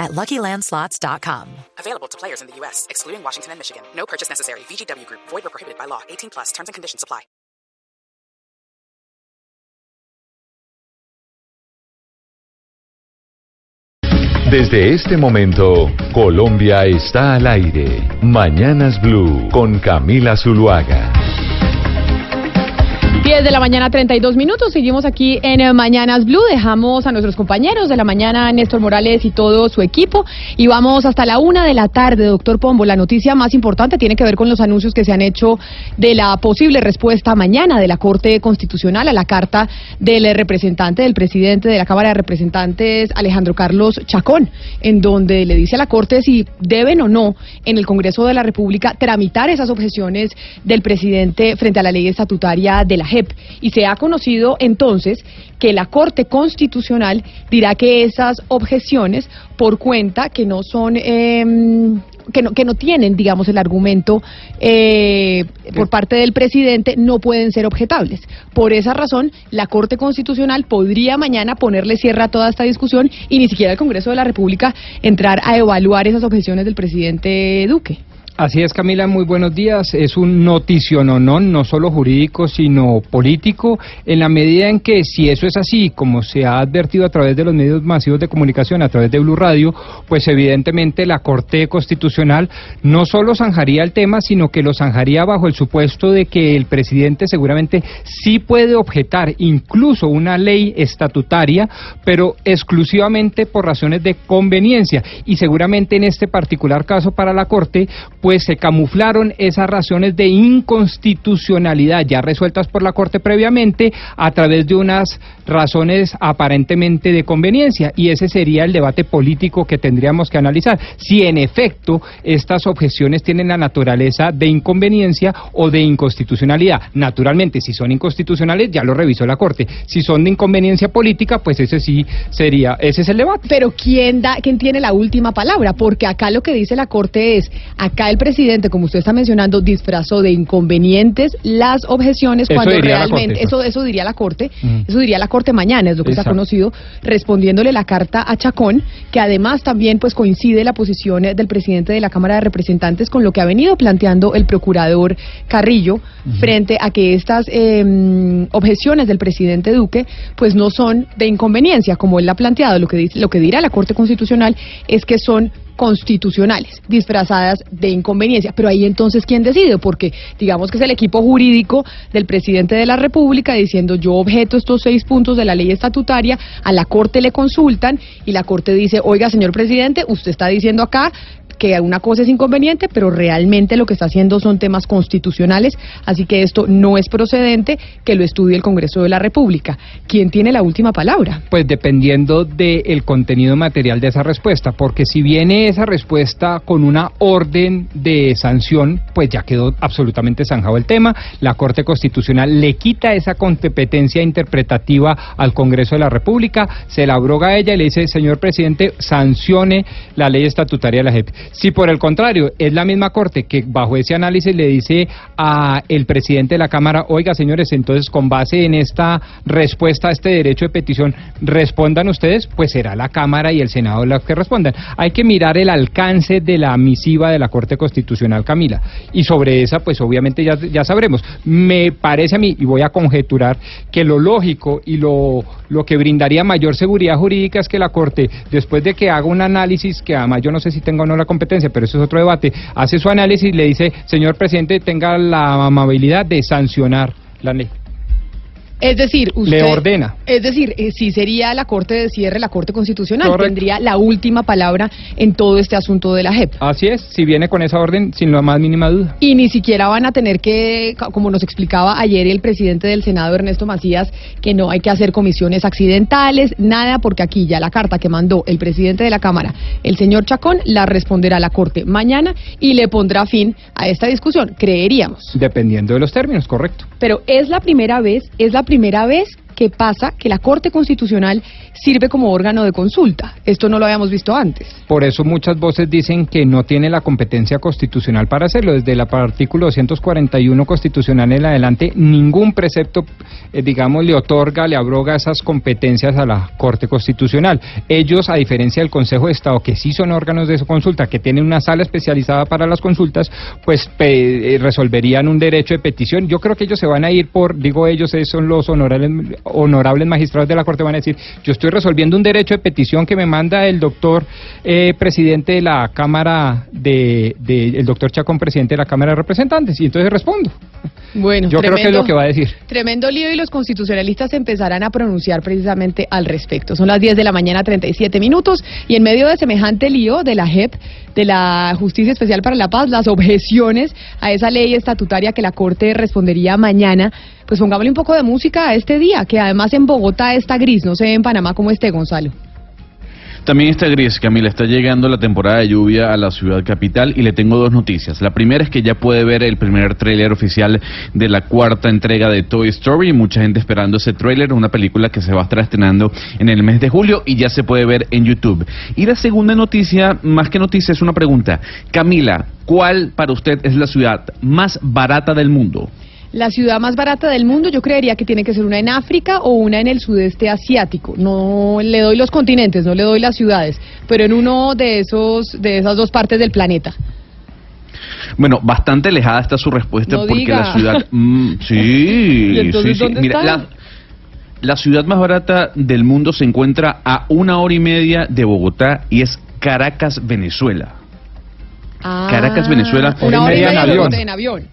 at LuckyLandSlots.com. Available to players in the U.S., excluding Washington and Michigan. No purchase necessary. VGW Group. Void or prohibited by law. 18 plus. Terms and conditions apply. Desde este momento, Colombia está al aire. Mañanas Blue con Camila Zuluaga. 10 de la mañana, 32 minutos. Seguimos aquí en eh, Mañanas Blue. Dejamos a nuestros compañeros de la mañana, Néstor Morales y todo su equipo. Y vamos hasta la una de la tarde, doctor Pombo. La noticia más importante tiene que ver con los anuncios que se han hecho de la posible respuesta mañana de la Corte Constitucional a la carta del representante del presidente de la Cámara de Representantes, Alejandro Carlos Chacón, en donde le dice a la Corte si deben o no en el Congreso de la República tramitar esas objeciones del presidente frente a la ley estatutaria de la JEP. Y se ha conocido entonces que la Corte Constitucional dirá que esas objeciones, por cuenta que no son... em, que no, que no tienen, digamos, el argumento eh, por parte del presidente, no pueden ser objetables. Por esa razón, la Corte Constitucional podría mañana ponerle cierre a toda esta discusión y ni siquiera el Congreso de la República entrar a evaluar esas objeciones del presidente Duque. Así es, Camila, muy buenos días. Es un noticiononón, no solo jurídico, sino político, en la medida en que si eso es así, como se ha advertido a través de los medios masivos de comunicación, a través de Blue Radio, pues evidentemente la Corte Constitucional no solo zanjaría el tema, sino que lo zanjaría bajo el supuesto de que el presidente seguramente sí puede objetar incluso una ley estatutaria, pero exclusivamente por razones de conveniencia. Y seguramente en este particular caso para la Corte, pues se camuflaron esas razones de inconstitucionalidad ya resueltas por la Corte previamente a través de unas razones aparentemente de conveniencia y ese sería el debate político que tendríamos que analizar si en efecto estas objeciones tienen la naturaleza de inconveniencia o de inconstitucionalidad. Naturalmente, si son inconstitucionales ya lo revisó la Corte. Si son de inconveniencia política, pues ese sí sería ese es el debate. Pero ¿quién da, quién tiene la última palabra? Porque acá lo que dice la Corte es, acá el presidente, como usted está mencionando, disfrazó de inconvenientes las objeciones Eso cuando la realmente, Corte, eso, eso diría la Corte, Mm. eso diría la Corte mañana, es lo que se ha Exacto. conocido, respondiéndole la carta a Chacón, que además también pues coincide la posición eh, del presidente de la Cámara de Representantes con lo que ha venido planteando el procurador Carrillo frente a que estas eh, objeciones del presidente Duque pues no son de inconveniencia, como él ha planteado, lo que dice, lo que dirá la Corte Constitucional es que son constitucionales, disfrazadas de inconveniencia. Pero ahí entonces, ¿quién decide? Porque digamos que es el equipo jurídico del presidente de la República diciendo yo objeto estos seis puntos de la ley estatutaria, a la Corte le consultan y la Corte dice, oiga, señor presidente, usted está diciendo acá que una cosa es inconveniente, pero realmente lo que está haciendo son temas constitucionales, así que esto no es procedente que lo estudie el Congreso de la República. ¿Quién tiene la última palabra? Pues dependiendo del contenido material de esa respuesta, porque si viene esa respuesta con una orden de sanción, pues ya quedó absolutamente zanjado el tema. La Corte Constitucional le quita esa competencia interpretativa al Congreso de la República, se la abroga a ella y le dice, señor presidente, sancione la ley estatutaria de la JEP. Si por el contrario es la misma Corte que bajo ese análisis le dice a el presidente de la Cámara, oiga señores, entonces con base en esta respuesta a este derecho de petición, respondan ustedes, pues será la Cámara y el Senado los que respondan. Hay que mirar el alcance de la misiva de la Corte Constitucional, Camila. Y sobre esa, pues obviamente ya, ya sabremos. Me parece a mí, y voy a conjeturar, que lo lógico y lo, lo que brindaría mayor seguridad jurídica es que la Corte, después de que haga un análisis, que además yo no sé si tenga o no la competencia, pero eso es otro debate, hace su análisis y le dice, señor presidente, tenga la amabilidad de sancionar la ley. Es decir, usted... Le ordena. Es decir, eh, si sería la Corte de Cierre, la Corte Constitucional, Correcto. tendría la última palabra en todo este asunto de la JEP. Así es, si viene con esa orden, sin la más mínima duda. Y ni siquiera van a tener que, como nos explicaba ayer el presidente del Senado, Ernesto Macías, que no hay que hacer comisiones accidentales, nada, porque aquí ya la carta que mandó el presidente de la Cámara, el señor Chacón, la responderá la Corte mañana y le pondrá fin a esta discusión, creeríamos. Dependiendo de los términos, correcto. Pero es la primera vez, es la primera vez que pasa que la Corte Constitucional sirve como órgano de consulta. Esto no lo habíamos visto antes. Por eso muchas voces dicen que no tiene la competencia constitucional para hacerlo. Desde el artículo 241 constitucional en adelante, ningún precepto, eh, digamos, le otorga, le abroga esas competencias a la Corte Constitucional. Ellos, a diferencia del Consejo de Estado, que sí son órganos de consulta, que tienen una sala especializada para las consultas, pues eh, resolverían un derecho de petición. Yo creo que ellos se van a ir por, digo ellos, eh, son los honorables, honorables magistrados de la Corte, van a decir, yo estoy resolviendo un derecho de petición que me manda el doctor eh, presidente de la Cámara de, de- el doctor Chacón, presidente de la Cámara de Representantes, y entonces respondo. Bueno, Yo creo que es lo que va a decir. Tremendo lío y los constitucionalistas empezarán a pronunciar precisamente al respecto. Son las 10 de la mañana, 37 minutos, y en medio de semejante lío de la JEP, de la Justicia Especial para la Paz, las objeciones a esa ley estatutaria que la Corte respondería mañana, pues pongámosle un poco de música a este día, que además en Bogotá está gris, no sé en Panamá cómo esté, Gonzalo. También está gris, Camila, está llegando la temporada de lluvia a la ciudad capital y le tengo dos noticias. La primera es que ya puede ver el primer tráiler oficial de la cuarta entrega de Toy Story. Mucha gente esperando ese tráiler, una película que se va a estar estrenando en el mes de julio y ya se puede ver en YouTube. Y la segunda noticia, más que noticia, es una pregunta. Camila, ¿cuál para usted es la ciudad más barata del mundo? La ciudad más barata del mundo, yo creería que tiene que ser una en África o una en el sudeste asiático. No le doy los continentes, no le doy las ciudades, pero en uno de esos, de esas dos partes del planeta. Bueno, bastante alejada está su respuesta No porque diga. la ciudad... Mm, sí, ¿Y entonces sí, sí. dónde Mira, está? la, la ciudad más barata del mundo se encuentra a una hora y media de Bogotá y es Caracas, Venezuela. Caracas, Venezuela. Una hora y Media en avión. en avión.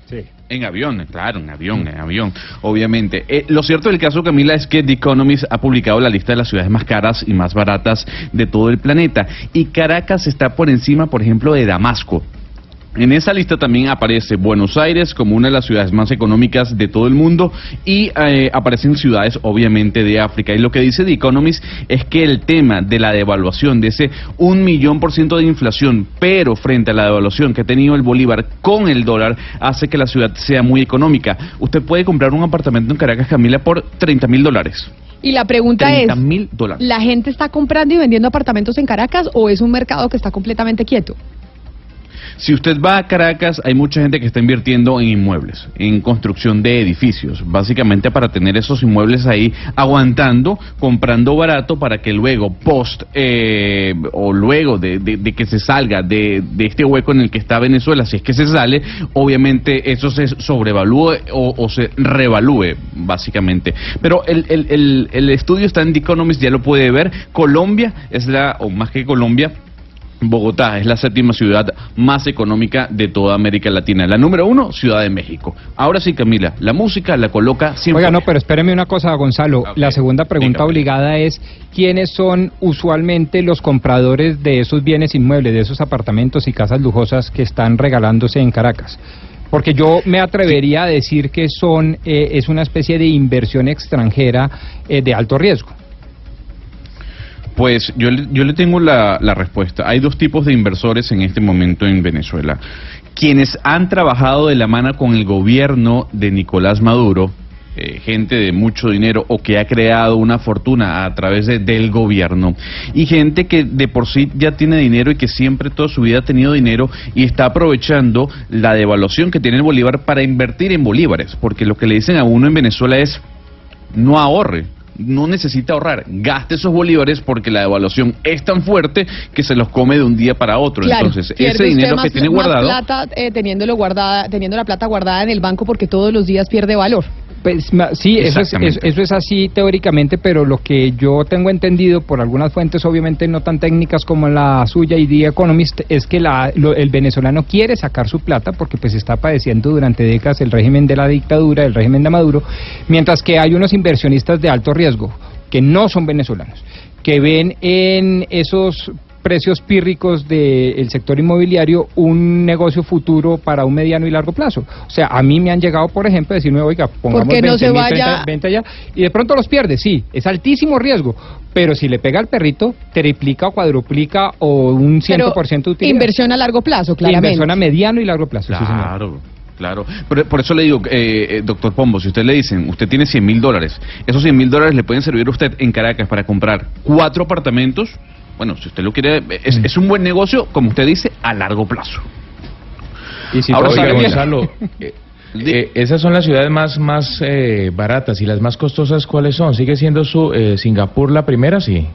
En avión, claro, en avión, en avión, obviamente. Eh, lo cierto del caso, Camila, es que The Economist ha publicado la lista de las ciudades más caras y más baratas de todo el planeta. Y Caracas está por encima, por ejemplo, de Damasco. En esa lista también aparece Buenos Aires como una de las ciudades más económicas de todo el mundo y eh, aparecen ciudades obviamente de África. Y lo que dice The Economist es que el tema de la devaluación, de ese un millón por ciento de inflación, pero frente a la devaluación que ha tenido el bolívar con el dólar, hace que la ciudad sea muy económica. Usted puede comprar un apartamento en Caracas, Camila, por 30 mil dólares. Y la pregunta es, 30 mil dólares. ¿la gente está comprando y vendiendo apartamentos en Caracas o es un mercado que está completamente quieto? Si usted va a Caracas, hay mucha gente que está invirtiendo en inmuebles, en construcción de edificios, básicamente para tener esos inmuebles ahí aguantando, comprando barato para que luego, post eh, o luego de, que se salga de, este hueco en el que está Venezuela, si es que se sale, obviamente eso se sobrevalúe o, o se revalúe, básicamente. Pero el, el, el, el estudio está en The Economist, ya lo puede ver. Colombia es la, o más que Colombia, Bogotá es la séptima ciudad más económica de toda América Latina. La número uno, Ciudad de México. Ahora sí, Camila, la música la coloca siempre. Oiga, no, pero espéreme una cosa, Gonzalo. La segunda pregunta Dígame. obligada es, ¿quiénes son usualmente los compradores de esos bienes inmuebles, de esos apartamentos y casas lujosas que están regalándose en Caracas? Porque yo me atrevería a decir que son eh, es una especie de inversión extranjera eh, de alto riesgo. Pues yo, yo le tengo la, la respuesta. Hay dos tipos de inversores en este momento en Venezuela. Quienes han trabajado de la mano con el gobierno de Nicolás Maduro, eh, gente de mucho dinero o que ha creado una fortuna a través de- del gobierno, y gente que de por sí ya tiene dinero y que siempre toda su vida ha tenido dinero y está aprovechando la devaluación que tiene el bolívar para invertir en bolívares, porque lo que le dicen a uno en Venezuela es no ahorre, no necesita ahorrar, gaste esos bolívares porque la devaluación es tan fuerte que se los come de un día para otro. Entonces, ese dinero más- que tiene guardado, plata, eh, teniéndolo guardada, teniendo la plata guardada en el banco porque todos los días pierde valor. Pues, sí, eso es, eso es así teóricamente, pero lo que yo tengo entendido por algunas fuentes, obviamente no tan técnicas como la suya y The Economist, es que la, lo- el venezolano quiere sacar su plata porque pues está padeciendo durante décadas el régimen de la dictadura, el régimen de Maduro, mientras que hay unos inversionistas de alto riesgo que no son venezolanos, que ven en esos precios pírricos del sector inmobiliario un negocio futuro para un mediano y largo plazo. O sea, a mí me han llegado, por ejemplo, a decirme, oiga, pongamos qué no 20 se mil, vaya? 30, 20 allá, y de pronto los pierde, sí, es altísimo riesgo, pero si le pega al perrito, triplica o cuadruplica o un 100% Pero de utilidad. inversión a largo plazo, claramente. Inversión a mediano y largo plazo, sí, señor. Claro, claro. Por, por eso le digo, eh, eh, doctor Pombo, si usted le dicen, usted tiene 100 mil dólares, esos 100 mil dólares le pueden servir a usted en Caracas para comprar cuatro apartamentos. Bueno, si usted lo quiere, es, es un buen negocio, como usted dice, a largo plazo. Y si Ahora bien. Gonzalo, eh, eh, esas son las ciudades más más eh, baratas y las más costosas. ¿Cuáles son? ¿Sigue siendo su eh, Singapur la primera? Sí.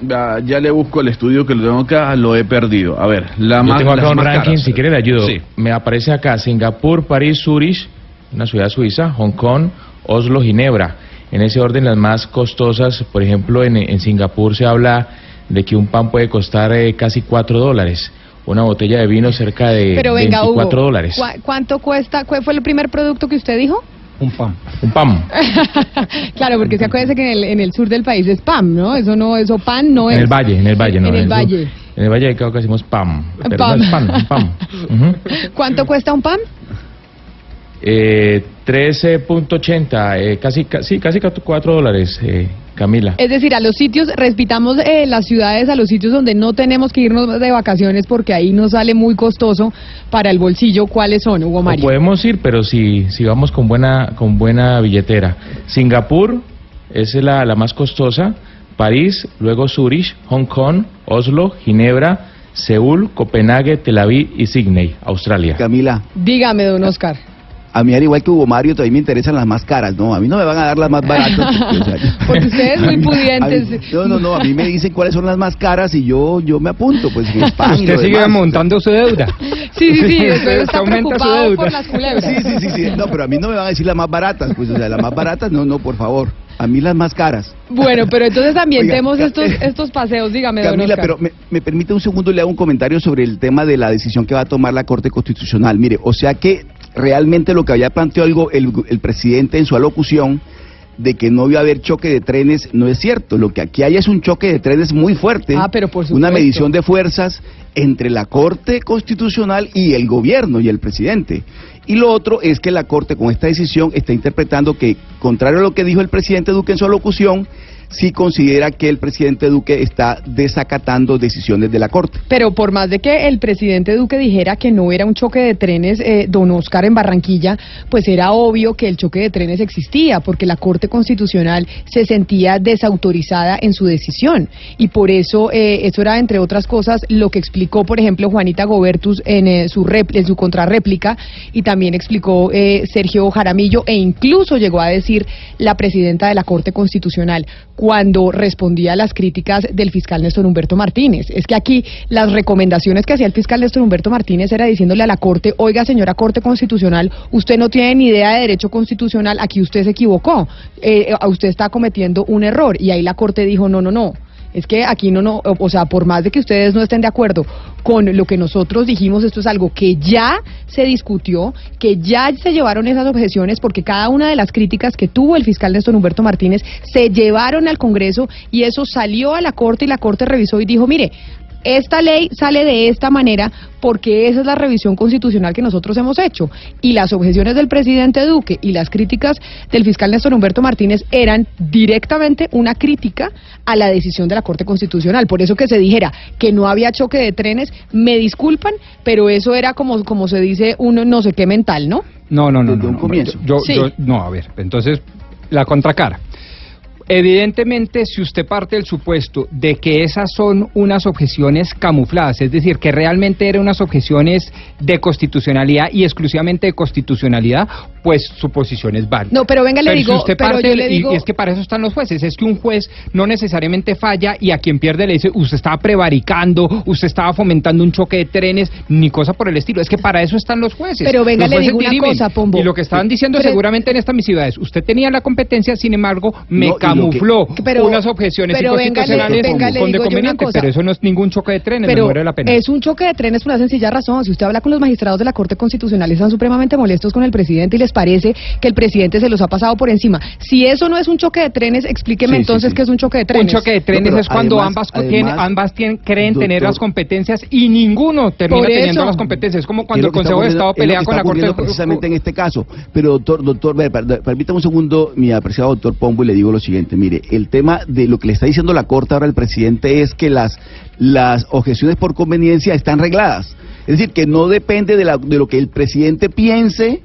Ya, ya le busco el estudio que lo tengo acá, lo he perdido. A ver, la Yo más tengo acá un ranking, caras. si quiere le ayudo. Sí. Me aparece acá Singapur, París, Zurich, una ciudad suiza, Hong Kong, Oslo, Ginebra. En ese orden las más costosas, por ejemplo, en, en Singapur se habla de que un pan puede costar eh, casi 4 dólares, una botella de vino cerca de Pero venga, 24 Hugo, dólares. ¿cu- ¿cuánto cuesta? ¿Cuál fue el primer producto que usted dijo? Un pan. Un pan. claro, porque se acuérdese que en el, en el sur del país es PAM, ¿no? Eso no, eso pan no es. En el valle, en el valle, no. En el eso- valle. En el valle de Cauca decimos pam. Pero Pam. no es pan, pam. ¿Cuánto cuesta un PAM? Eh, 13.80, eh, casi, casi, casi 4 dólares, eh, Camila. Es decir, a los sitios, respetamos eh, las ciudades, a los sitios donde no tenemos que irnos de vacaciones porque ahí nos sale muy costoso para el bolsillo. ¿Cuáles son, Hugo O Mario? podemos ir, pero si, si vamos con buena, con buena billetera. Singapur es la, la más costosa, París, luego Zurich, Hong Kong, Oslo, Ginebra, Seúl, Copenhague, Tel Aviv y Sydney, Australia. Camila, Dígame, don Oscar. A mí al igual que Hugo Mario también me interesan las más caras, ¿no? A mí no me van a dar las más baratas. porque, o sea, Porque ustedes muy pudientes. mí- no, no, no, a mí me dicen cuáles son las más caras y yo yo me apunto, pues en España. Usted sigue demás. montando su deuda. Sí, sí, sí, Usted está aumenta su deuda. por las culebras. Sí, sí, sí, sí. No, pero a mí no me van a decir las más baratas, pues, o sea, las más baratas, no, no, por favor. A mí las más caras. Bueno, pero entonces ambientemos Oiga, estos, Ca- estos paseos, dígame, don Camila, pero me, me permite un segundo, le hago un comentario sobre el tema de la decisión que va a tomar la Corte Constitucional. Mire, o sea que realmente lo que había planteado el, el, el presidente en su alocución de que no iba a haber choque de trenes no es cierto. Lo que aquí hay es un choque de trenes muy fuerte. Ah, pero por Una medición de fuerzas entre la Corte Constitucional y el gobierno y el presidente. Y lo otro es que la Corte con esta decisión está interpretando que, contrario a lo que dijo el presidente Duque en su alocución, sí considera que el presidente Duque está desacatando decisiones de la Corte. Pero por más de que el presidente Duque dijera que no era un choque de trenes, eh, don Oscar, en Barranquilla, pues era obvio que el choque de trenes existía, porque la Corte Constitucional se sentía desautorizada en su decisión. Y por eso, eh, eso era, entre otras cosas, lo que explicó, por ejemplo, Juanita Gobertus en, eh, su, en su contrarréplica, y también explicó eh, Sergio Jaramillo, e incluso llegó a decir la presidenta de la Corte Constitucional cuando respondía a las críticas del fiscal Néstor Humberto Martínez. Es que aquí las recomendaciones que hacía el fiscal Néstor Humberto Martínez era diciéndole a la Corte, oiga señora Corte Constitucional, usted no tiene ni idea de derecho constitucional, aquí usted se equivocó, eh, usted está cometiendo un error. Y ahí la Corte dijo, no, no, no. Es que aquí no, no, o sea, por más de que ustedes no estén de acuerdo con lo que nosotros dijimos, esto es algo que ya se discutió, que ya se llevaron esas objeciones, porque cada una de las críticas que tuvo el fiscal Néstor Humberto Martínez se llevaron al Congreso y eso salió a la Corte y la Corte revisó y dijo, mire, esta ley sale de esta manera porque esa es la revisión constitucional que nosotros hemos hecho. Y las objeciones del presidente Duque y las críticas del fiscal Néstor Humberto Martínez eran directamente una crítica a la decisión de la Corte Constitucional. Por eso que se dijera que no había choque de trenes, me disculpan, pero eso era como, como se dice un no sé qué mental, ¿no? No, no, no. Desde no, un no, comienzo. Yo, Sí. yo- no, a ver, entonces, la contracara. Evidentemente, si usted parte del supuesto de que esas son unas objeciones camufladas, es decir, que realmente eran unas objeciones de constitucionalidad y exclusivamente de constitucionalidad, pues su posición es válida. No, pero venga, le si digo, usted pero parte yo le y- digo- y es que para eso están los jueces, es que un juez no necesariamente falla y a quien pierde le dice, usted estaba prevaricando, usted estaba fomentando un choque de trenes, ni cosa por el estilo, es que para eso están los jueces. Pero venga, le digo una dirimen. cosa, Pombo. Y lo que estaban diciendo Pero- seguramente en esta misiva es, usted tenía la competencia, sin embargo, me No, y que- camufló Pero- unas objeciones pero venga, le- inconstitucionales venga, le con digo yo una deconveniente, cosa. pero eso no es ningún choque de trenes, Pero muere la pena. es un choque de trenes por una sencilla razón. Si usted habla con los magistrados de la Corte Constitucional, están supremamente molestos con el presidente y les parece que el presidente se los ha pasado por encima. Si eso no es un choque de trenes, explíqueme Sí, entonces sí. qué es un choque de Un trenes. choque de trenes es cuando además- ambas, co- además, tienen- ambas tienen- creen tener las competencias y ninguno termina teniendo eso. las competencias. Es como cuando el Consejo de Estado pelea con la Corte de precisamente en este caso. Pero doctor, doctor, permítame un segundo, mi apreciado doctor Pombo, y le digo lo siguiente. Mire, el tema de lo que le está diciendo la Corte ahora al presidente es que las, las objeciones por conveniencia están regladas. Es decir, que no depende de, la- de lo que el presidente piense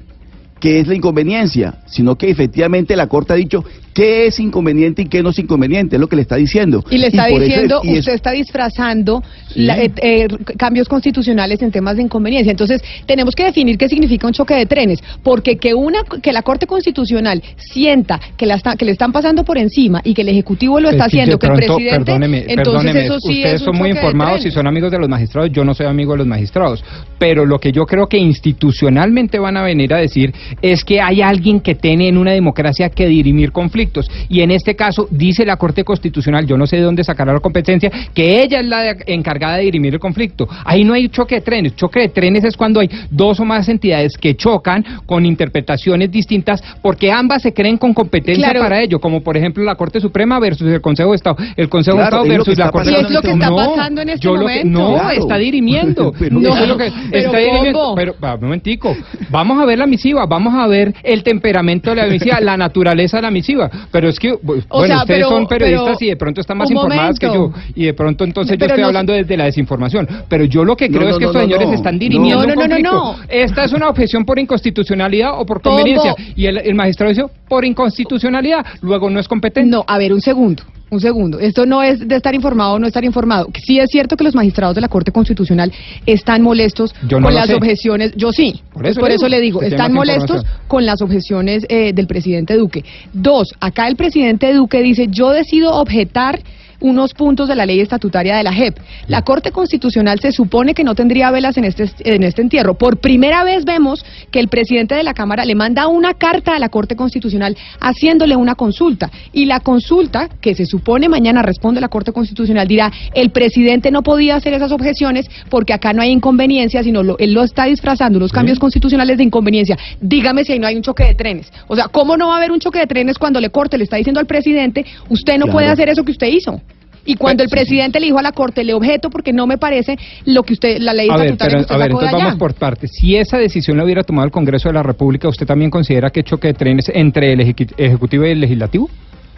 que es la inconveniencia, sino que efectivamente la Corte ha dicho qué es inconveniente y qué no es inconveniente, es lo que le está diciendo. Y le está es- diciendo, es- usted está disfrazando Sí. la- eh, eh, cambios constitucionales en temas de inconveniencia. Entonces, tenemos que definir qué significa un choque de trenes, porque que una que la Corte Constitucional sienta que, la está- que le están pasando por encima y que el Ejecutivo lo está Es haciendo, que el presidente, perdóneme, entonces perdóneme, eso sí ustedes es un son muy informados y son amigos de los magistrados, yo no soy amigo de los magistrados, pero lo que yo creo que institucionalmente van a venir a decir es que hay alguien que tiene en una democracia que dirimir conflictos y en este caso dice la Corte Constitucional, yo no sé de dónde sacará la competencia, que ella es la de- encargada de dirimir el conflicto. Ahí no hay choque de trenes, choque de trenes es cuando hay dos o más entidades que chocan con interpretaciones distintas porque ambas se creen con competencia Claro. para ello, como por ejemplo la Corte Suprema versus el Consejo de Estado, el Consejo Claro, de Estado versus está la Corte Y es lo que está No, pasando en este que- momento. no, Claro. está dirimiendo. Pero no, no. es lo que Pero, está dirimiendo. Pero, va, un momentico, vamos a ver la misiva, vamos a ver el temperamento de la misiva, la naturaleza de la misiva. Pero es que, O bueno, sea, ustedes pero- son periodistas pero- y de pronto están más informadas que yo. Y de pronto entonces yo estoy no- hablando desde la desinformación. Pero yo lo que No, creo no, es que no, estos no, señores no. están dirimiendo No, no, un no, no, conflicto. no. Esta es una objeción por inconstitucionalidad o por conveniencia. Y el, el magistrado dice por inconstitucionalidad. Luego no es competente. No, a ver, un segundo. Un segundo. Esto no es de estar informado o no estar informado. Sí es cierto que los magistrados de la Corte Constitucional están molestos no con las sé. objeciones. Yo sí. Por eso Por le eso digo, le están molestos con las objeciones eh, del presidente Duque. Dos, acá el presidente Duque dice, yo decido objetar unos puntos de la ley estatutaria de la JEP. La Corte Constitucional se supone que no tendría velas en este, en este entierro. Por primera vez vemos que el presidente de la Cámara le manda una carta a la Corte Constitucional haciéndole una consulta. Y la consulta, que se supone mañana responde la Corte Constitucional, dirá, el presidente no podía hacer esas objeciones porque acá no hay inconveniencia, sino lo- él lo está disfrazando, unos cambios constitucionales de inconveniencia. Dígame si ahí no hay un choque de trenes. O sea, ¿cómo no va a haber un choque de trenes cuando le corte, le está diciendo al presidente, usted no Claro. puede hacer eso que usted hizo? Y cuando el sí, sí. presidente le dijo a la Corte, le objeto porque no me parece lo que usted, la ley A ver, pero, que usted a ver, sacó de entonces allá. vamos por partes. Si esa decisión la hubiera tomado el Congreso de la República, ¿usted también considera que choque de trenes entre el ejecu- Ejecutivo y el Legislativo?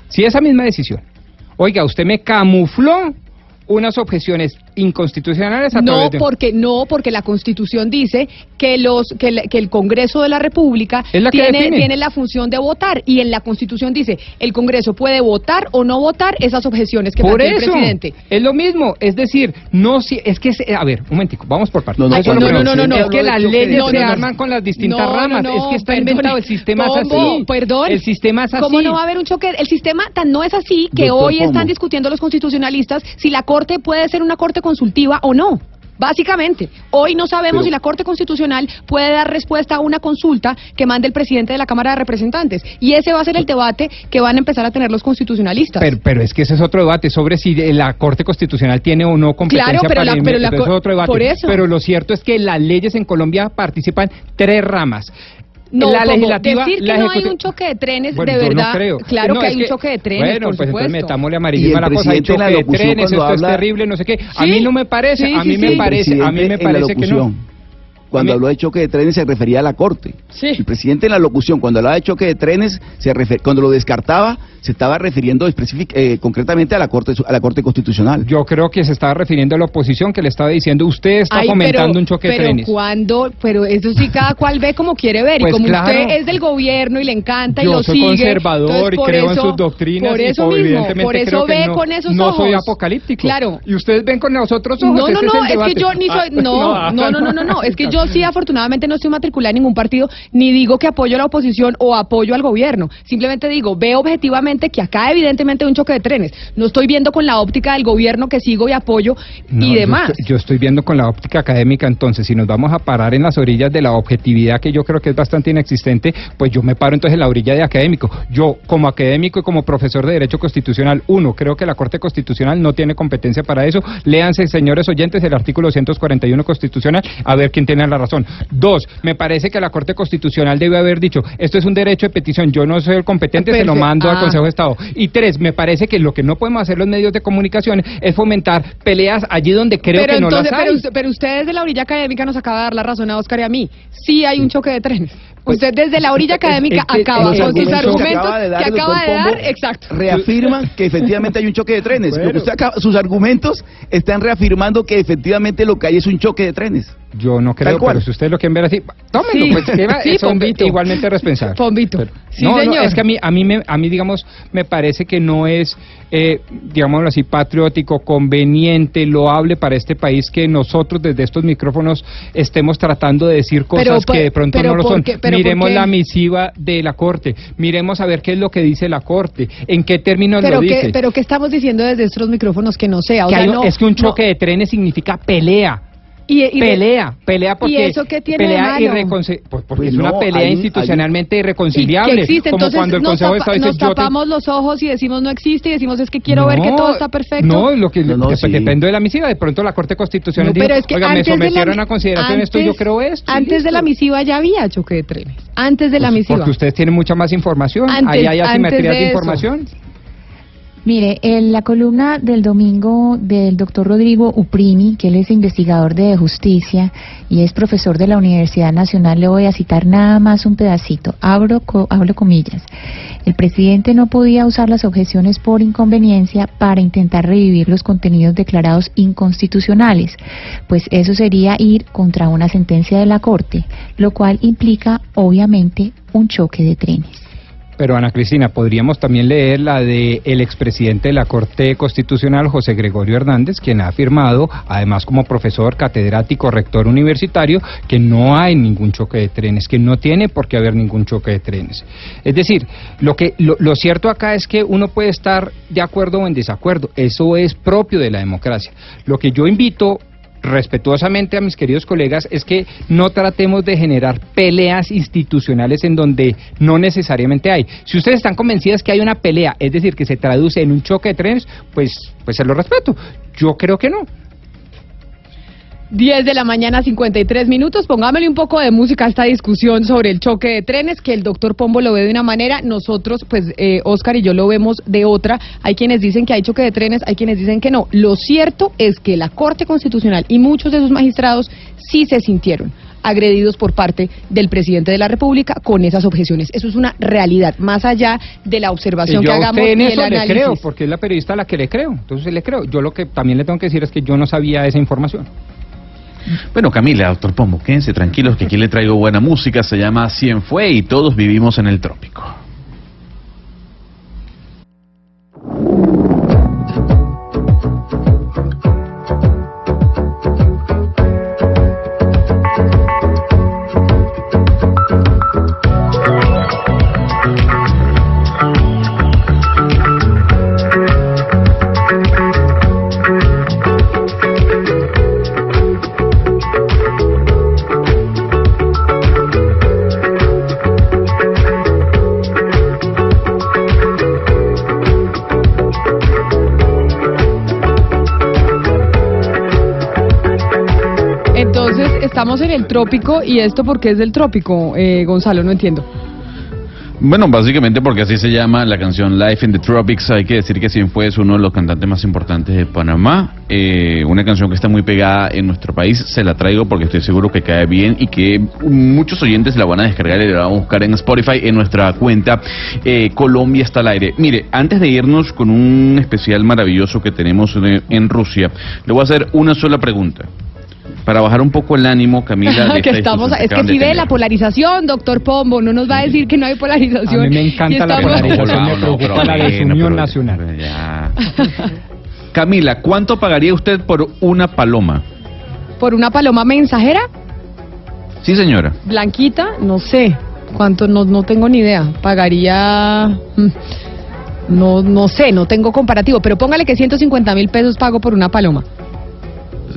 Si esa misma decisión, oiga, usted me camufló unas objeciones inconstitucionales a No, través de... porque no, porque la Constitución dice que los que, el- que el Congreso de la República la tiene, tiene la función de votar y en la Constitución dice el Congreso puede votar o no votar esas objeciones que Por eso, el presidente. es lo mismo, es decir, no si es que se- a ver, un momentico, vamos por partes. No, no, es no, no, primero. no, no, es no, que no, las no, leyes no, se no, no. arman con las distintas No, no, ramas, no, es que está perdone. inventado, el sistema es así. Perdón. El sistema es así. ¿Cómo no va a haber un choque? El sistema tan no es así que Doctor hoy están Pombo. discutiendo los constitucionalistas si la Corte puede ser una Corte consultiva o no. Básicamente, hoy no sabemos Pero- si la Corte Constitucional puede dar respuesta a una consulta que mande el presidente de la Cámara de Representantes. Y ese va a ser el debate que van a empezar a tener los constitucionalistas. Pero, pero es que ese es otro debate sobre si la Corte Constitucional tiene o no competencia Claro, pero para la- pero la eso es otro debate. por eso. Pero lo cierto es que las leyes en Colombia participan tres ramas. No, la legislativa, decir que la no hay un choque de trenes, Bueno, de no verdad, creo. claro No, que hay un choque de trenes, Bueno, por pues entonces supuesto. metámosle Y amarillismo el a la cosa. Hay presidente en la choque de locución trenes, cuando esto habla- es terrible, no sé qué. A mí no me parece, sí, a mí sí, me parece, a mí me Presidente en la parece que no. locución. cuando habló de choque de trenes se refería a la Corte. Sí. El presidente en la locución, cuando hablaba de choque de trenes, se refer- cuando lo descartaba, se estaba refiriendo eh, concretamente a la Corte a la Corte Constitucional. Yo creo que se estaba refiriendo a la oposición que le estaba diciendo, usted está Ay, fomentando pero- un choque de pero trenes. cuando, pero eso sí cada cual ve como quiere ver Pues y como claro. usted es del gobierno y le encanta y Yo lo soy sigue. conservador entonces y por creo en sus doctrinas Por y eso por- mismo, evidentemente por eso creo que ve no, con esos no ojos. soy apocalíptico. Claro. Y ustedes ven con los otros ojos. No, no, ese no, el es, que yo ni soy, Ah, no, no, no, no, no, no, es que yo sí afortunadamente no estoy matriculada en ningún partido, ni digo que apoyo a la oposición o apoyo al gobierno, simplemente digo, veo objetivamente que acá evidentemente hay un choque de trenes, no estoy viendo con la óptica del gobierno que sigo y apoyo No, y yo demás. estoy- Yo estoy viendo con la óptica académica, entonces, si nos vamos a parar en las orillas de la objetividad, que yo creo que es bastante inexistente, pues yo me paro entonces en la orilla de académico. Yo, como académico y como profesor de Derecho Constitucional, uno, creo que la Corte Constitucional no tiene competencia para eso. Léanse, señores oyentes, el artículo 241 constitucional, a ver quién tiene la razón. Dos, me parece que la Corte Constitucional debe haber dicho, esto es un derecho de petición, yo no soy el competente, se lo mando al Ah. Consejo de Estado. Y tres, me parece que lo que no podemos hacer los medios de comunicación es fomentar peleas allí donde creo pero que no entonces, las hay. pero, usted- pero usted desde la orilla académica nos acaba de dar la razón a Oscar y a mí. Sí hay un choque de trenes. usted desde la orilla Pues, académica es que acaba los con sus argumentos que acaba de dar acaba de exacto. reafirman que efectivamente hay un choque de trenes. Lo que Bueno. usted acaba- sus argumentos están reafirmando que efectivamente lo que hay es un choque de trenes. Yo no creo, pero si ustedes lo quieren ver así, tómenlo, Sí. pues Sí, son Pombito. igualmente responsables. Pombito. Pero- Sí, no, no, señor. es que a mí, a mí, me, a mí, digamos, me parece que no es, eh, digámoslo así, patriótico, conveniente, loable para este país que nosotros desde estos micrófonos estemos tratando de decir cosas Pero, que de pronto pero no lo ¿por son. qué? Miremos ¿por qué? la misiva de la Corte, miremos a ver qué es lo que dice la Corte, en qué términos lo que, dice. pero que estamos diciendo desde estos micrófonos que no sea. O Que sea, hay un- no- es que un choque no. de trenes significa pelea. Y, y pelea, pelea porque ¿Y eso qué tiene pelea malo? irreconci- pues porque Pues es una no, pelea hay hay un- institucionalmente y irreconciliable, que existe. como Entonces cuando el Consejo de Estado dice nos yo te- tapamos los ojos y decimos no existe y decimos es que quiero ver que No, todo está perfecto. No, lo que No, no, dep- sí. depende de la misiva, de pronto la Corte Constitucional No, dijo, pero es que "Oiga, me antes de la sometieron mi- a consideración esto y yo antes- creo esto." Antes de la listo. misiva ya había choque de trenes. Antes de la Pues misiva. Porque ustedes tienen mucha más información, Antes- ahí hay antes asimetrías de información. Mire, en la columna del domingo del doctor Rodrigo Uprimi, que él es investigador de justicia y es profesor de la Universidad Nacional, le voy a citar nada más un pedacito, abro, co- abro comillas. El presidente no podía usar las objeciones por inconveniencia para intentar revivir los contenidos declarados inconstitucionales, pues eso sería ir contra una sentencia de la Corte, lo cual implica obviamente un choque de trenes. Pero Ana Cristina, podríamos también leer la de el expresidente de la Corte Constitucional, José Gregorio Hernández, quien ha afirmado, además como profesor, catedrático, rector universitario, que no hay ningún choque de trenes, que no tiene por qué haber ningún choque de trenes. Es decir, lo que lo, lo cierto acá es que uno puede estar de acuerdo o en desacuerdo, eso es propio de la democracia. Lo que yo invito respetuosamente a mis queridos colegas es que no tratemos de generar peleas institucionales en donde no necesariamente hay. Si ustedes están convencidas que hay una pelea, es decir, que se traduce en un choque de trenes, pues, pues se lo respeto. Yo creo que no. 10 de la mañana, 53 minutos. Pongámosle un poco de música a esta discusión sobre el choque de trenes, que el doctor Pombo lo ve de una manera, nosotros, pues eh, Oscar y yo lo vemos de otra. Hay quienes dicen que hay choque de trenes, hay quienes dicen que no. Lo cierto es que la Corte Constitucional y muchos de sus magistrados sí se sintieron agredidos por parte del presidente de la República con esas objeciones. Eso es una realidad, más allá de la observación yo que hagamos usted en eso le creo, porque es la periodista a la que le creo. Entonces le creo. Yo lo que también le tengo que decir es que yo no sabía esa información. Bueno, Camila, doctor Pombo, quédense tranquilos que aquí le traigo buena música, se llama Cien fue y todos vivimos en el trópico. Estamos en el trópico y esto porque es del trópico, eh, Gonzalo, no entiendo. Bueno, básicamente porque así se llama la canción Life in the Tropics. Hay que decir que fue uno de los cantantes más importantes de Panamá. Eh, una canción que está muy pegada en nuestro país. Se la traigo porque estoy seguro que cae bien y que muchos oyentes la van a descargar y la van a buscar en Spotify en nuestra cuenta eh, Colombia está al aire. Mire, antes de irnos con un especial maravilloso que tenemos en, en Rusia, le voy a hacer una sola pregunta para bajar un poco el ánimo, Camila. que estamos, es que si ve la polarización, doctor Pombo, no nos va a decir que no hay polarización. A mí me encanta la polarización, me preocupa la desunión nacional. Camila, ¿cuánto pagaría usted por una paloma? ¿Por una paloma mensajera? Sí, señora. Blanquita, no sé. ¿Cuánto? No, no tengo ni idea. Pagaría... Mm, no, no sé, no tengo comparativo, pero póngale que 150 mil pesos pago por una paloma.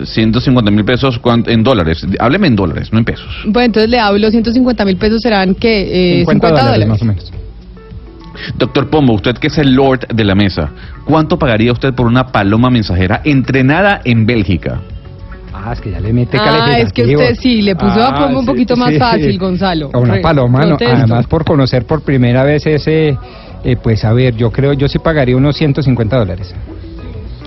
150 mil pesos en dólares. Hábleme en dólares, no en pesos. Bueno, entonces le hablo, 150 mil pesos serán que eh, 50, dólares, más o menos. Doctor Pombo, usted que es el Lord de la mesa, ¿cuánto pagaría usted por una paloma mensajera entrenada en Bélgica? Ah, es que ya le mete Ah, es que usted sí, le puso a Pombo un poquito más fácil, Gonzalo. A una paloma, no, además por conocer por primera vez ese, eh, pues a ver, yo creo, yo sí pagaría unos 150 dólares.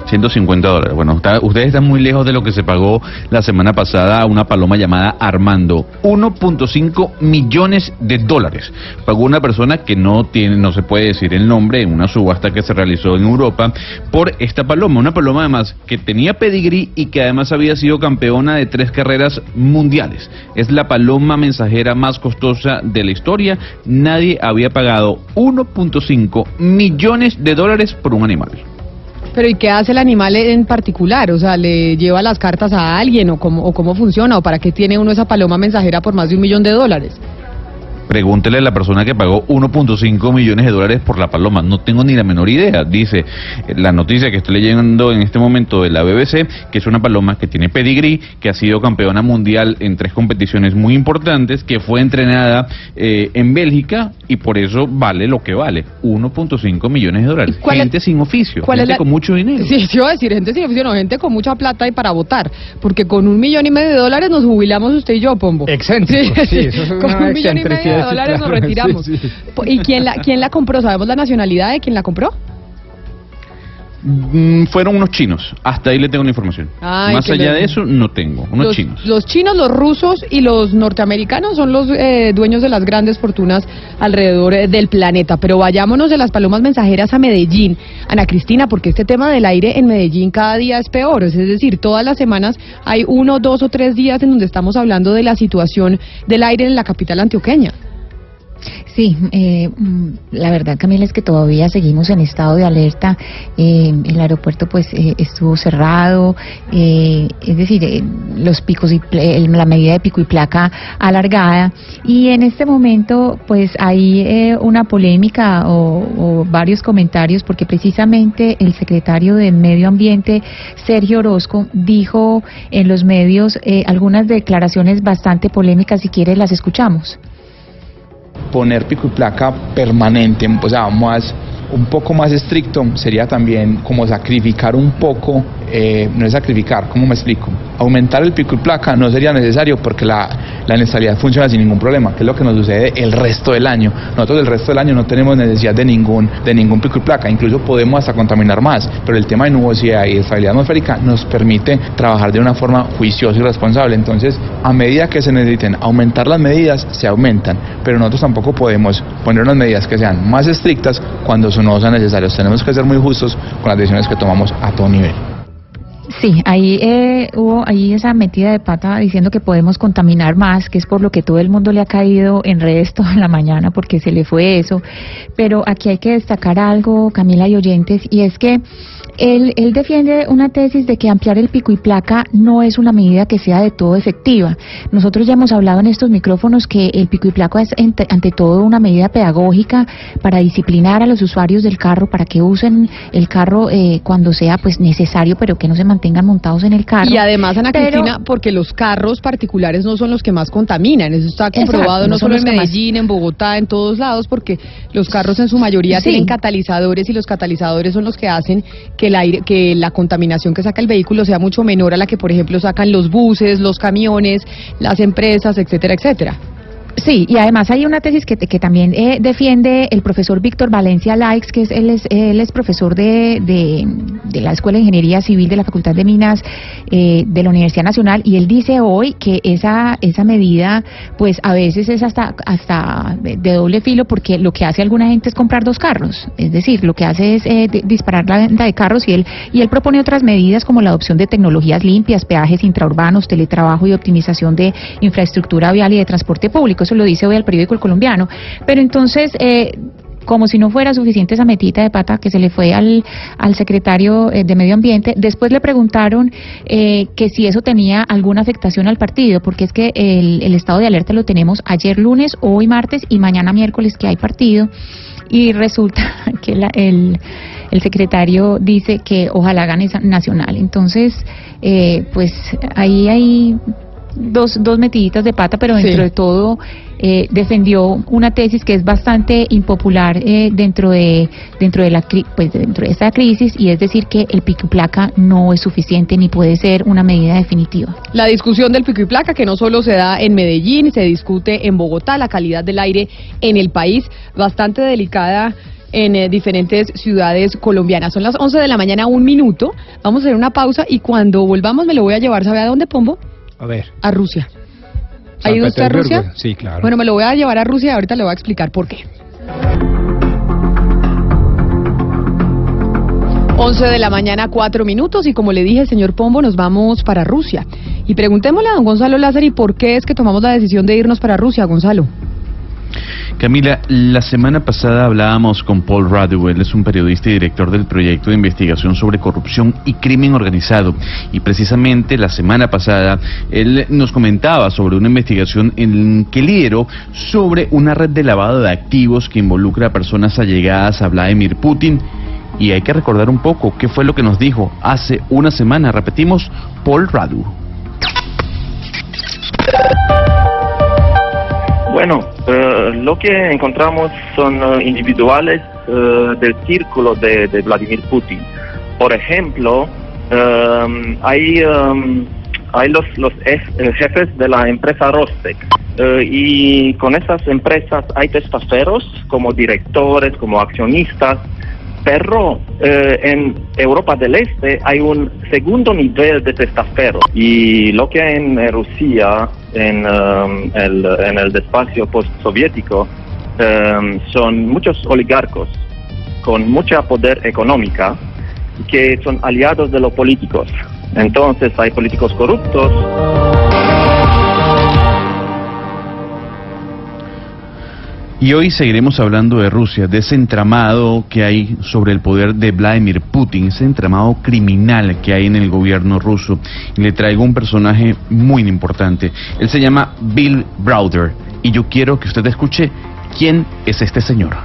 150 dólares. Bueno, ustedes están muy lejos de lo que se pagó la semana pasada a una paloma llamada Armando. 1.5 millones de dólares. Pagó una persona que no tiene, no se puede decir el nombre, en una subasta que se realizó en Europa por esta paloma. Una paloma además que tenía pedigrí y que además había sido campeona de tres carreras mundiales. Es la paloma mensajera más costosa de la historia. Nadie había pagado 1.5 millones de dólares por un animal. Pero ¿y qué hace el animal en particular? O sea, ¿le lleva las cartas a alguien o cómo, o cómo funciona? ¿O para qué tiene uno esa paloma mensajera por más de un millón de dólares? Pregúntele a la persona que pagó 1.5 millones de dólares por la paloma. No tengo ni la menor idea. Dice la noticia que estoy leyendo en este momento de la BBC, que es una paloma que tiene pedigrí, que ha sido campeona mundial en tres competiciones muy importantes, que fue entrenada eh, en Bélgica y por eso vale lo que vale. 1.5 millones de dólares. Gente sin oficio, gente con mucho dinero. Sí, sí, iba a decir gente sin oficio, no, gente con mucha plata y para votar. Porque con un millón y medio de dólares nos jubilamos usted y yo, Pombo. Excéntrico, sí, eso es con un millón y medio dólares nos retiramos. ¿Y quién la, quién la compró? ¿Sabemos la nacionalidad de quién la compró? Mm, fueron unos chinos. Hasta ahí le tengo la información. Más allá de eso, no tengo. Unos los, chinos. Los chinos, los rusos y los norteamericanos son los eh, dueños de las grandes fortunas alrededor eh, del planeta. Pero vayámonos de las palomas mensajeras a Medellín. Ana Cristina, porque este tema del aire en Medellín cada día es peor. Es decir, todas las semanas hay uno, dos o tres días en donde estamos hablando de la situación del aire en la capital antioqueña. Sí, eh, mm, la verdad, Camila, es que todavía seguimos en estado de alerta. Eh, el aeropuerto, pues, eh, estuvo cerrado. es decir, los picos y la medida de pico y placa alargada. Y en este momento, pues, hay una polémica o, o, varios comentarios, porque precisamente el secretario de Medio Ambiente, Sergio Orozco, dijo en los medios algunas declaraciones bastante polémicas. Si quiere, las escuchamos poner pico y placa permanente, o sea, más un poco más estricto sería también como sacrificar un poco, eh, no es sacrificar, ¿cómo me explico? Aumentar el pico y placa no sería necesario porque la, la inestabilidad funciona sin ningún problema, que es lo que nos sucede el resto del año. Nosotros el resto del año no tenemos necesidad de ningún, de ningún pico y placa, incluso podemos hasta contaminar más, pero el tema de nubosidad y estabilidad atmosférica nos permite trabajar de una forma juiciosa y responsable. Entonces, a medida que se necesiten aumentar las medidas, se aumentan, pero nosotros tampoco podemos poner unas medidas que sean más estrictas cuando no sean necesarios. Tenemos que ser muy justos con las decisiones que tomamos a todo nivel. Sí, ahí eh, hubo ahí esa metida de pata diciendo que podemos contaminar más, que es por lo que todo el mundo le ha caído en redes toda la mañana porque se le fue eso. Pero aquí hay que destacar algo, Camila y oyentes, y es que él, él defiende una tesis de que ampliar el pico y placa no es una medida que sea de todo efectiva. Nosotros ya hemos hablado en estos micrófonos que el pico y placa es ante, todo una medida pedagógica para disciplinar a los usuarios del carro para que usen el carro eh, cuando sea pues necesario, pero que no se mantengan montados en el carro. Y además, Ana Cristina, porque los carros particulares no son los que más contaminan. Eso está comprobado no, solo en Medellín, en Bogotá, en todos lados, porque los carros en su mayoría tienen catalizadores y los catalizadores son los que hacen que el aire, que la contaminación que saca el vehículo sea mucho menor a la que, por ejemplo, sacan los buses, los camiones, las empresas, etcétera, etcétera. Sí, y además hay una tesis que, que también eh, defiende el profesor Víctor Valencia Likes, que es él, es él es profesor de, de, la Escuela de Ingeniería Civil de la Facultad de Minas eh, de la Universidad Nacional, y él dice hoy que esa, esa medida, pues a veces es hasta, hasta de, doble filo, porque lo que hace alguna gente es comprar dos carros, es decir, lo que hace es eh, disparar la venta de carros, y él, y él propone otras medidas como la adopción de tecnologías limpias, peajes intraurbanos, teletrabajo y optimización de infraestructura vial y de transporte público. Eso lo dice hoy el periódico El Colombiano. Pero entonces, eh, como si no fuera suficiente esa metita de pata que se le fue al, al secretario eh, de Medio Ambiente, después le preguntaron eh, que si eso tenía alguna afectación al partido, porque es que el, el estado de alerta lo tenemos ayer lunes, hoy martes y mañana miércoles que hay partido. Y resulta que la- el, el secretario dice que ojalá gane Nacional. Entonces, eh, pues ahí hay dos, dos metiditas de pata, pero dentro Sí. de todo eh, defendió una tesis que es bastante impopular eh, dentro de dentro de la pues dentro de esta crisis y es decir que el pico y placa no es suficiente ni puede ser una medida definitiva. La discusión del pico y placa, que no solo se da en Medellín, se discute en Bogotá, la calidad del aire en el país, bastante delicada en eh, diferentes ciudades colombianas. Son las 11 de la mañana, un minuto. Vamos a hacer una pausa y cuando volvamos me lo voy a llevar, ¿sabe a dónde, Pombo? A ver. A Rusia. ¿Ha ido usted a. Rusia? Sí, claro. Bueno, me lo voy a llevar a Rusia y ahorita le voy a explicar por qué. 11 de la mañana, cuatro minutos, y como le dije, señor Pombo, nos vamos para Rusia. Y preguntémosle a don Gonzalo Lázaro, por qué es que tomamos la decisión de irnos para Rusia, Gonzalo? Camila, la semana pasada hablábamos con Paul Radu, él es un periodista y director del proyecto de investigación sobre corrupción y crimen organizado. Y precisamente la semana pasada él nos comentaba sobre una investigación en que lideró sobre una red de lavado de activos que involucra a personas allegadas a Vladimir Putin. Y hay que recordar un poco qué fue lo que nos dijo hace una semana. Repetimos, Paul Radu. Bueno, eh, lo que encontramos son eh, individuales eh, del círculo de, Vladimir Putin. Por ejemplo, eh, hay, eh, hay los, los eh, jefes de la empresa Rostec. eh, y con esas empresas hay testaferros como directores, como accionistas, pero eh, en Europa del Este hay un segundo nivel de testaferro y lo que en eh, Rusia, en, um, el, en el espacio postsoviético, um, son muchos oligarcos con mucha poder económica que son aliados de los políticos. Entonces hay políticos corruptos. Y hoy seguiremos hablando de Rusia, de ese entramado que hay sobre el poder de Vladimir Putin, ese entramado criminal que hay en el gobierno ruso. Y le traigo un personaje muy importante. Él se llama Bill Browder. Y yo quiero que usted escuche quién es este señor.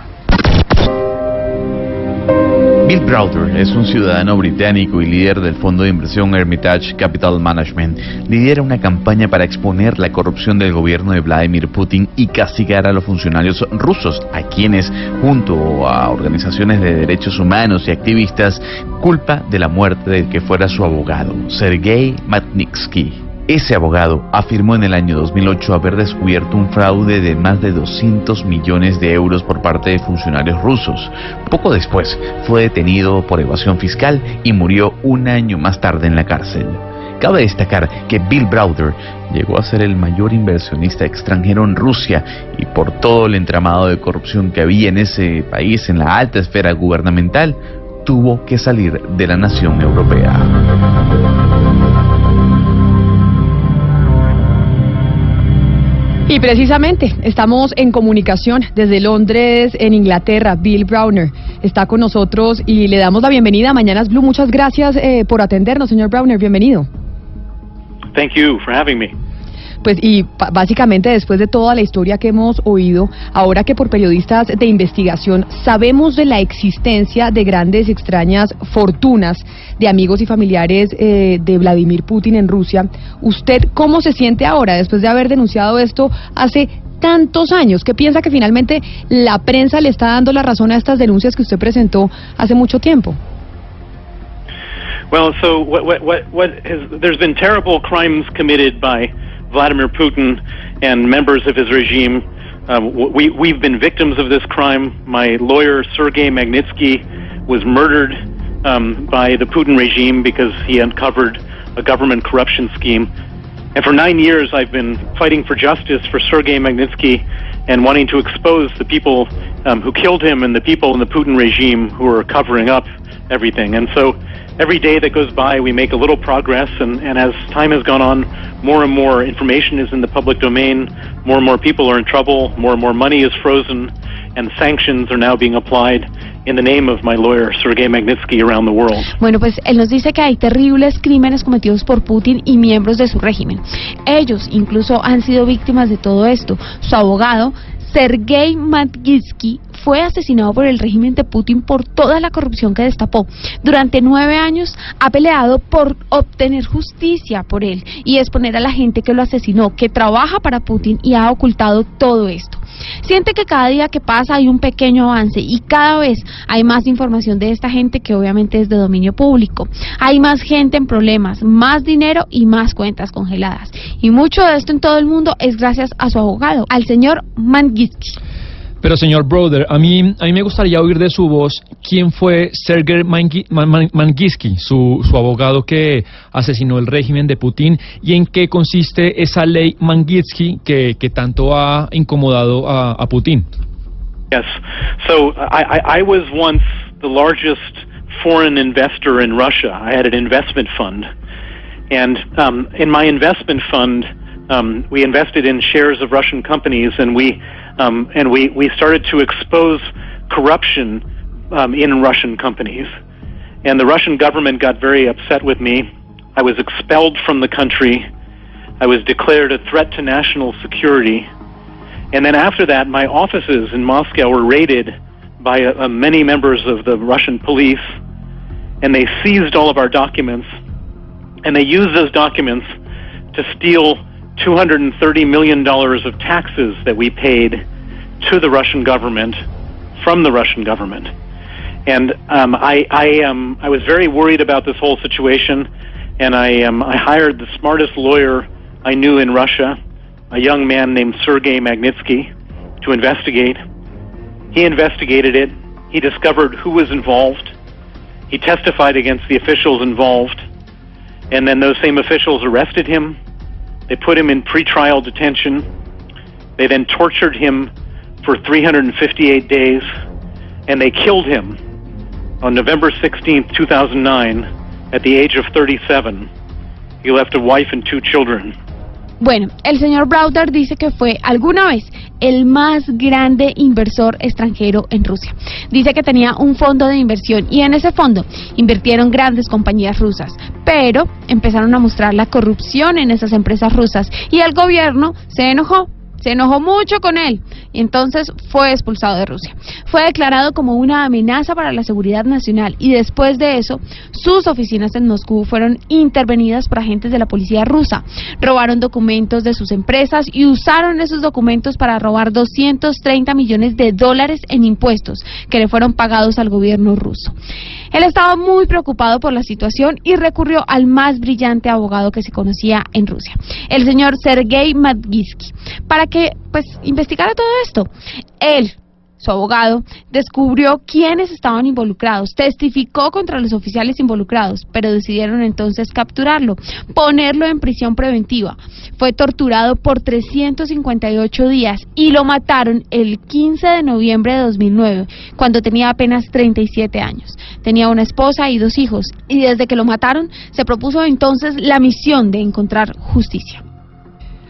Bill Browder es un ciudadano británico y líder del fondo de inversión Hermitage Capital Management. Lidera una campaña para exponer la corrupción del gobierno de Vladimir Putin y castigar a los funcionarios rusos, a quienes, junto a organizaciones de derechos humanos y activistas, culpa de la muerte del que fuera su abogado, Sergei Magnitsky. Ese abogado afirmó en el año 2008 haber descubierto un fraude de más de 200 millones de euros por parte de funcionarios rusos. Poco después fue detenido por evasión fiscal y murió un año más tarde en la cárcel. Cabe destacar que Bill Browder llegó a ser el mayor inversionista extranjero en Rusia y por todo el entramado de corrupción que había en ese país en la alta esfera gubernamental, tuvo que salir de la nación europea. Y precisamente estamos en comunicación desde Londres, en Inglaterra. Bill Browner está con nosotros y le damos la bienvenida a Mañanas Blue. Muchas gracias eh, por atendernos, señor Browner. Bienvenido. Thank you for having me. Pues y básicamente después de toda la historia que hemos oído, ahora que por periodistas de investigación sabemos de la existencia de grandes extrañas fortunas de amigos y familiares eh, de Vladimir Putin en Rusia, ¿usted cómo se siente ahora después de haber denunciado esto hace tantos años? ¿Qué piensa que finalmente la prensa le está dando la razón a estas denuncias que usted presentó hace mucho tiempo? Well, so what, what, what, what has, there's been terrible crimes committed by Vladimir Putin and members of his regime. Um, we, we've been victims of this crime. My lawyer, Sergei Magnitsky, was murdered um, by the Putin regime because he uncovered a government corruption scheme. And for nine years, I've been fighting for justice for Sergei Magnitsky and wanting to expose the people um, who killed him and the people in the Putin regime who are covering up everything. And so every day that goes by, we make a little progress. And, and as time has gone on, more and more information is in the public domain, more and more people are in trouble, more and more money is frozen, and sanctions are now being applied in the name of my lawyer, Sergei Magnitsky, around the world. Bueno, pues él nos dice que hay terribles crímenes cometidos por Putin y miembros de su régimen. Ellos incluso han sido víctimas de todo esto. Su abogado, Sergei Magnitsky, fue asesinado por el régimen de Putin por toda la corrupción que destapó. Durante nueve años ha peleado por obtener justicia por él y exponer a la gente que lo asesinó, que trabaja para Putin y ha ocultado todo esto. Siente que cada día que pasa hay un pequeño avance y cada vez hay más información de esta gente que obviamente es de dominio público. Hay más gente en problemas, más dinero y más cuentas congeladas. Y mucho de esto en todo el mundo es gracias a su abogado, al señor Mangitsky. Pero señor Brother, a mí, a mí me gustaría oír de su voz quién fue Sergei Mangi- Man- Man- Magnitsky, su, su abogado que asesinó el régimen de Putin, y en qué consiste esa ley Magnitsky que, que tanto ha incomodado a, a Putin. Yes. So I, I, I was once the largest foreign investor in Russia. I had an investment fund. And um, in my investment fund, um, we invested in shares of Russian companies, and we um, and we, we started to expose corruption um, in Russian companies. And the Russian government got very upset with me. I was expelled from the country. I was declared a threat to national security. And then after that, my offices in Moscow were raided by uh, uh, many members of the Russian police, and they seized all of our documents, and they used those documents to steal $230 million of taxes that we paid to the Russian government from the Russian government. And um, I, I, um, I was very worried about this whole situation, and I, um, I hired the smartest lawyer I knew in Russia, a young man named Sergei Magnitsky, to investigate. He investigated it. He discovered who was involved. He testified against the officials involved. And then those same officials arrested him. They put him in pretrial detention. They then tortured him for 358 days. And they killed him on November 16th, 2009, at the age of 37. He left a wife and two children. Bueno, el señor Browder dice que fue alguna vez el más grande inversor extranjero en Rusia. Dice que tenía un fondo de inversión y en ese fondo invirtieron grandes compañías rusas, pero empezaron a mostrar la corrupción en esas empresas rusas y el gobierno se enojó. Se enojó mucho con él y entonces fue expulsado de Rusia. Fue declarado como una amenaza para la seguridad nacional y después de eso sus oficinas en Moscú fueron intervenidas por agentes de la policía rusa. Robaron documentos de sus empresas y usaron esos documentos para robar 230 millones de dólares en impuestos que le fueron pagados al gobierno ruso. Él estaba muy preocupado por la situación y recurrió al más brillante abogado que se conocía en Rusia, el señor Sergei Magnitsky, para que pues investigara todo esto. Él su abogado, descubrió quiénes estaban involucrados, testificó contra los oficiales involucrados, pero decidieron entonces capturarlo, ponerlo en prisión preventiva. Fue torturado por 358 días y lo mataron el 15 de noviembre de 2009, cuando tenía apenas 37 años. Tenía una esposa y dos hijos, y desde que lo mataron se propuso entonces la misión de encontrar justicia.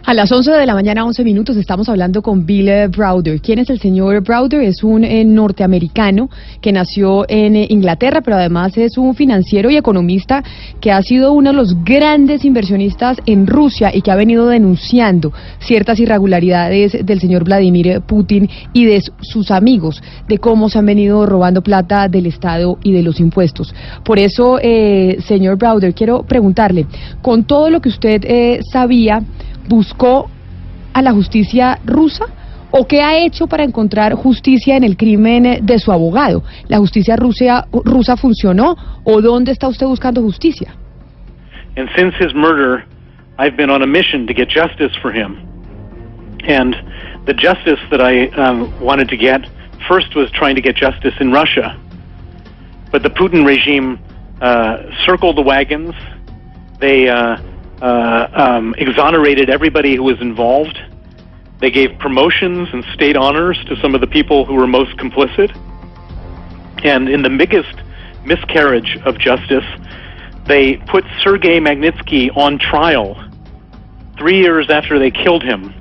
A las 11 de la mañana, 11 minutos, estamos hablando con Bill eh, Browder. ¿Quién es el señor Browder? Es un eh, norteamericano que nació en eh, Inglaterra, pero además es un financiero y economista que ha sido uno de los grandes inversionistas en Rusia y que ha venido denunciando ciertas irregularidades del señor Vladimir Putin y de su- sus amigos, de cómo se han venido robando plata del Estado y de los impuestos. Por eso, eh, señor Browder, quiero preguntarle, con todo lo que usted eh, sabía, buscó a la justicia rusa o qué ha hecho para encontrar justicia en el crimen de su abogado? ¿La justicia rusa, rusa funcionó o dónde está usted buscando justicia? And since his murder, I've been on a mission to get justice for him. And the justice that I um, wanted to get first was trying to get justice in Russia. But the Putin regime uh, circled the wagons. They uh, uh, um, exonerated everybody who was involved. They gave promotions and state honors to some of the people who were most complicit. And in the biggest miscarriage of justice, they put Sergei Magnitsky on trial three years after they killed him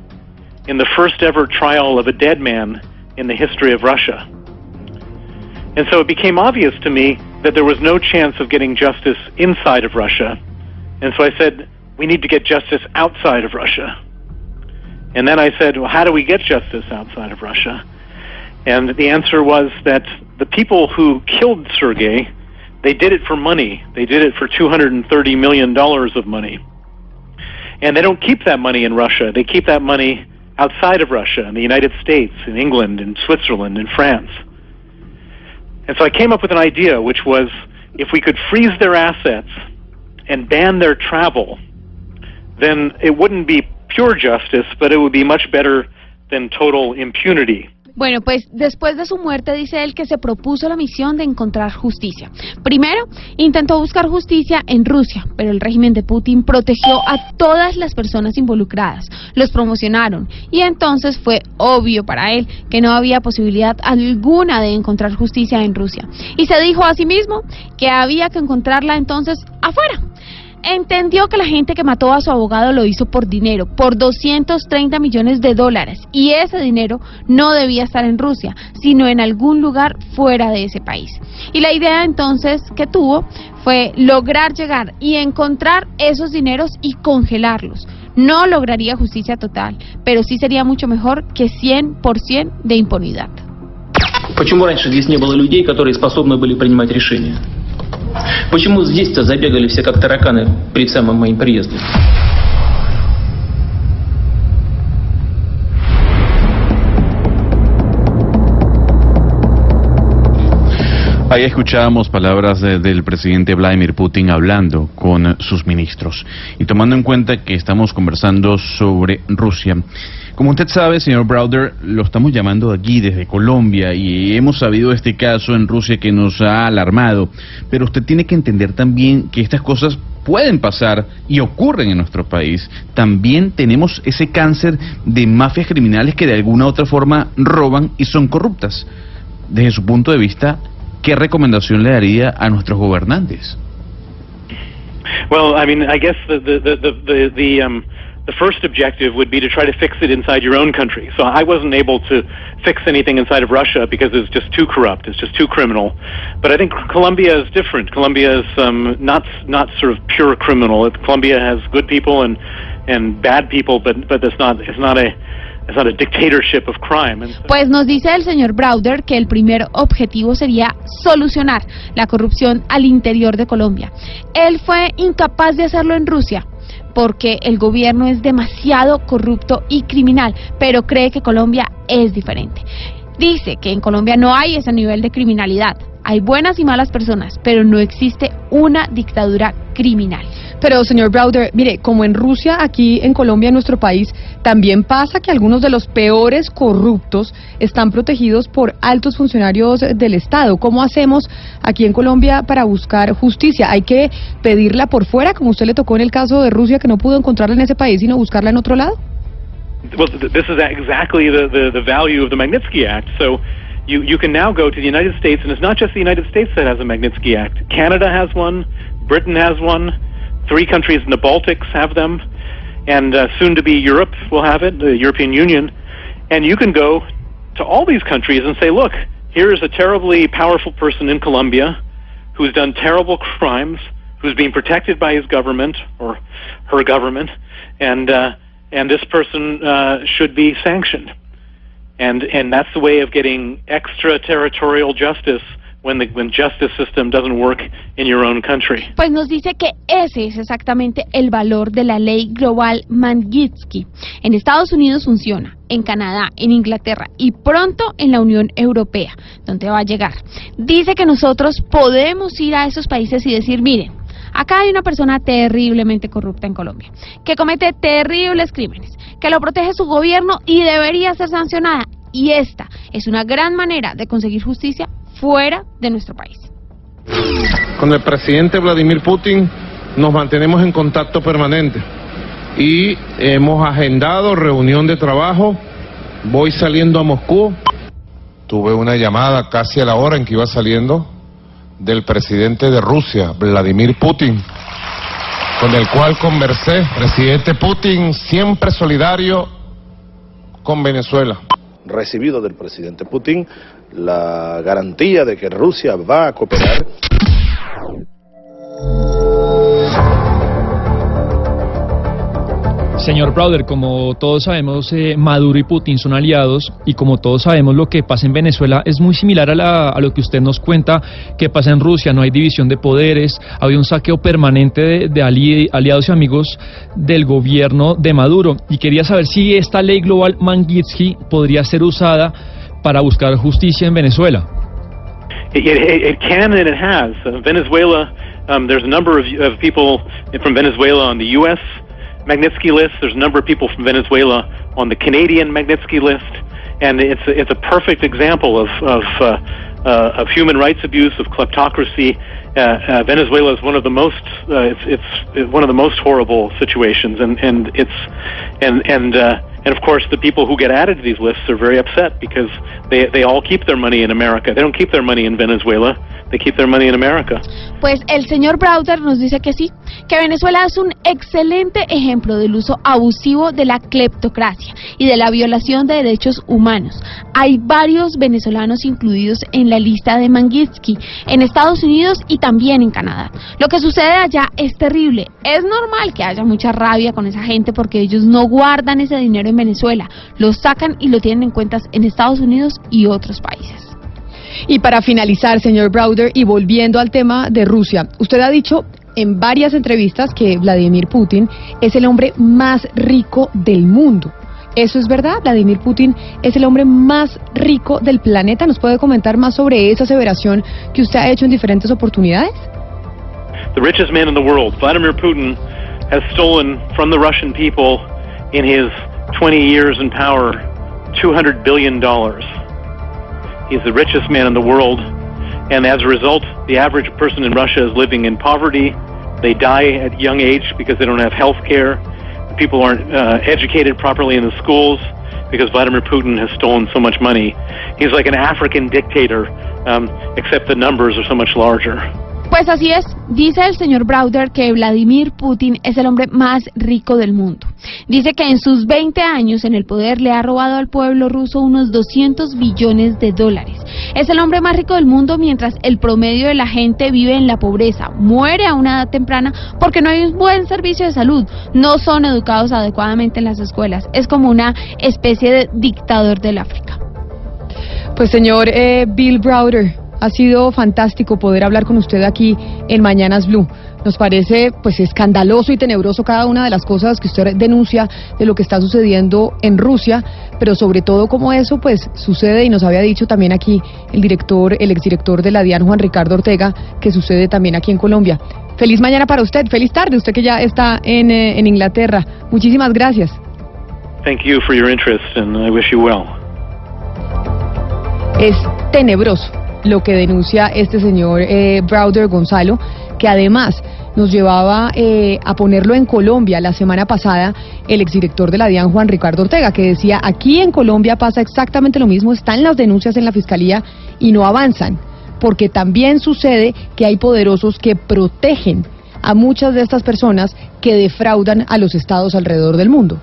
in the first ever trial of a dead man in the history of Russia. And so it became obvious to me that there was no chance of getting justice inside of Russia. And so I said, we need to get justice outside of Russia. And then I said, well, how do we get justice outside of Russia? And the answer was that the people who killed Sergei, they did it for money. They did it for $230 million of money. And they don't keep that money in Russia. They keep that money outside of Russia, in the United States, in England, in Switzerland, in France. And so I came up with an idea, which was if we could freeze their assets and ban their travel, then it wouldn't be pure justice, but it would be much better than total impunity. Bueno, pues después de su muerte dice él que se propuso la misión de encontrar justicia. Primero, intentó buscar justicia en Rusia, pero el régimen de Putin protegió a todas las personas involucradas, los promocionaron y entonces fue obvio para él que no había posibilidad alguna de encontrar justicia en Rusia. Y se dijo a sí mismo que había que encontrarla entonces afuera entendió que la gente que mató a su abogado lo hizo por dinero, por 230 millones de dólares, y ese dinero no debía estar en Rusia, sino en algún lugar fuera de ese país. Y la idea entonces que tuvo fue lograr llegar y encontrar esos dineros y congelarlos. No lograría justicia total, pero sí sería mucho mejor que 100% de impunidad. Почему раньше здесь не было людей, которые способны были принимать решения? Почему здесь-то забегали все как тараканы перед самым моим приездом? Ahí escuchábamos palabras de, del presidente Vladimir Putin hablando con sus ministros. Y tomando en cuenta que estamos conversando sobre Rusia, como usted sabe, señor Browder, lo estamos llamando aquí desde Colombia y hemos sabido este caso en Rusia que nos ha alarmado. Pero usted tiene que entender también que estas cosas pueden pasar y ocurren en nuestro país. También tenemos ese cáncer de mafias criminales que de alguna u otra forma roban y son corruptas. Desde su punto de vista, ¿qué recomendación le daría a nuestros gobernantes? Well, I mean, I guess the the the the, the um, the first objective would be to try to fix it inside your own country. So I wasn't able to fix anything inside of Russia because it's just too corrupt. It's just too criminal. But I think Colombia is different. Colombia is um, not not sort of pure criminal. Colombia has good people and and bad people, but but it's not it's not a Pues nos dice el señor Browder que el primer objetivo sería solucionar la corrupción al interior de Colombia. Él fue incapaz de hacerlo en Rusia porque el gobierno es demasiado corrupto y criminal, pero cree que Colombia es diferente. Dice que en Colombia no hay ese nivel de criminalidad. Hay buenas y malas personas, pero no existe una dictadura criminal. Pero, señor Browder, mire, como en Rusia, aquí en Colombia, en nuestro país, también pasa que algunos de los peores corruptos están protegidos por altos funcionarios del Estado. ¿Cómo hacemos aquí en Colombia para buscar justicia? ¿Hay que pedirla por fuera, como usted le tocó en el caso de Rusia, que no pudo encontrarla en ese país, sino buscarla en otro lado? well, th- this is exactly the, the, the value of the Magnitsky Act. So you, you can now go to the United States, and it's not just the United States that has a Magnitsky Act. Canada has one, Britain has one, three countries in the Baltics have them, and uh, soon to be Europe will have it, the European Union. And you can go to all these countries and say, look, here is a terribly powerful person in Colombia who's done terrible crimes, who's being protected by his government or her government, and uh, and this person uh, should be sanctioned. And and that's the way of getting extraterritorial justice when the when justice system doesn't work in your own country. Pues nos dice que ese es exactamente el valor de la ley global Magnitsky. En Estados Unidos funciona, en Canadá, en Inglaterra y pronto en la Unión Europea, donde va a llegar. Dice que nosotros podemos ir a esos países y decir, miren, Acá hay una persona terriblemente corrupta en Colombia, que comete terribles crímenes, que lo protege su gobierno y debería ser sancionada. Y esta es una gran manera de conseguir justicia fuera de nuestro país. Con el presidente Vladimir Putin nos mantenemos en contacto permanente y hemos agendado reunión de trabajo. Voy saliendo a Moscú. Tuve una llamada casi a la hora en que iba saliendo del presidente de Rusia, Vladimir Putin, con el cual conversé. Presidente Putin, siempre solidario con Venezuela. Recibido del presidente Putin la garantía de que Rusia va a cooperar. Señor Browder, como todos sabemos, eh, Maduro y Putin son aliados y como todos sabemos lo que pasa en Venezuela es muy similar a, la- a lo que usted nos cuenta que pasa en Rusia, no hay división de poderes, había un saqueo permanente de, de ali- aliados y amigos del gobierno de Maduro y quería saber si esta ley global Magnitsky podría ser usada para buscar justicia en Venezuela. It can and it has. Uh, Venezuela, um, there's a number of, of people from Venezuela on the U.S. Magnitsky list. There's a number of people from Venezuela on the Canadian Magnitsky list, and it's a, it's a perfect example of of, uh, uh, of human rights abuse, of kleptocracy. Uh, uh, Venezuela is one of the most uh, it's, it's it's one of the most horrible situations, and and it's and and. Uh, and of course, the people who get added to these lists are very upset because they they all keep their money in America. They don't keep their money in Venezuela. They keep their money in America. Pues el señor Browder nos dice que sí, que Venezuela es un excelente ejemplo del uso abusivo de la cleptocracia y de la violación de derechos humanos. Hay varios venezolanos incluidos en la lista de Magnitsky en Estados Unidos y también en Canadá. Lo que sucede allá es terrible. Es normal que haya mucha rabia con esa gente porque ellos no guardan ese dinero en Venezuela, lo sacan y lo tienen en cuentas en Estados Unidos y otros países. Y para finalizar, señor Browder, y volviendo al tema de Rusia, usted ha dicho en varias entrevistas que Vladimir Putin es el hombre más rico del mundo. ¿Eso es verdad? ¿Vladimir Putin es el hombre más rico del planeta? ¿Nos puede comentar más sobre esa aseveración que usted ha hecho en diferentes oportunidades? the richest man in the world, Vladimir Putin, has stolen from the Russian people in his 20 years in power $200 billion. He's the richest man in the world, and as a result, the average person in Russia is living in poverty. They die at young age because they don't have health care. People aren't uh, educated properly in the schools because Vladimir Putin has stolen so much money. He's like an African dictator, um, except the numbers are so much larger. Pues así es, dice el señor Browder que Vladimir Putin es el hombre más rico del mundo. Dice que en sus 20 años en el poder le ha robado al pueblo ruso unos 200 billones de dólares. Es el hombre más rico del mundo mientras el promedio de la gente vive en la pobreza, muere a una edad temprana porque no hay un buen servicio de salud, no son educados adecuadamente en las escuelas. Es como una especie de dictador del África. Pues señor eh, Bill Browder, ha sido fantástico poder hablar con usted aquí en Mañanas Blue. Nos parece pues escandaloso y tenebroso cada una de las cosas que usted denuncia de lo que está sucediendo en Rusia, pero sobre todo como eso pues sucede y nos había dicho también aquí el director, el exdirector de la DIAN Juan Ricardo Ortega, que sucede también aquí en Colombia. Feliz mañana para usted, feliz tarde, usted que ya está en, eh, en Inglaterra. Muchísimas gracias. Thank you for your interest, and I wish you well. Es tenebroso lo que denuncia este señor eh, Browder Gonzalo, que además nos llevaba eh, a ponerlo en Colombia la semana pasada el exdirector de la DIAN, Juan Ricardo Ortega, que decía, aquí en Colombia pasa exactamente lo mismo, están las denuncias en la Fiscalía y no avanzan, porque también sucede que hay poderosos que protegen a muchas de estas personas que defraudan a los estados alrededor del mundo.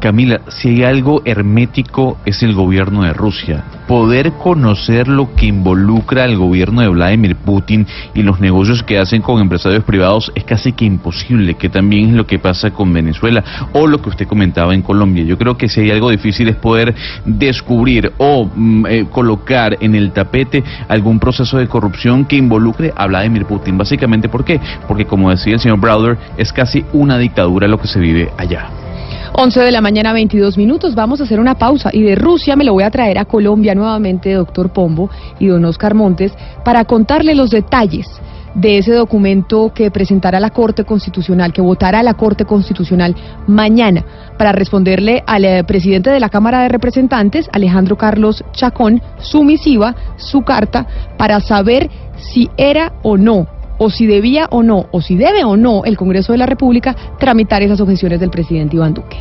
Camila, si hay algo hermético es el gobierno de Rusia. Poder conocer lo que involucra al gobierno de Vladimir Putin y los negocios que hacen con empresarios privados es casi que imposible, que también es lo que pasa con Venezuela o lo que usted comentaba en Colombia. Yo creo que si hay algo difícil es poder descubrir o mm, eh, colocar en el tapete algún proceso de corrupción que involucre a Vladimir Putin. Básicamente, ¿por qué? Porque como decía el señor Browder, es casi una dictadura lo que se vive allá. 11 de la mañana, 22 minutos. Vamos a hacer una pausa y de Rusia me lo voy a traer a Colombia nuevamente, doctor Pombo y don Oscar Montes, para contarle los detalles de ese documento que presentará la Corte Constitucional, que votará la Corte Constitucional mañana para responderle al eh, presidente de la Cámara de Representantes, Alejandro Carlos Chacón, su misiva, su carta, para saber si era o no o si debía o no, o si debe o no el Congreso de la República tramitar esas objeciones del presidente Iván Duque.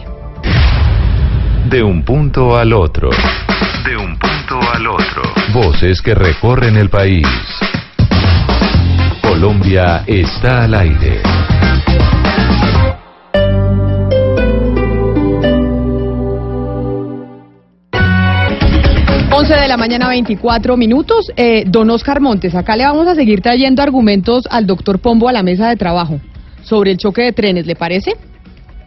De un punto al otro. De un punto al otro. Voces que recorren el país. Colombia está al aire. 11 de la mañana, 24 minutos. Eh, don Oscar Montes, acá le vamos a seguir trayendo argumentos al doctor Pombo a la mesa de trabajo sobre el choque de trenes, ¿le parece?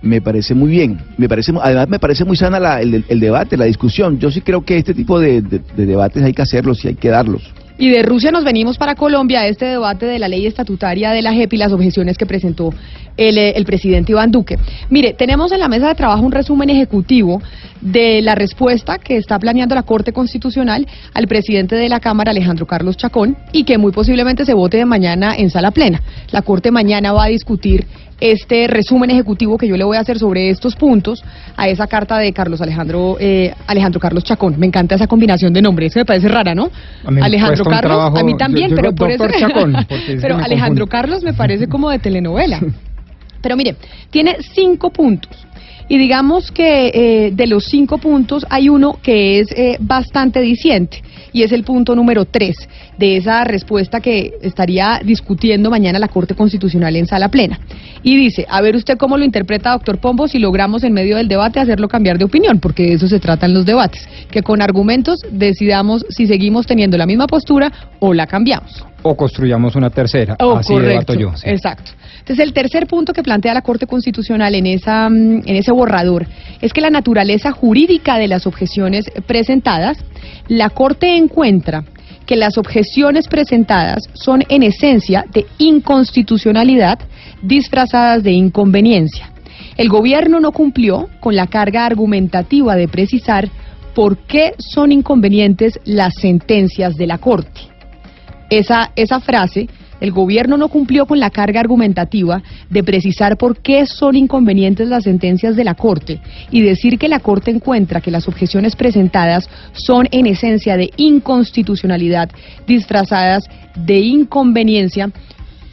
Me parece muy bien. Me parece, además, me parece muy sana la- el, debate, la discusión. Yo sí creo que este tipo de debates hay que hacerlos y hay que darlos. Y de Rusia nos venimos para Colombia a este debate de la ley estatutaria de la JEP y las objeciones que presentó el, eh, el presidente Iván Duque. Mire, tenemos en la mesa de trabajo un resumen ejecutivo de la respuesta que está planeando la Corte Constitucional al presidente de la Cámara, Alejandro Carlos Chacón, y que muy posiblemente se vote de mañana en sala plena. La Corte mañana va a discutir este resumen ejecutivo que yo le voy a hacer sobre estos puntos a esa carta de Carlos Alejandro eh, Alejandro Carlos Chacón. Me encanta esa combinación de nombres, me parece rara, ¿no? Alejandro Carlos, trabajo- a mí también, yo- yo pero por eso. Chacón, pero Alejandro. Carlos me parece como de telenovela. Pero mire, tiene cinco puntos. Y digamos que eh, de los cinco puntos hay uno que es eh, bastante diciente y es el punto número tres de esa respuesta que estaría discutiendo mañana la Corte Constitucional en sala plena. Y dice, a ver usted cómo lo interpreta, doctor Pombo, si logramos en medio del debate hacerlo cambiar de opinión, porque de eso se tratan los debates, que con argumentos decidamos si seguimos teniendo la misma postura o la cambiamos. O construyamos una tercera. Oh, Así correcto, debato yo. sí. Exacto. Entonces, el tercer punto que plantea la Corte Constitucional en, mm, en ese borrador es que la naturaleza jurídica de las objeciones presentadas, la Corte encuentra que las objeciones presentadas son en esencia de inconstitucionalidad disfrazadas de inconveniencia. El gobierno no cumplió con la carga argumentativa de precisar por qué son inconvenientes las sentencias de la Corte esa, esa frase, el gobierno no cumplió con la carga argumentativa de precisar por qué son inconvenientes las sentencias de la Corte y decir que la Corte encuentra que las objeciones presentadas son en esencia de inconstitucionalidad disfrazadas de inconveniencia.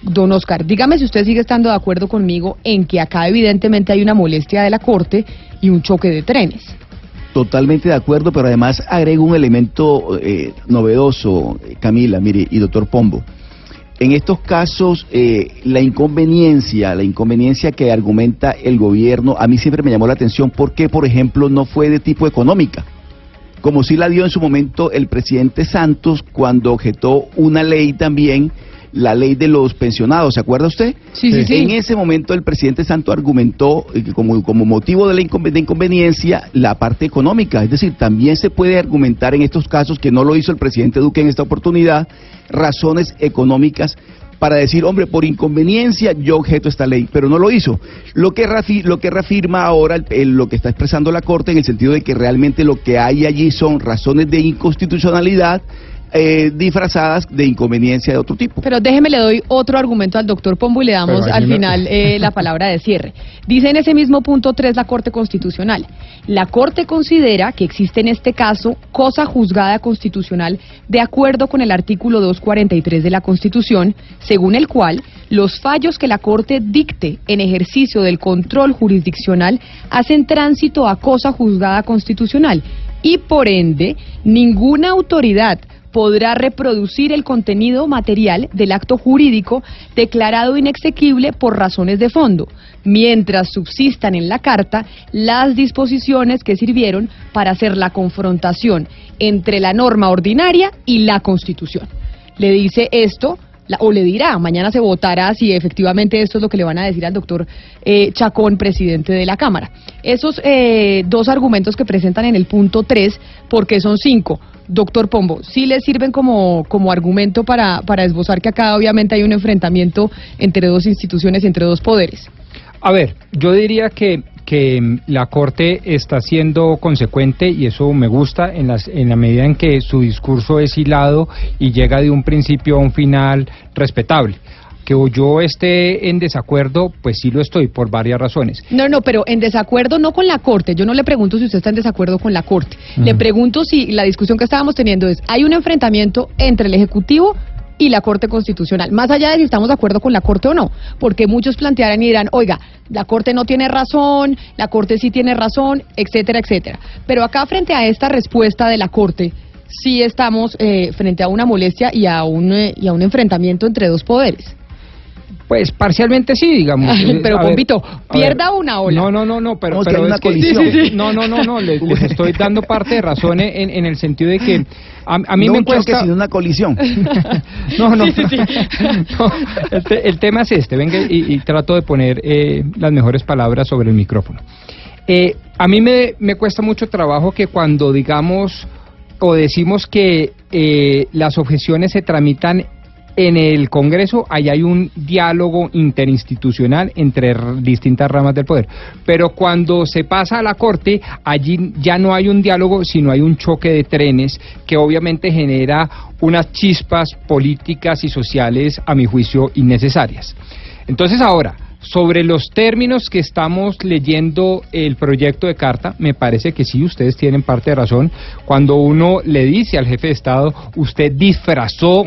Don Oscar, dígame si usted sigue estando de acuerdo conmigo en que acá evidentemente hay una molestia de la Corte y un choque de trenes. Totalmente de acuerdo, pero además agrego un elemento eh, novedoso, Camila, mire, y doctor Pombo. En estos casos, eh, la inconveniencia, la inconveniencia que argumenta el gobierno, a mí siempre me llamó la atención porque, por ejemplo, no fue de tipo económica, como sí la dio en su momento el presidente Santos cuando objetó una ley también, la ley de los pensionados, ¿se acuerda usted? Sí, sí, sí. En ese momento el presidente Santos argumentó eh, que como, como motivo de la inconven- de inconveniencia la parte económica, es decir, también se puede argumentar en estos casos, que no lo hizo el presidente Duque en esta oportunidad, razones económicas para decir, hombre, por inconveniencia yo objeto esta ley, pero no lo hizo. Lo que, lo que reafirma ahora el- el- lo que está expresando la Corte en el sentido de que realmente lo que hay allí son razones de inconstitucionalidad eh, disfrazadas de inconveniencia de otro tipo. Pero déjeme, le doy otro argumento al doctor Pombo y le damos al final eh, la palabra de cierre. Dice en ese mismo punto 3 la Corte Constitucional. La Corte considera que existe en este caso cosa juzgada constitucional de acuerdo con el artículo 243 de la Constitución, según el cual los fallos que la Corte dicte en ejercicio del control jurisdiccional hacen tránsito a cosa juzgada constitucional y por ende ninguna autoridad podrá reproducir el contenido material del acto jurídico declarado inexequible por razones de fondo, mientras subsistan en la Carta las disposiciones que sirvieron para hacer la confrontación entre la norma ordinaria y la Constitución. Le dice esto, la- o le dirá, mañana se votará si efectivamente esto es lo que le van a decir al doctor eh, Chacón, presidente de la Cámara. Esos eh, dos argumentos que presentan en el punto 3, porque son cinco. Doctor Pombo, ¿sí le sirven como, como argumento para, para esbozar que acá obviamente hay un enfrentamiento entre dos instituciones, entre dos poderes? A ver, yo diría que, que mm, la Corte está siendo consecuente y eso me gusta en, las, en la medida en que su discurso es hilado y llega de un principio a un final respetable. Que yo esté en desacuerdo, pues sí lo estoy, por varias razones. No, no, pero en desacuerdo no con la Corte. Yo no le pregunto si usted está en desacuerdo con la Corte. Le pregunto si la discusión que estábamos teniendo es, hay un enfrentamiento entre el Ejecutivo y la Corte Constitucional, más allá de si estamos de acuerdo con la Corte o no, porque muchos plantearán y dirán, oiga, la Corte no tiene razón, la Corte sí tiene razón, etcétera, etcétera. Pero acá frente a esta respuesta de la Corte, sí estamos eh, frente a una molestia y a un, eh, y a un enfrentamiento entre dos poderes. Pues parcialmente sí, digamos. Pero, Pompito, pierda ver. una ola. No, no, no, no, pero, que pero es que- colisión. sí, sí, sí. No, no, no, no, les, les estoy dando parte de razón en, en el sentido de que a, a mí no me cuesta... sino una colisión. No, no, no, el, te- el tema es este, venga y, y trato de poner eh, las mejores palabras sobre el micrófono. Eh, a mí me, me cuesta mucho trabajo que cuando digamos o decimos que eh, las objeciones se tramitan en el Congreso, ahí hay un diálogo interinstitucional entre distintas ramas del poder. Pero cuando se pasa a la Corte, allí ya no hay un diálogo, sino hay un choque de trenes que obviamente genera unas chispas políticas y sociales, a mi juicio, innecesarias. Entonces ahora, sobre los términos que estamos leyendo el proyecto de carta, me parece que sí, ustedes tienen parte de razón. Cuando uno le dice al jefe de Estado, usted disfrazó,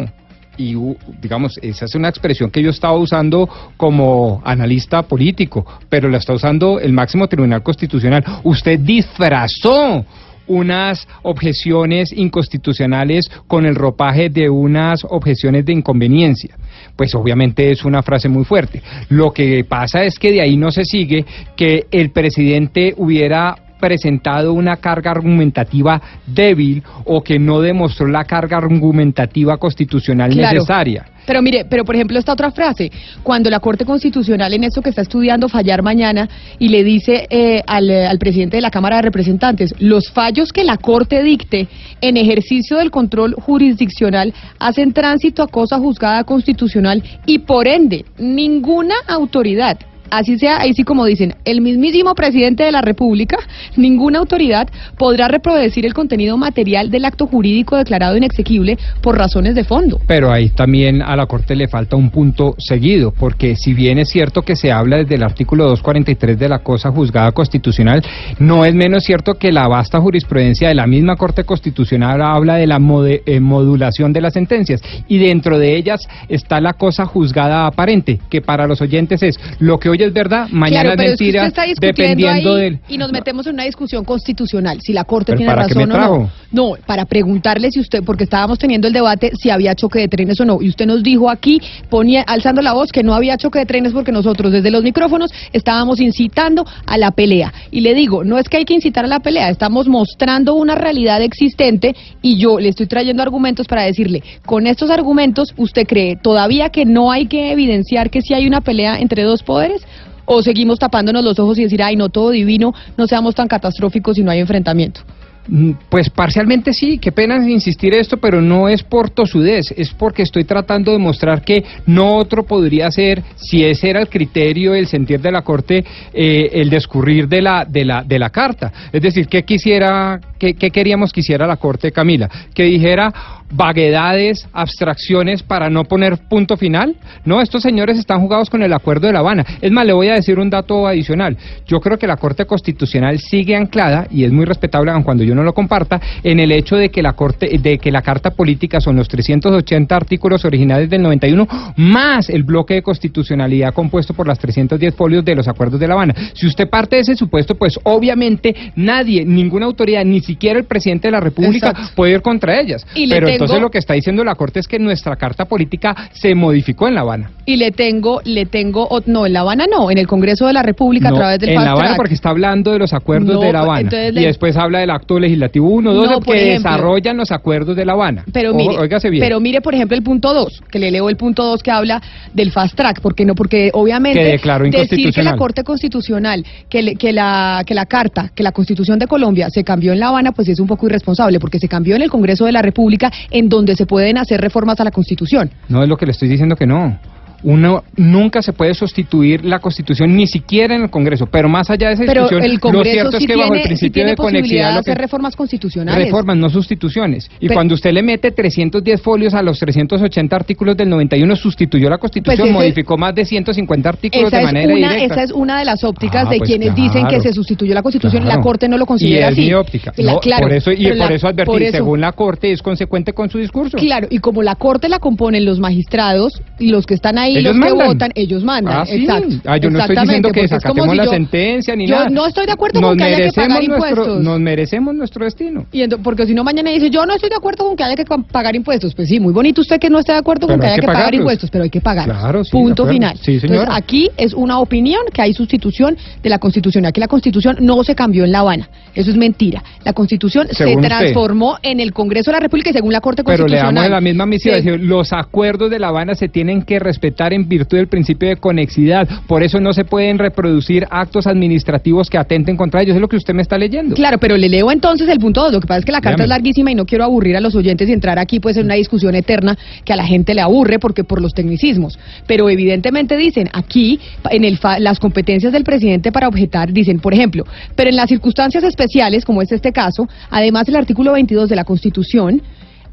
y digamos, esa es una expresión que yo estaba usando como analista político, pero la está usando el máximo tribunal constitucional, usted disfrazó unas objeciones inconstitucionales con el ropaje de unas objeciones de inconveniencia. Pues obviamente es una frase muy fuerte. Lo que pasa es que de ahí no se sigue que el presidente hubiera presentado una carga argumentativa débil o que no demostró la carga argumentativa constitucional Claro. necesaria. Pero mire, pero por ejemplo esta otra frase, cuando la Corte Constitucional en esto que está estudiando fallar mañana y le dice eh, al, eh, al presidente de la Cámara de Representantes, los fallos que la Corte dicte en ejercicio del control jurisdiccional hacen tránsito a cosa juzgada constitucional y por ende ninguna autoridad Así sea, ahí sí como dicen, el mismísimo presidente de la República, ninguna autoridad podrá reproducir el contenido material del acto jurídico declarado inexequible por razones de fondo. Pero ahí también a la Corte le falta un punto seguido, porque si bien es cierto que se habla desde el artículo 243 de la cosa juzgada constitucional, no es menos cierto que la vasta jurisprudencia de la misma Corte Constitucional habla de la eh, modulación de las sentencias y dentro de ellas está la cosa juzgada aparente, que para los oyentes es lo que hoy es verdad, mañana Claro, pero es mentira, es que usted está dependiendo ahí del... y nos metemos en una discusión constitucional, si la Corte ¿Pero tiene para razón o no. No, para preguntarle si usted, porque estábamos teniendo el debate si había choque de trenes o no, y usted nos dijo aquí, ponía alzando la voz que no había choque de trenes porque nosotros desde los micrófonos estábamos incitando a la pelea. Y le digo, no es que hay que incitar a la pelea, estamos mostrando una realidad existente y yo le estoy trayendo argumentos para decirle, con estos argumentos, ¿usted cree todavía que no hay que evidenciar que sí hay una pelea entre dos poderes? ¿O seguimos tapándonos los ojos y decir, ay, no, todo divino, no seamos tan catastróficos y no hay enfrentamiento? Mm, Pues parcialmente sí, qué pena insistir esto, pero no es por tosudez, es porque estoy tratando de mostrar que no otro podría ser, si ese era el criterio, el sentir de la Corte, eh, el descurrir de la, de, la, de la carta. Es decir, ¿qué, quisiera, qué, qué queríamos que hiciera la Corte, Camila? Que dijera vaguedades, abstracciones para no poner punto final. No, estos señores están jugados con el Acuerdo de La Habana. Es más, le voy a decir un dato adicional. Yo creo que la Corte Constitucional sigue anclada, y es muy respetable aun cuando yo no lo comparta, en el hecho de que la Corte, de que la Carta Política son los 380 artículos originales del 91, más el bloque de constitucionalidad compuesto por las 310 folios de los Acuerdos de La Habana. Si usted parte de ese supuesto, pues obviamente nadie, ninguna autoridad, ni siquiera el presidente de la República Exacto. puede ir contra ellas. Y le Pero entonces lo que está diciendo la Corte es que nuestra Carta Política se modificó en La Habana. Y le tengo, le tengo, no, en La Habana no, en el Congreso de la República No, a través del en Fast La Habana Track. porque está hablando de los acuerdos No, de La Habana y después habla del acto legislativo 1, 2 No, que ejemplo. desarrollan los acuerdos de La Habana. Pero mire, bien. pero mire, por ejemplo, el punto 2, que le leo el punto 2 que habla del fast track, porque no, porque obviamente Que decir que la Corte Constitucional, que, le- que la que la carta, que la Constitución de Colombia se cambió en La Habana, pues es un poco irresponsable, porque se cambió en el Congreso de la República, en donde se pueden hacer reformas a la Constitución. No es lo que le estoy diciendo que no. Uno nunca se puede sustituir la Constitución, ni siquiera en el Congreso, pero más allá de esa Pero discusión, el lo cierto sí es que bajo el sí principio tiene de conexidad... de hacer reformas constitucionales. Reformas, no sustituciones. Y Pero- cuando usted le mete 310 folios a los 380 artículos del 91, sustituyó la Constitución, Pues ese- modificó más de 150 artículos Esa de manera una, directa. esa es una de las ópticas Ah, de pues quienes dicen que se sustituyó la Constitución. Claro. La Corte no lo considera y es así. mi óptica. La- No, claro, por eso, y por la- eso advertí, por eso- según la Corte, es consecuente con su discurso. Claro, y como la Corte la componen los magistrados, y los que están ahí, Ellos los que mandan. votan, ellos mandan. Ah, sí. Exacto. Ah, yo no estoy diciendo que desacatemos si la yo- sentencia ni yo nada. no estoy de acuerdo Nos con que haya que pagar nuestro- impuestos. Nos merecemos nuestro destino. Y ento- porque si no mañana dice, yo no estoy de acuerdo con que haya que pa- pagar impuestos. Pues sí, muy bonito usted que no esté de acuerdo con que hay haya que que, pagar impuestos, pero hay que pagar. Claro, sí, Punto final. Sí. Entonces aquí es una opinión que hay sustitución de la Constitución. Aquí la Constitución no se cambió en La Habana. Eso es mentira. La Constitución Según se usted. transformó en el Congreso de la República y según la Corte Pero le Constitucional. damos la misma misión. Los acuerdos de La Habana se tienen que respetar en virtud del principio de conexidad. Por eso no se pueden reproducir actos administrativos que atenten contra ellos. Es lo que usted me está leyendo. Claro, pero le leo entonces el punto 2. Lo que pasa es que la carta es larguísima y no quiero aburrir a los oyentes y entrar aquí pues en una discusión eterna que a la gente le aburre porque por los tecnicismos. Pero evidentemente dicen aquí en el fa- las competencias del presidente para objetar dicen, por ejemplo, pero en las circunstancias especiales como es este caso, además del artículo 22 de la Constitución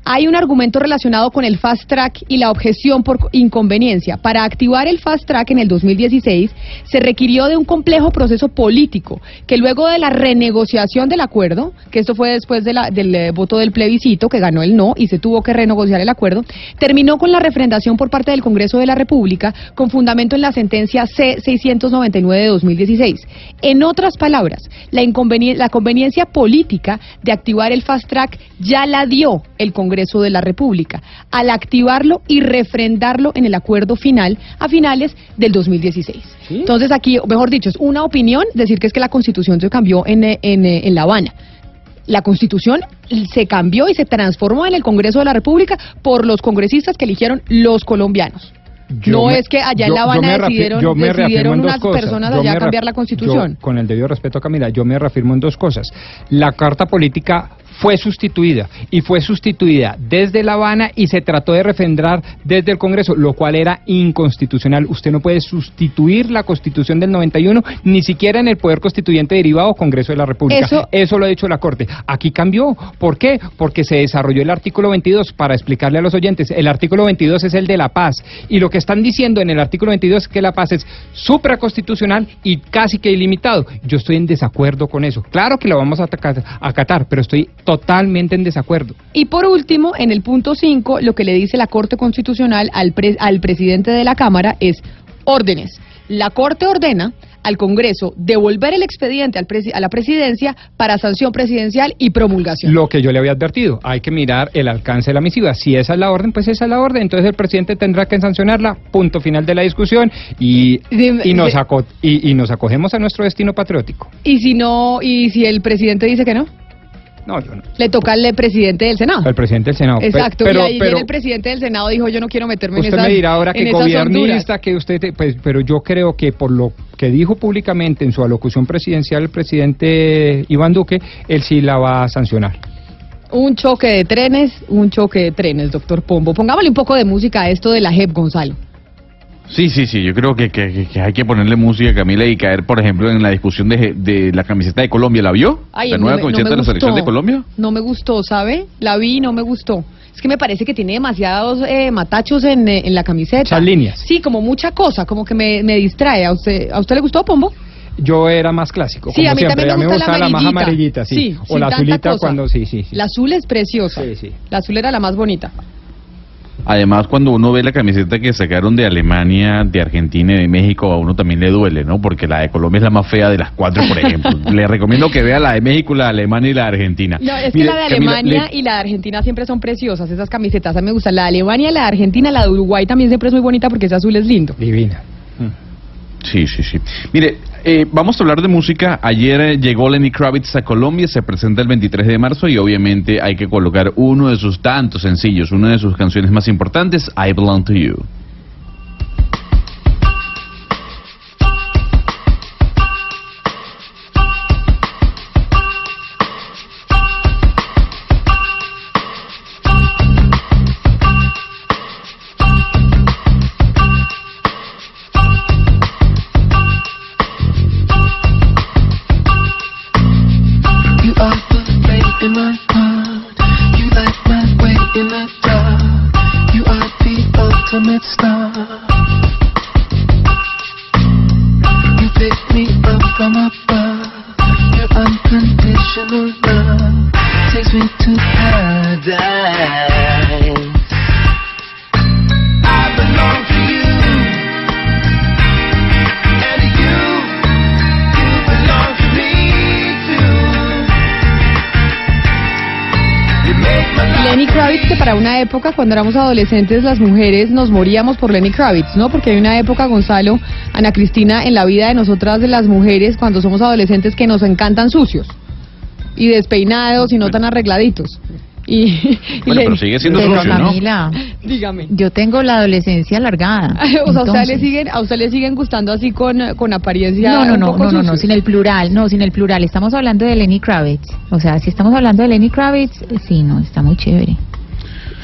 hay un argumento relacionado con el fast track y la objeción por inconveniencia. Para activar el fast track en el 2016 se requirió de un complejo proceso político que luego de la renegociación del acuerdo, que esto fue después de la- del eh, voto del plebiscito que ganó el no y se tuvo que renegociar el acuerdo, terminó con la refrendación por parte del Congreso de la República con fundamento en la sentencia C-699 de 2016. En otras palabras, la, la conveniencia política de activar el fast track ya la dio el Congreso de la República al activarlo y refrendarlo en el acuerdo final a finales del 2016. Entonces aquí, mejor dicho, es una opinión decir que es que la Constitución se cambió en, en, en La Habana. La Constitución se cambió y se transformó en el Congreso de la República por los congresistas que eligieron los colombianos. Yo no me- es que allá en La Habana decidieron, yo me reafirmo decidieron unas cosas. personas allá cambiar la Constitución. yo, con el debido respeto a Camila, yo me reafirmo en dos cosas. La carta política fue sustituida y fue sustituida desde La Habana y se trató de refrendar desde el Congreso, lo cual era inconstitucional. Usted no puede sustituir la Constitución del 91 ni siquiera en el poder constituyente derivado Congreso de la República. Eso- lo ha dicho la Corte. Aquí cambió. ¿Por qué? Porque se desarrolló el artículo 22 para explicarle a los oyentes. El artículo 22 es el de la paz y lo que están diciendo en el artículo 22 es que la paz es supraconstitucional y casi que ilimitado. Yo estoy en desacuerdo con eso. Claro que lo vamos a acatar, pero estoy totalmente en desacuerdo. Y por último, en el punto 5, lo que le dice la Corte Constitucional al, pre- al presidente de la Cámara es órdenes. La Corte ordena al Congreso devolver el expediente al a la presidencia para sanción presidencial y promulgación. Lo que yo le había advertido, hay que mirar el alcance de la misiva. Si esa es la orden, pues esa es la orden. Entonces el presidente tendrá que sancionarla. Punto final de la discusión y, nos, y, y nos acogemos a nuestro destino patriótico. Y si no, y si el presidente dice que no, No, yo no. le toca al presidente del Senado. Al presidente del Senado. Exacto, pero, y ahí pero viene el presidente del Senado dijo yo no quiero meterme en usted me dirá ahora que esas honduras". gobiernista, que usted, te- pues, pero yo creo que por lo que dijo públicamente en su alocución presidencial el presidente Iván Duque, él sí la va a sancionar. Un choque de trenes, un choque de trenes, doctor Pombo. Pongámosle un poco de música a esto de la JEP, Gonzalo. Sí, sí, sí, yo creo que, que- hay que ponerle música a Camila y caer, por ejemplo, en la discusión de, de la camiseta de Colombia. ¿La vio? Ay, ¿La no nueva me- no camiseta de la selección de Colombia? No me gustó, ¿sabe? La vi y no me gustó. Es que me parece que tiene demasiados eh, matachos en, eh, en la camiseta. Muchas líneas. Sí, como mucha cosa, como que me, me distrae. ¿A usted, ¿A usted le gustó, Pombo? Yo era más clásico. Sí, como a mí siempre. también me gusta gustaba la la más amarillita. amarillita, sí. Sí, o la azulita cosa. cuando sí, sí, sí. La azul es preciosa. Sí, sí. La azul era la más bonita. Además, cuando uno ve la camiseta que sacaron de Alemania, de Argentina y de México, a uno también le duele, ¿no? Porque la de Colombia es la más fea de las cuatro, por ejemplo. le recomiendo que vea la de México, la de Alemania y la de Argentina. No, es Mire, que la de Camila, Alemania le- y la de Argentina siempre son preciosas, esas camisetas. A mí me gustan. La de Alemania, la de Argentina, la de Uruguay también siempre es muy bonita porque ese azul es lindo. Divina. Sí, sí, sí. Mire, eh, vamos a hablar de música. Ayer eh, llegó Lenny Kravitz a Colombia, se presenta el 23 de marzo y obviamente hay que colocar uno de sus tantos sencillos, una de sus canciones más importantes, I Belong to You. Época, cuando éramos adolescentes, las mujeres nos moríamos por Lenny Kravitz, ¿no? Porque hay una época, Gonzalo, Ana Cristina, en la vida de nosotras, de las mujeres, cuando somos adolescentes, que nos encantan sucios y despeinados y no tan arregladitos. Y, y Bueno, Lenny- pero sigue siendo Pero sucio, ¿no? Camila, Dígame. yo tengo la adolescencia alargada. o sea, ¿a usted, le siguen, ¿a usted le siguen gustando así con, con apariencia No, no, un no, poco no, no, no, sin el plural, no, sin el plural. Estamos hablando de Lenny Kravitz. O sea, si estamos hablando de Lenny Kravitz, sí, no, está muy chévere.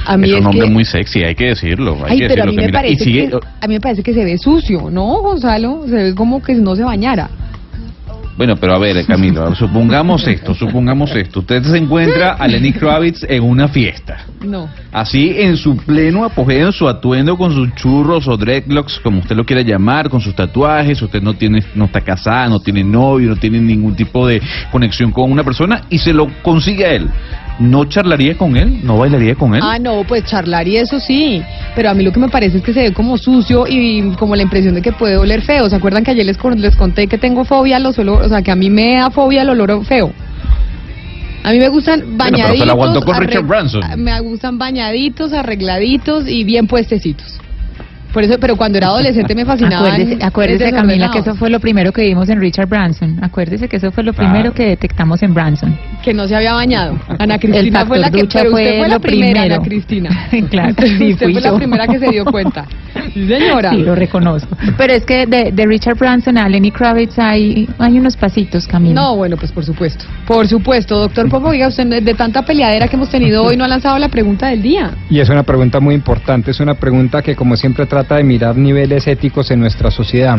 A mí es un hombre que- muy sexy, hay que decirlo. Hay Ay, que pero a decirlo, mí, me Camila. Y parece sigue, que, a mí me parece que se ve sucio, ¿no, Gonzalo? Se ve como que no se bañara. Bueno, pero a ver, Camilo, supongamos esto, supongamos esto. Usted se encuentra a Lenny Kravitz en una fiesta. No. Así en su pleno apogeo, en su atuendo con sus churros o dreadlocks, como usted lo quiera llamar, con sus tatuajes, usted no tiene, no está casada, no tiene novio, no tiene ningún tipo de conexión con una persona y se lo consigue a él. ¿No charlaría con él? ¿No bailaría con él? Ah, no, pues charlar y eso sí. Pero a mí lo que me parece es que se ve como sucio y como la impresión de que puede oler feo. ¿Se acuerdan que ayer les, les conté que tengo fobia a los olores? O sea, que a mí me da fobia el olor feo. A mí me gustan pero bañaditos. se la aguantó con arre- Richard Branson. Me gustan bañaditos, arregladitos y bien puestecitos. Por eso, pero cuando era adolescente me fascinaba. Acuérdese, acuérdese Camila, que eso fue lo primero que vimos en Richard Branson. Acuérdese que eso fue lo primero que detectamos en Branson. que no se había bañado. Ana El Cristina fue la que, ducha pero usted fue fue la lo primera, primero. Ana Cristina. claro, usted sí, usted fui fue la yo. primera que se dio cuenta. Sí, señora. Sí, lo reconozco. Pero es que de, de Richard Branson a Lenny Kravitz hay, hay unos pasitos, Camila. No, bueno, pues por supuesto. Por supuesto, doctor Popo, oiga, usted de tanta peleadera que hemos tenido hoy no ha lanzado la pregunta del día. Y es una pregunta muy importante, es una pregunta que como siempre trata de mirar niveles éticos en nuestra sociedad.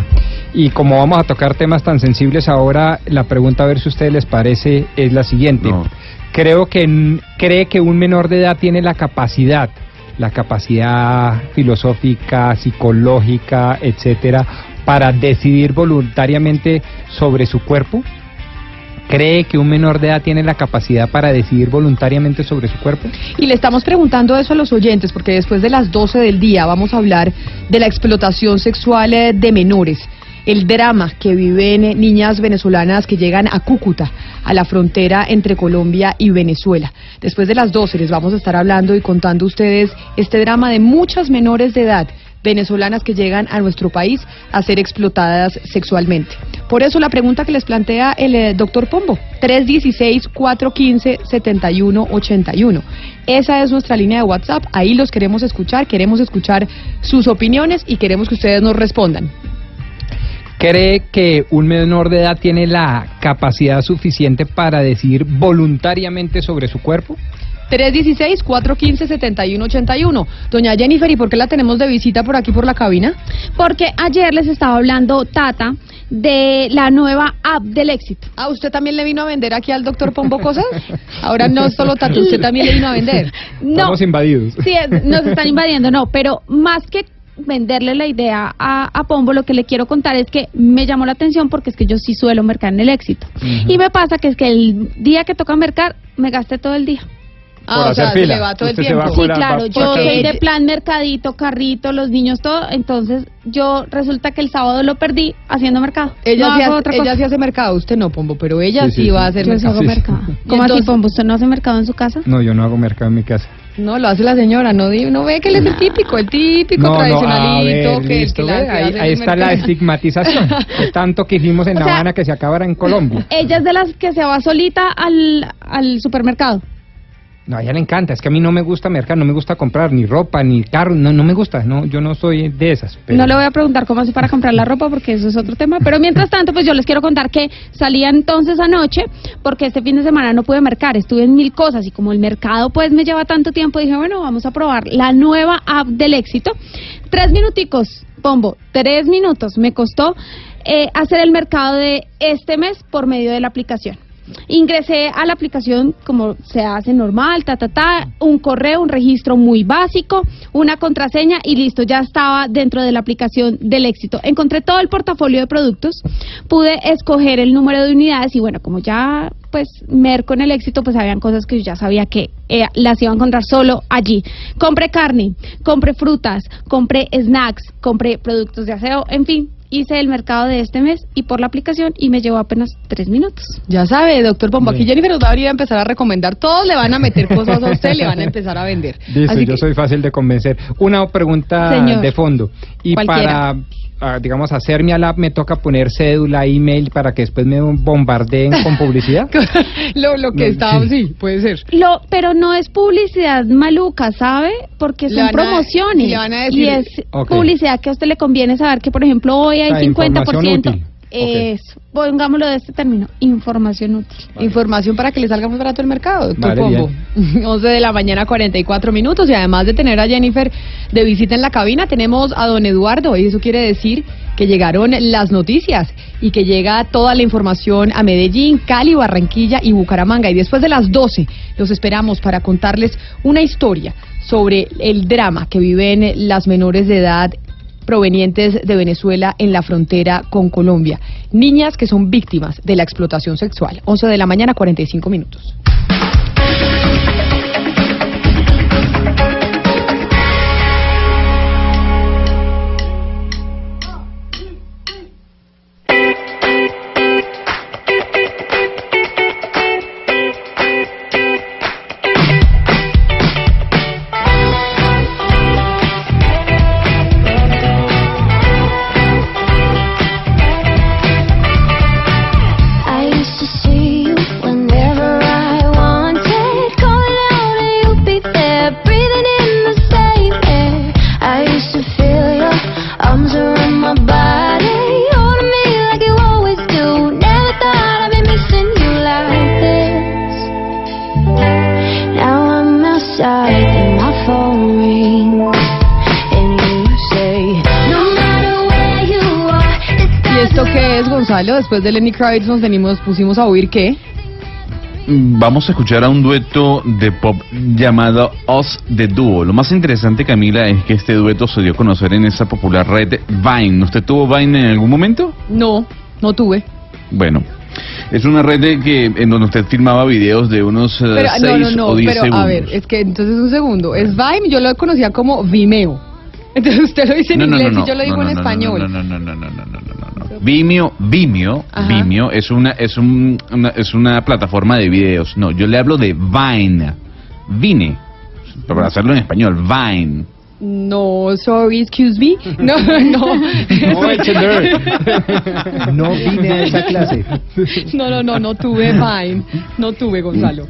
Y como vamos a tocar temas tan sensibles ahora, la pregunta a ver si a ustedes les parece es la siguiente. Creo que cree que un menor de edad tiene la capacidad, la capacidad filosófica, psicológica, etcétera, para decidir voluntariamente sobre su cuerpo. ¿Cree que un menor de edad tiene la capacidad para decidir voluntariamente sobre su cuerpo? Y le estamos preguntando eso a los oyentes, porque después de las 12 del día vamos a hablar de la explotación sexual eh, de menores, el drama que viven eh, niñas venezolanas que llegan a Cúcuta, a la frontera entre Colombia y Venezuela. Después de las 12 les vamos a estar hablando y contando a ustedes este drama de muchas menores de edad venezolanas que llegan a nuestro país a ser explotadas sexualmente. Por eso la pregunta que les plantea el eh, doctor Pombo, 316-415-7181. Esa es nuestra línea de WhatsApp, ahí los queremos escuchar, queremos escuchar sus opiniones y queremos que ustedes nos respondan. ¿Cree que un menor de edad tiene la capacidad suficiente para decidir voluntariamente sobre su cuerpo? 316-415-7181. Doña Jennifer, ¿y por qué la tenemos de visita por aquí por la cabina? Porque ayer les estaba hablando Tata de la nueva app del éxito. Ah, ¿usted también le vino a vender aquí al doctor Pombo cosas? Ahora no solo Tata, usted también le vino a vender. No, Estamos invadidos. sí, es- nos están invadiendo, no, pero más que venderle la idea a, a Pombo, lo que le quiero contar es que me llamó la atención porque es que yo sí suelo mercar en el éxito. Y me pasa que es que el día que toca mercar, me gasté todo el día. Ah, Por o sea, hacer se fila. le va todo el Usted se tiempo. Sí, claro, va yo soy de plan mercadito, carrito, los niños, todo, entonces yo resulta que el sábado lo perdí haciendo mercado. Ella, No sí, hago hace- otra ella cosa. sí hace mercado, usted no, Pombo, pero ella sí, Sí, sí, va a hacer Yo sí mercado. hago Sí, sí. mercado. ¿Cómo así, Pombo? ¿Usted no hace mercado en su casa? No, yo no hago mercado en mi casa. No, lo hace la señora, no, no ve que él es el típico, el típico No, no, a tradicionalito ver, que, listo, que la que ahí, está la estigmatización. de tanto que hicimos en O La sea- Habana que se acabara en Colombia. Ella es de las que se va solita al, al supermercado. No, a ella le encanta. Es que a mí no me gusta mercar, no me gusta comprar ni ropa, ni carro. No, no me gusta. No, yo no soy de esas. pero- No le voy a preguntar cómo hace para comprar la ropa porque eso es otro tema. Pero mientras tanto, pues yo les quiero contar que salía entonces anoche porque este fin de semana no pude mercar. Estuve en mil cosas y como el mercado pues me lleva tanto tiempo, dije, bueno, vamos a probar la nueva app del éxito. Tres minuticos, Pombo, tres minutos me costó eh, hacer el mercado de este mes por medio de la aplicación. Ingresé a la aplicación como se hace normal, ta, ta, ta, un correo, un registro muy básico, una contraseña y listo, ya estaba dentro de la aplicación del éxito. Encontré todo el portafolio de productos, pude escoger el número de unidades y bueno, como ya pues merco en el éxito, pues habían cosas que yo ya sabía que eh, las iba a encontrar solo allí. Compré carne, compré frutas, compré snacks, compré productos de aseo, en fin, hice el mercado de este mes y por la aplicación y me llevó apenas tres minutos. Ya sabe, doctor Pombo, aquí Jennifer nos va a empezar a recomendar. Todos le van a meter cosas a usted, le van a empezar a vender. Listo, Así yo que- soy fácil de convencer. Una pregunta Señor. de fondo. Y Cualquiera. para, ah, digamos, hacerme a la me toca poner cédula, email, para que después me bombardeen con publicidad. lo, lo que No, está, sí. sí, puede ser. Lo, pero no es publicidad maluca, ¿sabe? Porque Le son a- promociones. y le van a decir- y es publicidad que a usted le conviene saber que, por ejemplo, hoy hay Ah, 50%. Eso, pongámoslo de este término, información útil. Información para que le salga más barato el mercado, doctor Vale, Pombo. 11 de la mañana, 44 minutos. Y además de tener a Jennifer de visita en la cabina, tenemos a don Eduardo. Y eso quiere decir que llegaron las noticias y que llega toda la información a Medellín, Cali, Barranquilla y Bucaramanga. Y después de las 12 los esperamos para contarles una historia sobre el drama que viven las menores de edad provenientes de Venezuela en la frontera con Colombia. Niñas que son víctimas de la explotación sexual. 11 de la mañana, 45 minutos. Gonzalo? Después de Lenny Kravitz nos venimos, pusimos a oír qué. Mm, Vamos a escuchar a un dueto de pop llamado Us the Duo. Lo más interesante, Camila, es que este dueto se dio a conocer en esa popular red Vine. ¿Usted tuvo Vine en algún momento? No, no tuve. Bueno, es una red de que en donde usted filmaba videos de unos 6 Pero, no, no, no, o 10 pero segundos. a ver, es que entonces un segundo. Es Vime, yo lo conocía como Vimeo. Entonces usted lo dice en inglés y yo lo digo en español. No, no, no, no, no, no, no, no, no, no. Vimeo, Vimeo, Ajá. Vimeo es una es un una, es una plataforma de videos. No, yo le hablo de Vine. Vine. Para hacerlo en español, Vine. No, sorry, excuse me. No, no. No. No vine a esa clase. No, no, no, no tuve Vine. No tuve, Gonzalo.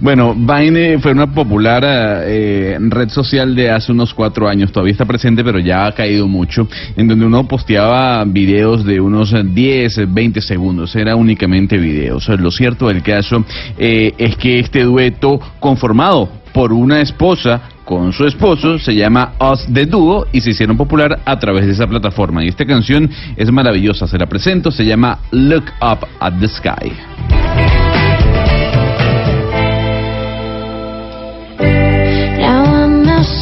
Bueno, Vine fue una popular eh, red social de hace unos cuatro años. Todavía está presente, pero ya ha caído mucho. En donde uno posteaba videos de unos 10, 20 segundos. Era únicamente videos. Lo cierto del caso eh, es que este dueto conformado por una esposa con su esposo se llama Us the Duo y se hicieron popular a través de esa plataforma. Y esta canción es maravillosa. Se la presento. Se llama Look Up at the Sky.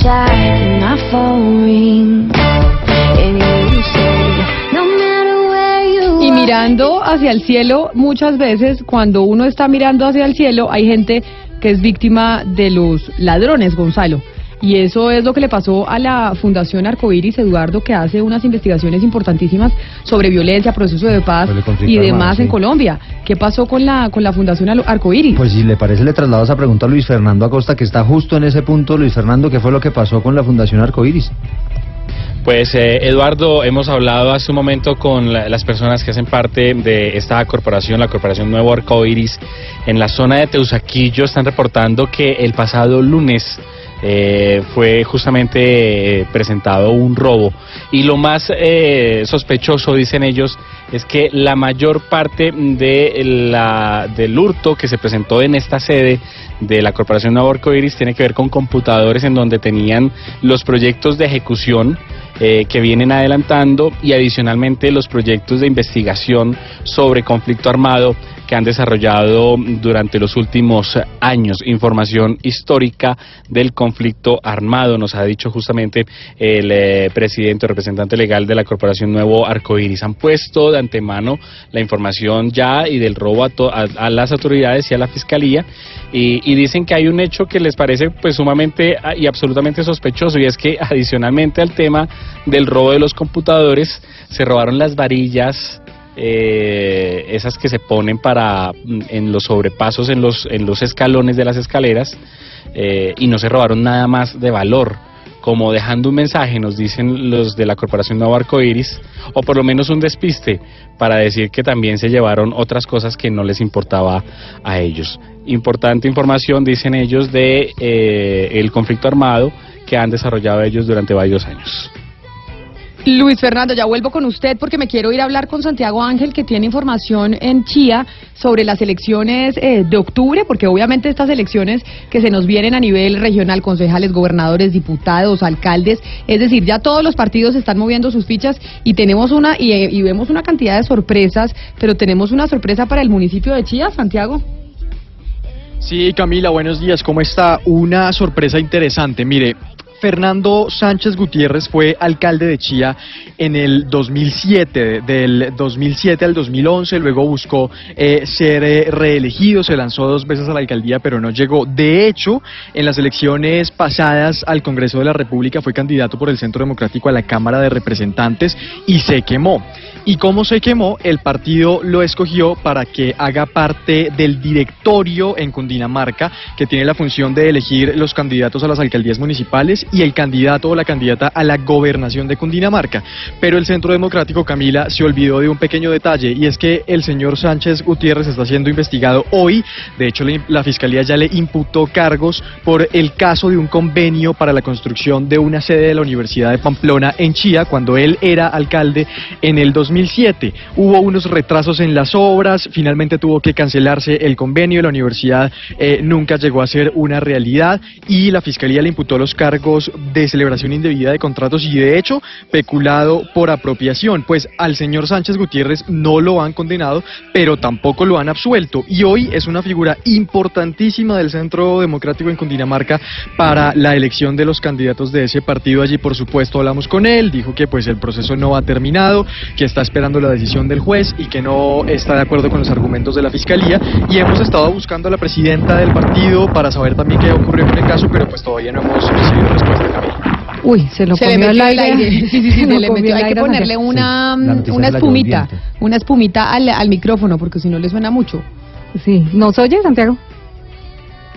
Outside and my phone rings, and you say, no matter where you Y mirando hacia el cielo, muchas veces cuando uno está mirando hacia el cielo, hay gente que es víctima de los ladrones, Gonzalo. Y eso es lo que le pasó a la Fundación Arcoiris, Eduardo, que hace unas investigaciones importantísimas sobre violencia, proceso de paz conflicto y armado, demás sí. en Colombia. ¿Qué pasó con la con la Fundación Arcoiris? Pues si le parece, le traslado esa pregunta a Luis Fernando Acosta, que está justo en ese punto. Luis Fernando, ¿qué fue lo que pasó con la Fundación Arcoiris? Pues eh, Eduardo, hemos hablado hace un momento con la- las personas que hacen parte de esta corporación, la corporación Nuevo Arcoiris, en la zona de Teusaquillo están reportando que el pasado lunes eh, fue justamente eh, presentado un robo. Y lo más eh, sospechoso, dicen ellos, es que la mayor parte de la, del hurto que se presentó en esta sede de la Corporación Nuevo Arcoiris tiene que ver con computadores en donde tenían los proyectos de ejecución eh, que vienen adelantando y adicionalmente los proyectos de investigación sobre conflicto armado que han desarrollado durante los últimos años. Información histórica del conflicto armado, nos ha dicho justamente el eh, presidente representante legal de la Corporación Nuevo Arcoiris. Han puesto de antemano la información ya y del robo a, to- a- a las autoridades y a la fiscalía y, y dicen que hay un hecho que les parece pues sumamente ah, y absolutamente sospechoso y es que adicionalmente al tema del robo de los computadores se robaron las varillas eh, esas que se ponen para mm, en los sobrepasos en los en los escalones de las escaleras eh, y no se robaron nada más de valor como dejando un mensaje, nos dicen los de la Corporación Nuevo Arcoiris, o por lo menos un despiste, para decir que también se llevaron otras cosas que no les importaba a ellos. Importante información, dicen ellos, de eh, el conflicto armado que han desarrollado ellos durante varios años. Luis Fernando, ya vuelvo con usted porque me quiero ir a hablar con Santiago Ángel, que tiene información en Chía sobre las elecciones eh, de octubre, porque obviamente estas elecciones que se nos vienen a nivel regional, concejales, gobernadores, diputados, alcaldes, es decir, ya todos los partidos están moviendo sus fichas y tenemos una y, eh, y vemos una cantidad de sorpresas, pero tenemos una sorpresa para el municipio de Chía, Santiago. Sí, Camila, buenos días. ¿Cómo está? Una sorpresa interesante. Mire, Fernando Sánchez Gutiérrez fue alcalde de Chía en el 2007, del 2007 al 2011, luego buscó eh, ser eh, reelegido, se lanzó dos veces a la alcaldía, pero no llegó. De hecho, en las elecciones pasadas al Congreso de la República fue candidato por el Centro Democrático a la Cámara de Representantes y se quemó. ¿Y cómo se quemó? El partido lo escogió para que haga parte del directorio en Cundinamarca, que tiene la función de elegir los candidatos a las alcaldías municipales y el candidato o la candidata a la gobernación de Cundinamarca. Pero el Centro Democrático, Camila, se olvidó de un pequeño detalle y es que el señor Sánchez Gutiérrez está siendo investigado hoy. De hecho, la, Fiscalía ya le imputó cargos por el caso de un convenio para la construcción de una sede de la Universidad de Pamplona en Chía, cuando él era alcalde en el 2007. Hubo unos retrasos en las obras, finalmente tuvo que cancelarse el convenio, la universidad eh, nunca llegó a ser una realidad y la Fiscalía le imputó los cargos de celebración indebida de contratos y de hecho peculado por apropiación. Pues al señor Sánchez Gutiérrez no lo han condenado, pero tampoco lo han absuelto y hoy es una figura importantísima del Centro Democrático en Cundinamarca para la elección de los candidatos de ese partido. Allí por supuesto hablamos con él, dijo que pues el proceso no ha terminado, que está esperando la decisión del juez y que no está de acuerdo con los argumentos de la fiscalía y hemos estado buscando a la presidenta del partido para saber también qué ocurrió con el caso, pero pues todavía no hemos recibido respuesta. Camila. Uy, se lo Se le metió el aire. aire. Sí, sí, sí, Se lo se le comió metió. el Hay que ponerle una, Sí, noticia una espumita, una espumita al, al micrófono, porque si no le suena mucho. Sí, ¿nos oye, Santiago?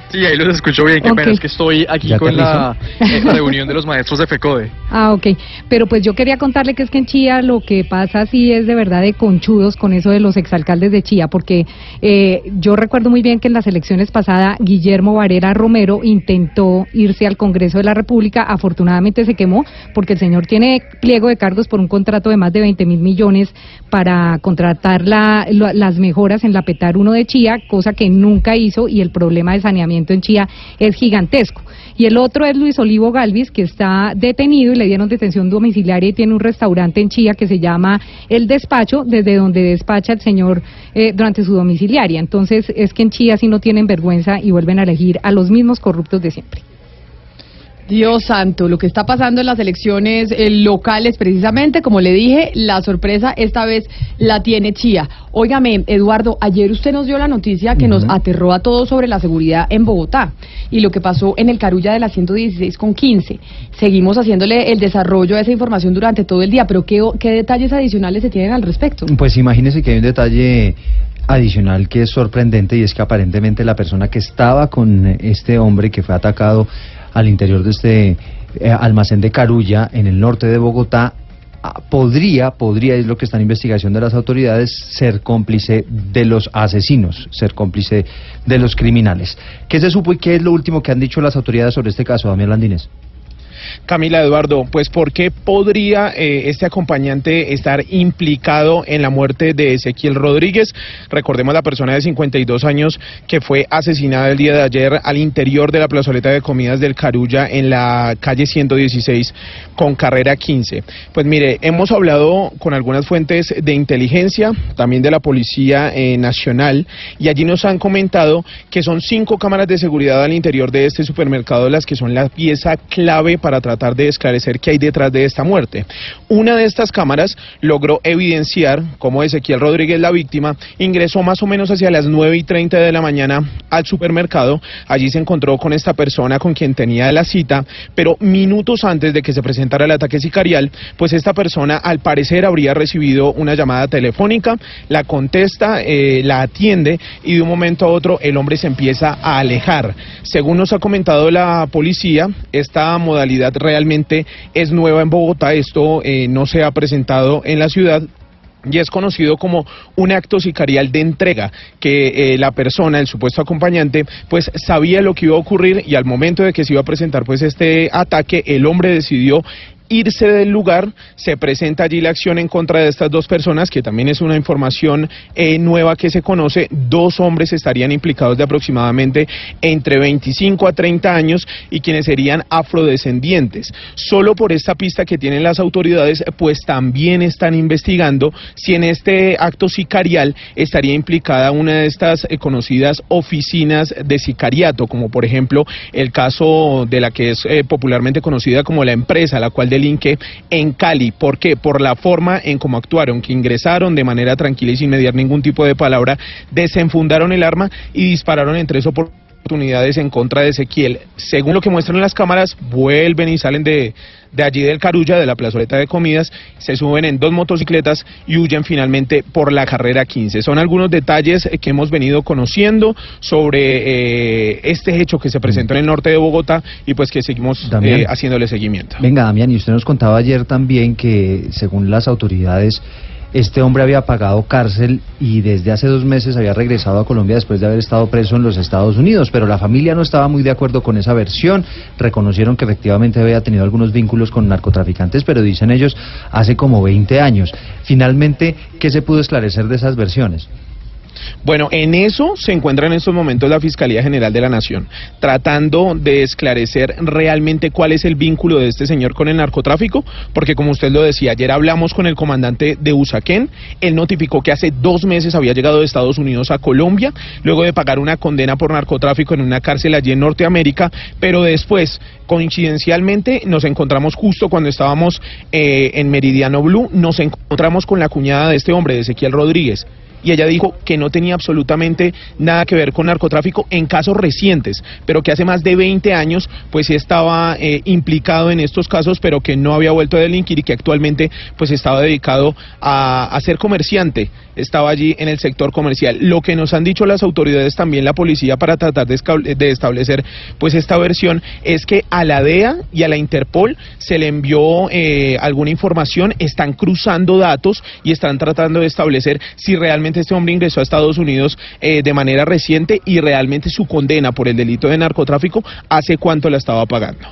Sí, ahí los escucho bien, qué pena, es que estoy aquí ¿Ya con la eh, reunión de los maestros de FECODE. Ah, ok. Pero pues yo quería contarle que es que en Chía lo que pasa sí es de verdad de conchudos con eso de los exalcaldes de Chía, porque eh, yo recuerdo muy bien que en las elecciones pasadas Guillermo Varera Romero intentó irse al Congreso de la República, afortunadamente se quemó porque el señor tiene pliego de cargos por un contrato de más de 20 mil millones para contratar la- lo- las mejoras en la Petar 1 de Chía, cosa que nunca hizo y el problema de saneamiento en Chía es gigantesco. Y el otro es Luis Olivo Galvis, que está detenido y le dieron detención domiciliaria y tiene un restaurante en Chía que se llama El Despacho, desde donde despacha el señor eh, durante su domiciliaria. Entonces es que en Chía sí no tienen vergüenza y vuelven a elegir a los mismos corruptos de siempre. Dios santo, lo que está pasando en las elecciones eh, locales, precisamente, como le dije, la sorpresa esta vez la tiene Chía. Óigame, Eduardo, ayer usted nos dio la noticia que nos aterró a todos sobre la seguridad en Bogotá y lo que pasó en el Carulla de la 116 con 15. Seguimos haciéndole el desarrollo de esa información durante todo el día, pero ¿qué, qué detalles adicionales se tienen al respecto? Pues imagínese que hay un detalle adicional que es sorprendente y es que aparentemente la persona que estaba con este hombre que fue atacado al interior de este eh, almacén de Carulla en el norte de Bogotá ah, podría, podría, es lo que está en investigación de las autoridades, ser cómplice de los asesinos, ser cómplice de los criminales. ¿Qué se supo y qué es lo último que han dicho las autoridades sobre este caso, Damián Landines? Camila Eduardo, pues ¿por qué podría eh, este acompañante estar implicado en la muerte de Ezequiel Rodríguez? Recordemos la persona de 52 años que fue asesinada el día de ayer al interior de la plazoleta de comidas del Carulla en la calle 116 con carrera 15. Pues mire, hemos hablado con algunas fuentes de inteligencia, también de la Policía eh, Nacional, y allí nos han comentado que son cinco cámaras de seguridad al interior de este supermercado las que son la pieza clave para tratar de esclarecer qué hay detrás de esta muerte. Una de estas cámaras logró evidenciar cómo Ezequiel Rodríguez, la víctima, ingresó más o menos hacia las 9 y 30 de la mañana al supermercado. Allí se encontró con esta persona con quien tenía la cita, pero minutos antes de que se presentara el ataque sicarial, pues esta persona al parecer habría recibido una llamada telefónica, la contesta, eh, la atiende y de un momento a otro el hombre se empieza a alejar. Según nos ha comentado la policía, esta modalidad realmente es nueva en Bogotá, esto eh, no se ha presentado en la ciudad, y es conocido como un acto sicarial de entrega, que eh, la persona, el supuesto acompañante, pues sabía lo que iba a ocurrir y al momento de que se iba a presentar pues este ataque, el hombre decidió irse del lugar, se presenta allí la acción en contra de estas dos personas, que también es una información eh, nueva que se conoce, dos hombres estarían implicados de aproximadamente entre 25 a 30 años y quienes serían afrodescendientes. Solo por esta pista que tienen las autoridades, pues también están investigando si en este acto sicarial estaría implicada una de estas eh, conocidas oficinas de sicariato, como por ejemplo el caso de la que es eh, popularmente conocida como la empresa, la cual delinque en Cali. ¿Por qué? Por la forma en cómo actuaron, que ingresaron de manera tranquila y sin mediar ningún tipo de palabra, desenfundaron el arma y dispararon en tres en contra de Ezequiel. Según lo que muestran las cámaras, vuelven y salen de, de allí del Carulla, de la plazoleta de comidas, se suben en dos motocicletas y huyen finalmente por la carrera 15. Son algunos detalles eh, que hemos venido conociendo sobre eh, este hecho que se presentó en el norte de Bogotá y pues que seguimos eh, haciéndole seguimiento. Venga, Damián, y usted nos contaba ayer también que, según las autoridades, este hombre había pagado cárcel y desde hace dos meses había regresado a Colombia después de haber estado preso en los Estados Unidos, pero la familia no estaba muy de acuerdo con esa versión. Reconocieron que efectivamente había tenido algunos vínculos con narcotraficantes, pero dicen ellos hace como 20 años. Finalmente, ¿qué se pudo esclarecer de esas versiones? Bueno, en eso se encuentra en estos momentos la Fiscalía General de la Nación, tratando de esclarecer realmente cuál es el vínculo de este señor con el narcotráfico, porque como usted lo decía, ayer hablamos con el comandante de Usaquén, él notificó que hace dos meses había llegado de Estados Unidos a Colombia, luego de pagar una condena por narcotráfico en una cárcel allí en Norteamérica, pero después, coincidencialmente, nos encontramos justo cuando estábamos eh, en Meridiano Blue, nos encontramos con la cuñada de este hombre, de Ezequiel Rodríguez y ella dijo que no tenía absolutamente nada que ver con narcotráfico en casos recientes, pero que hace más de 20 años pues estaba eh, implicado en estos casos, pero que no había vuelto a delinquir y que actualmente pues estaba dedicado a, a ser comerciante, estaba allí en el sector comercial. Lo que nos han dicho las autoridades, también la policía, para tratar de, de establecer pues esta versión, es que a la DEA y a la Interpol se le envió eh, alguna información, están cruzando datos y están tratando de establecer si realmente este hombre ingresó a Estados Unidos eh, de manera reciente y realmente su condena por el delito de narcotráfico, hace cuánto la estaba pagando.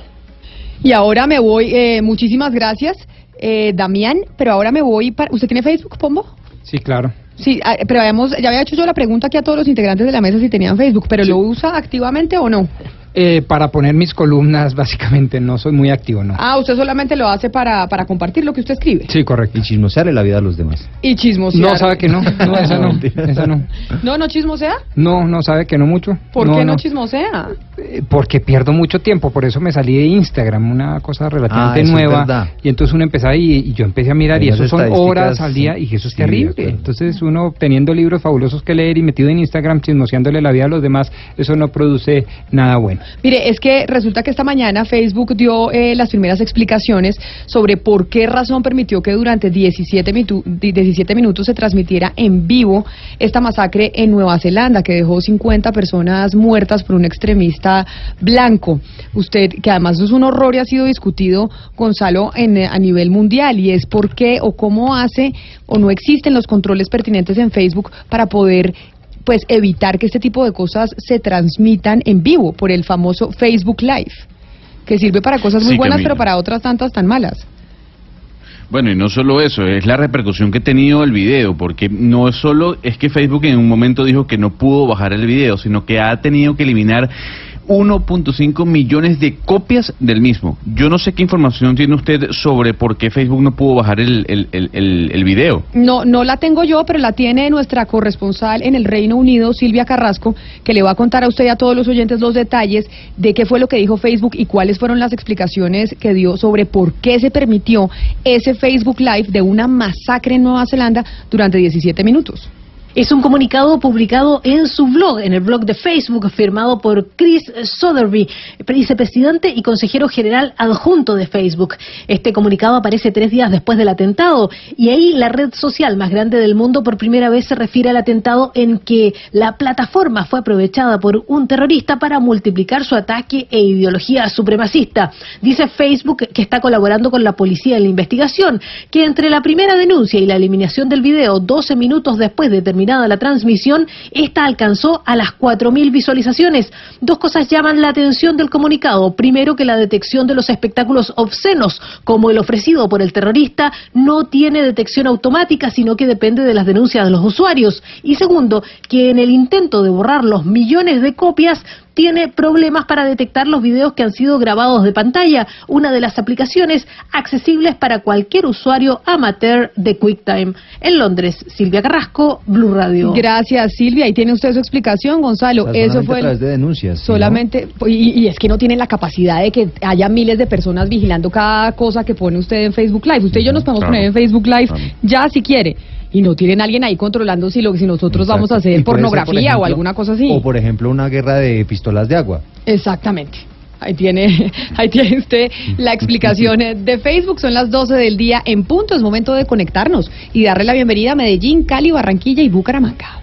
Y ahora me voy, eh, muchísimas gracias, eh, Damián, pero ahora me voy para... ¿Usted tiene Facebook, Pombo? Sí, claro. Sí, ah, pero habíamos, ya había hecho yo la pregunta aquí a todos los integrantes de la mesa si tenían Facebook, pero ¿lo usa activamente o no? Eh, para poner mis columnas, básicamente, no soy muy activo, ¿no? Ah, usted solamente lo hace para, para compartir lo que usted escribe. Sí, correcto. Y chismosearle la vida a los demás. Y chismosear. No, sabe que no. No, esa no. Esa no. No, no chismosea. No, no sabe que no mucho. ¿Por qué no, chismosea? Eh, Porque pierdo mucho tiempo, por eso me salí de Instagram, una cosa relativamente Ah, eso es nueva. verdad. y entonces uno empezaba y, y yo empecé a mirar y eso son horas al día y eso es sí, terrible. Entonces uno teniendo libros fabulosos que leer y metido en Instagram chismoseándole la vida a los demás, eso no produce nada bueno. Mire, es que resulta que esta mañana Facebook dio eh, las primeras explicaciones sobre por qué razón permitió que durante 17, mitu- di- 17 minutos se transmitiera en vivo esta masacre en Nueva Zelanda, que dejó 50 personas muertas por un extremista blanco. Usted, que además es un horror y ha sido discutido, Gonzalo, en, eh, a nivel mundial, y es por qué o cómo hace o no existen los controles pertinentes en Facebook para poder pues evitar que este tipo de cosas se transmitan en vivo por el famoso Facebook Live. que sirve para cosas muy Sí, buenas, pero para otras tantas tan malas. Bueno, y no solo eso, es la repercusión que ha tenido el video, porque no solo es que Facebook en un momento dijo que no pudo bajar el video, sino que ha tenido que eliminar 1.5 millones de copias del mismo. Yo no sé qué información tiene usted sobre por qué Facebook no pudo bajar el, el, el, video. No, no la tengo yo, pero la tiene nuestra corresponsal en el Reino Unido, Silvia Carrasco, que le va a contar a usted y a todos los oyentes los detalles de qué fue lo que dijo Facebook y cuáles fueron las explicaciones que dio sobre por qué se permitió ese Facebook Live de una masacre en Nueva Zelanda durante 17 minutos. Es un comunicado publicado en su blog, en el blog de Facebook, firmado por Chris Sotheby, vicepresidente y consejero general adjunto de Facebook. Este comunicado aparece tres días después del atentado y ahí la red social más grande del mundo por primera vez se refiere al atentado en que la plataforma fue aprovechada por un terrorista para multiplicar su ataque e ideología supremacista. Dice Facebook que está colaborando con la policía en la investigación, que entre la primera denuncia y la eliminación del video 12 minutos después de la transmisión, esta alcanzó a las 4.000 visualizaciones. Dos cosas llaman la atención del comunicado. Primero, que la detección de los espectáculos obscenos, como el ofrecido por el terrorista, no tiene detección automática, sino que depende de las denuncias de los usuarios. Y segundo, que en el intento de borrar los millones de copias, tiene problemas para detectar los videos que han sido grabados de pantalla, una de las aplicaciones accesibles para cualquier usuario amateur de QuickTime. En Londres, Silvia Carrasco, Blue Radio. Gracias, Silvia. Ahí tiene usted su explicación, Gonzalo. O sea, Eso fue a el- través de denuncias. ¿sí, no? Solamente, y, y es que no tienen la capacidad de que haya miles de personas vigilando cada cosa que pone usted en Facebook Live. Usted y yo nos podemos claro. poner en Facebook Live ya si quiere. Y no tienen alguien ahí controlando si, lo, si nosotros vamos a hacer por pornografía o alguna cosa así. O por ejemplo una guerra de pistolas de agua. Exactamente. Ahí tiene, ahí tiene usted la explicación de Facebook. Son las 12 del día en punto. Es momento de conectarnos y darle la bienvenida a Medellín, Cali, Barranquilla y Bucaramanga.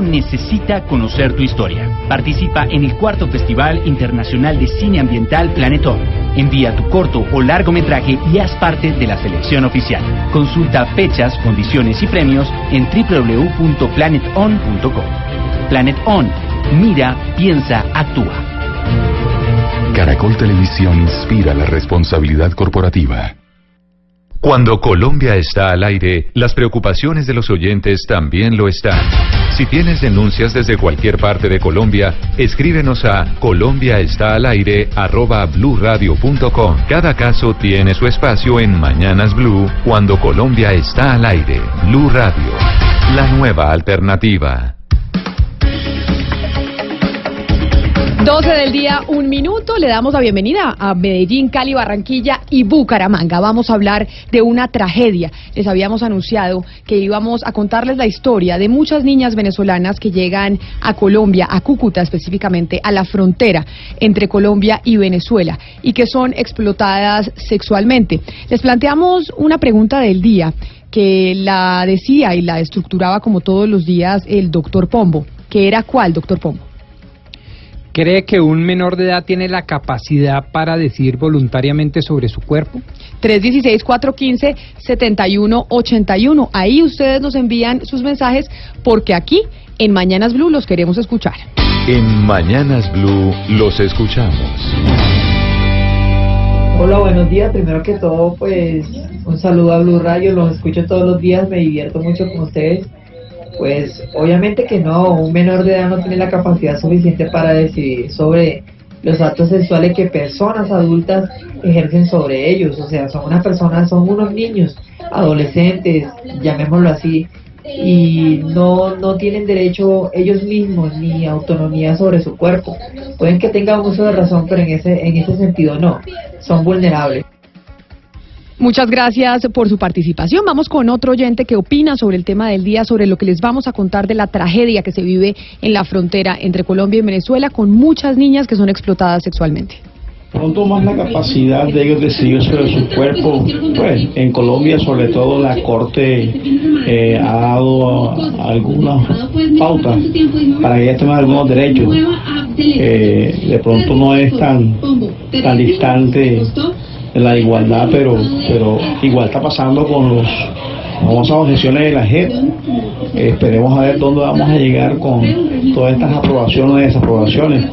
necesita conocer tu historia. Participa en el cuarto Festival Internacional de Cine Ambiental Planetón. Envía tu corto o largometraje y haz parte de la selección oficial. Consulta fechas, condiciones y premios en www.planeton.com. Planet On. Mira, piensa, actúa. Caracol Televisión inspira la responsabilidad corporativa. Cuando Colombia está al aire, las preocupaciones de los oyentes también lo están. Si tienes denuncias desde cualquier parte de Colombia, escríbenos a colombiaestalaire@bluradio.com. Cada caso tiene su espacio en Mañanas Blue cuando Colombia está al aire. Blue Radio, la nueva alternativa. 12 del día, un minuto. Le damos la bienvenida a Medellín, Cali, Barranquilla y Bucaramanga. Vamos a hablar de una tragedia. Les habíamos anunciado que íbamos a contarles la historia de muchas niñas venezolanas que llegan a Colombia, a Cúcuta específicamente, a la frontera entre Colombia y Venezuela y que son explotadas sexualmente. Les planteamos una pregunta del día que la decía y la estructuraba como todos los días el doctor Pombo. que era cuál, doctor Pombo? ¿Cree que un menor de edad tiene la capacidad para decidir voluntariamente sobre su cuerpo? 316-415-7181. Ahí ustedes nos envían sus mensajes porque aquí en Mañanas Blue los queremos escuchar. En Mañanas Blue los escuchamos. Hola, buenos días. Primero que todo, pues un saludo a Blue Radio. Los escucho todos los días, me divierto mucho con ustedes. Pues obviamente que no, un menor de edad no tiene la capacidad suficiente para decidir sobre los actos sexuales que personas adultas ejercen sobre ellos. O sea, son unas personas, son unos niños, adolescentes, llamémoslo así, y no, no tienen derecho ellos mismos ni autonomía sobre su cuerpo. Pueden que tengan uso de razón, pero en ese, en ese sentido no, son vulnerables. Muchas gracias por su participación. Vamos con otro oyente que opina sobre el tema del día, sobre lo que les vamos a contar de la tragedia que se vive en la frontera entre Colombia y Venezuela con muchas niñas que son explotadas sexualmente. pronto más la capacidad de ellos decidir sobre su cuerpo. Pues en Colombia, sobre todo, la Corte eh, ha dado algunas pautas para que ellas tengan algunos derechos. Eh, de pronto no es tan, tan distante la igualdad, pero, pero igual está pasando con los famosas objeciones de la JEP. Esperemos a ver dónde vamos a llegar con todas estas aprobaciones y desaprobaciones.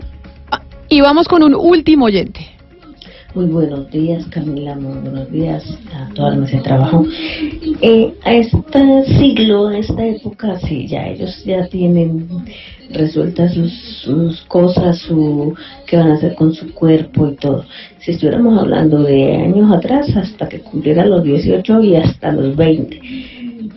Y vamos con un último oyente. Muy buenos días, Camila. Muy buenos días a toda de trabajo. Eh, a este siglo, a esta época, sí, ya ellos ya tienen resueltas sus, sus cosas, su qué van a hacer con su cuerpo y todo. Si estuviéramos hablando de años atrás, hasta que cumplieran los 18 y hasta los 20.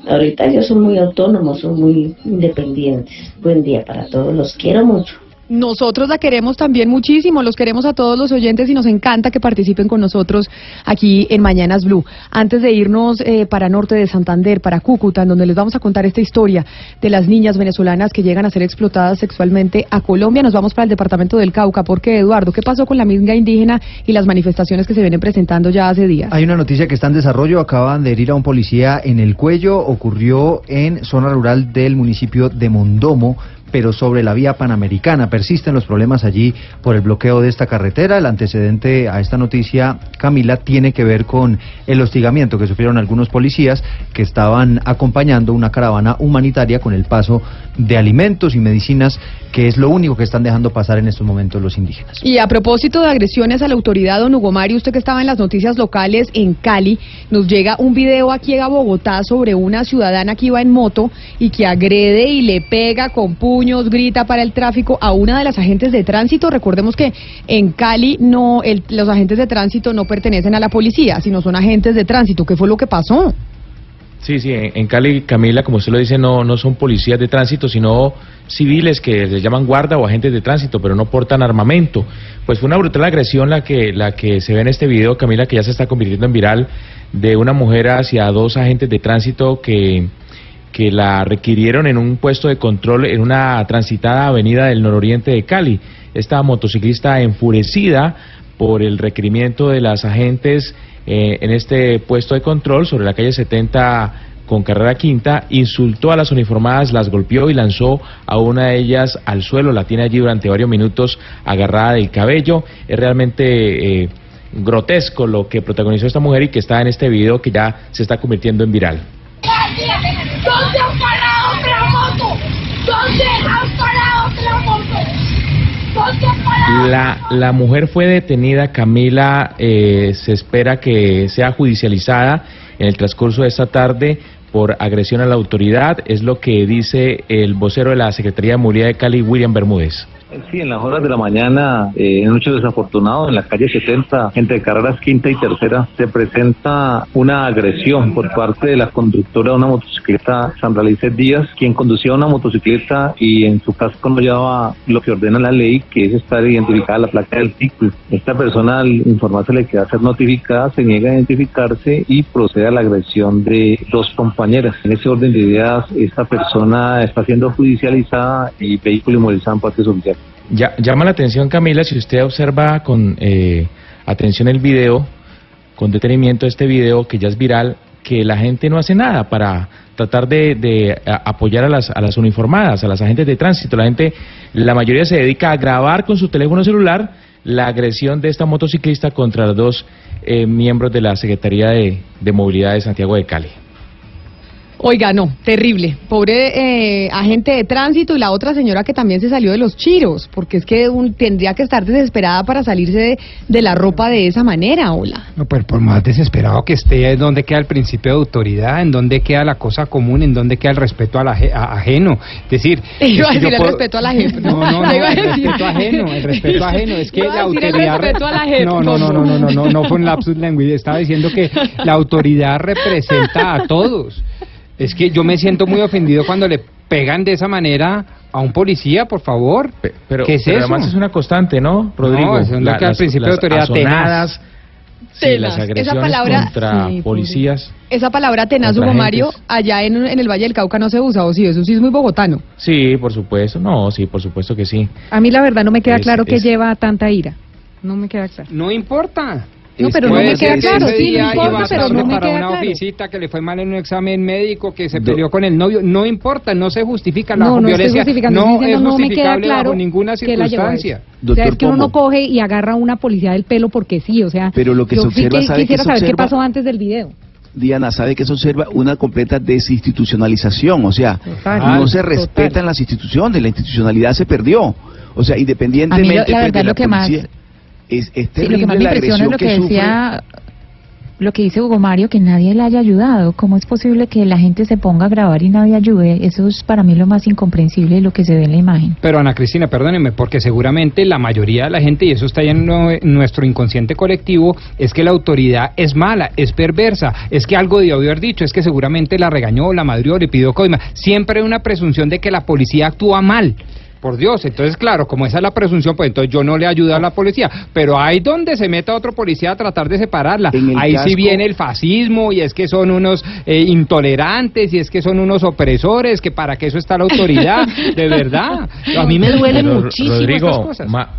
Ahorita ellos son muy autónomos, son muy independientes. Buen día para todos, los quiero mucho. Nosotros la queremos también muchísimo, los queremos a todos los oyentes y nos encanta que participen con nosotros aquí en Mañanas Blue. Antes de irnos eh, para Norte de Santander, para Cúcuta, en donde les vamos a contar esta historia de las niñas venezolanas que llegan a ser explotadas sexualmente a Colombia, nos vamos para el departamento del Cauca. ¿Por qué, Eduardo? ¿Qué pasó con la minga indígena y las manifestaciones que se vienen presentando ya hace días? Hay una noticia que está en desarrollo. Acaban de herir a un policía en el cuello. Ocurrió en zona rural del municipio de Mondomo pero sobre la vía panamericana. Persisten los problemas allí por el bloqueo de esta carretera. El antecedente a esta noticia, Camila, tiene que ver con el hostigamiento que sufrieron algunos policías que estaban acompañando una caravana humanitaria con el paso de alimentos y medicinas, que es lo único que están dejando pasar en estos momentos los indígenas. Y a propósito de agresiones a la autoridad, don Hugo Mario, usted que estaba en las noticias locales en Cali, nos llega un video aquí a Bogotá sobre una ciudadana que iba en moto y que agrede y le pega con puños, grita para el tráfico a una de las agentes de tránsito. Recordemos que en Cali no, el- los agentes de tránsito no pertenecen a la policía, sino son agentes de tránsito. ¿Qué fue lo que pasó? Sí, sí, en Cali, Camila, como usted lo dice, no, no son policías de tránsito, sino civiles que les llaman guarda o agentes de tránsito, pero no portan armamento. Pues fue una brutal agresión la que, la que se ve en este video, Camila, que ya se está convirtiendo en viral, de una mujer hacia dos agentes de tránsito que, que la requirieron en un puesto de control en una transitada avenida del nororiente de Cali. Esta motociclista enfurecida por el requerimiento de las agentes eh, en este puesto de control sobre la calle 70 con carrera quinta, insultó a las uniformadas, las golpeó y lanzó a una de ellas al suelo. La tiene allí durante varios minutos agarrada del cabello. Es realmente eh, grotesco lo que protagonizó esta mujer y que está en este video que ya se está convirtiendo en viral. ¿Dónde han parado? ¿Dónde han parado? ¿Dónde han parado? La, la mujer fue detenida, Camila, eh, se espera que sea judicializada en el transcurso de esta tarde por agresión a la autoridad, es lo que dice el vocero de la Secretaría de Movilidad de Cali, William Bermúdez. Sí, en las horas de la mañana, eh, en un hecho desafortunado, en la calle 70, entre carreras quinta y tercera, se presenta una agresión por parte de la conductora de una motocicleta, Sandra Lice Díaz, quien conducía una motocicleta y en su casco no llevaba lo que ordena la ley, que es estar identificada la placa del vehículo. Esta persona, al informársele que va a ser notificada, se niega a identificarse y procede a la agresión de dos compañeras. En ese orden de ideas, esta persona está siendo judicializada y vehículo inmovilizado en parte social. Ya- llama la atención, Camila, si usted observa con eh, atención el video, con detenimiento este video que ya es viral, que la gente no hace nada para tratar de, apoyar a las, a las uniformadas, a las agentes de tránsito. La gente, la mayoría se dedica a grabar con su teléfono celular la agresión de esta motociclista contra los dos eh, miembros de la Secretaría de Movilidad de Santiago de Cali. Oiga, no, terrible. Pobre eh, agente de tránsito y la otra señora que también se salió de los chiros, porque es que un, tendría que estar desesperada para salirse de, de la ropa de esa manera, hola. No, pues por más desesperado que esté, ¿en dónde queda el principio de autoridad? ¿En dónde queda la cosa común? ¿En dónde queda el respeto al aje- a- ajeno? Es decir... Iba a es decir el puedo- respeto a la jefa. No, no, no, a el respeto ajeno, el respeto ajeno. Es que a la el autoridad... respeto a la jefa. No, no, no, no, no, no, no, no fue un lapsus linguístico. Estaba diciendo que la autoridad representa a todos. Es que yo me siento muy ofendido cuando le pegan de esa manera a un policía, por favor. Pero, ¿Qué es pero eso? además es una constante, ¿no, Rodrigo? No, es lo que al principio de autoridad, azonadas, sí, Tenaz. las Esa agresiones palabra- contra sí, policías. Esa palabra tenaz, Hugo Mario, allá en, en el Valle del Cauca no se usa, o sí, eso sí es muy bogotano. Sí, por supuesto. No, sí, por supuesto que sí. A mí la verdad no me queda Es- claro qué es- lleva a tanta ira. No me queda claro. No importa. No, pero no me queda que claro, sí, no importa, pero no me para queda una claro. visita que le fue mal en un examen médico, que se peleó con el novio, no importa, no se justifica la No, no estoy violencia, justificando, no diciendo, es no me queda justificable claro bajo ninguna que circunstancia. O sea, es que uno no coge y agarra a una policía del pelo porque sí, o sea, Pero lo que yo se sí observa, que- ¿sabe qué quisiera se saber qué pasó antes del video. Diana, sabe que eso observa una completa desinstitucionalización, o sea, Total. no se Total. respetan las instituciones, la institucionalidad se perdió. O sea, independientemente A mí lo- la pues, de verdad, la lo que más- es, es Sí, lo terrible que más me la impresiona es agresión lo que, que sufre. decía, lo que dice Hugo Mario, que nadie le haya ayudado. ¿Cómo es posible que la gente se ponga a grabar y nadie ayude? Eso es para mí lo más incomprensible de lo que se ve en la imagen. Pero Ana Cristina, perdóneme, porque seguramente la mayoría de la gente, y eso está ya en no- en nuestro inconsciente colectivo, es que la autoridad es mala, es perversa, es que algo debió haber dicho, es que seguramente la regañó, la madrió, le pidió coima. Siempre hay una presunción de que la policía actúa mal. Por Dios, entonces claro, como esa es la presunción, pues entonces yo no le ayudo a la policía, pero hay donde se meta otro policía a tratar de separarla. Ahí sí viene el fascismo y es que son unos eh, intolerantes y es que son unos opresores, que para que eso está la autoridad, de verdad. A mí me duelen Pero, muchísimo Rodrigo, estas cosas. ma-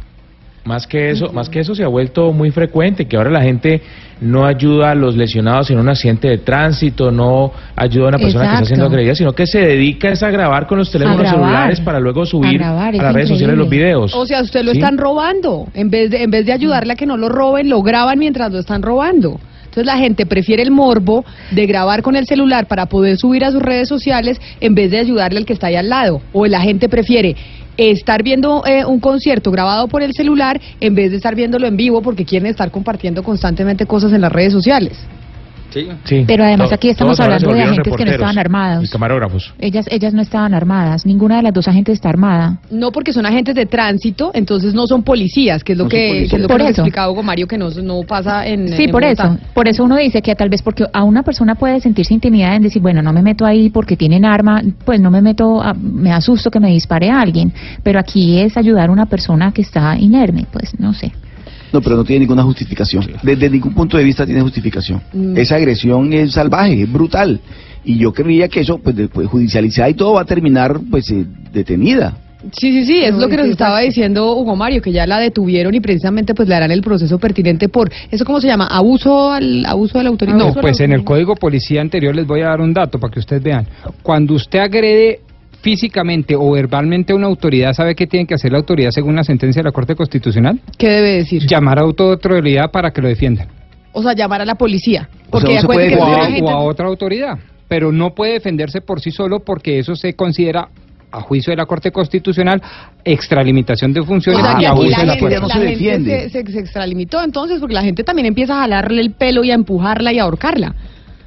más que eso, más que eso se ha vuelto muy frecuente que ahora la gente no ayuda a los lesionados en un accidente de tránsito, no ayuda a una persona que está siendo agredida, sino que se dedica es a grabar con los teléfonos grabar. celulares para luego subir grabar, a, las redes sociales los videos. O sea, usted lo ¿Sí? están robando. En vez de en vez de ayudarle a que no lo roben, lo graban mientras lo están robando. Entonces la gente prefiere el morbo de grabar con el celular para poder subir a sus redes sociales en vez de ayudarle al que está ahí al lado. O la gente prefiere estar viendo eh, un concierto grabado por el celular en vez de estar viéndolo en vivo porque quieren estar compartiendo constantemente cosas en las redes sociales. Sí. Pero además aquí estamos hablando de agentes que no estaban armados. Y camarógrafos. Ellas, ellas no estaban armadas. Ninguna de las dos agentes está armada. No porque son agentes de tránsito, entonces no son policías, que es lo No que, que es lo Por que nos eso. explicaba Hugo Mario que no, no pasa en Sí, en por Bogotá. eso. Por eso uno dice que tal vez porque a una persona puede sentirse intimidada en decir, bueno, no me meto ahí porque tienen arma, pues no me meto, a- me asusto que me dispare a alguien. Pero aquí es ayudar a una persona que está inerme, pues no sé. No, pero no tiene ninguna justificación. Desde ningún punto de vista tiene justificación. Mm. Esa agresión es salvaje, es brutal. Y yo creía que eso, pues después judicializada y todo va a terminar, pues, eh, detenida. Sí, sí, sí, es lo que nos estaba diciendo Hugo Mario, que ya la detuvieron y precisamente pues le harán el proceso pertinente por, ¿eso cómo se llama? ¿Abuso al abuso de la autoridad? No, pues en el código policía anterior les voy a dar un dato para que ustedes vean. Cuando usted agrede físicamente o verbalmente a una autoridad, ¿sabe qué tiene que hacer la autoridad según la sentencia de la Corte Constitucional? ¿Qué debe decir? Llamar a otra autoridad para que lo defiendan. O sea, llamar a la policía. O, Porque que o, son a, agentes- o a otra autoridad. Pero no puede defenderse por sí solo porque eso se considera, a juicio de la Corte Constitucional, extralimitación de O funciones sea, y abuso la de la gente, fuerza. la gente se, se- se extralimitó entonces porque la gente también empieza a jalarle el pelo y a empujarla y a ahorcarla.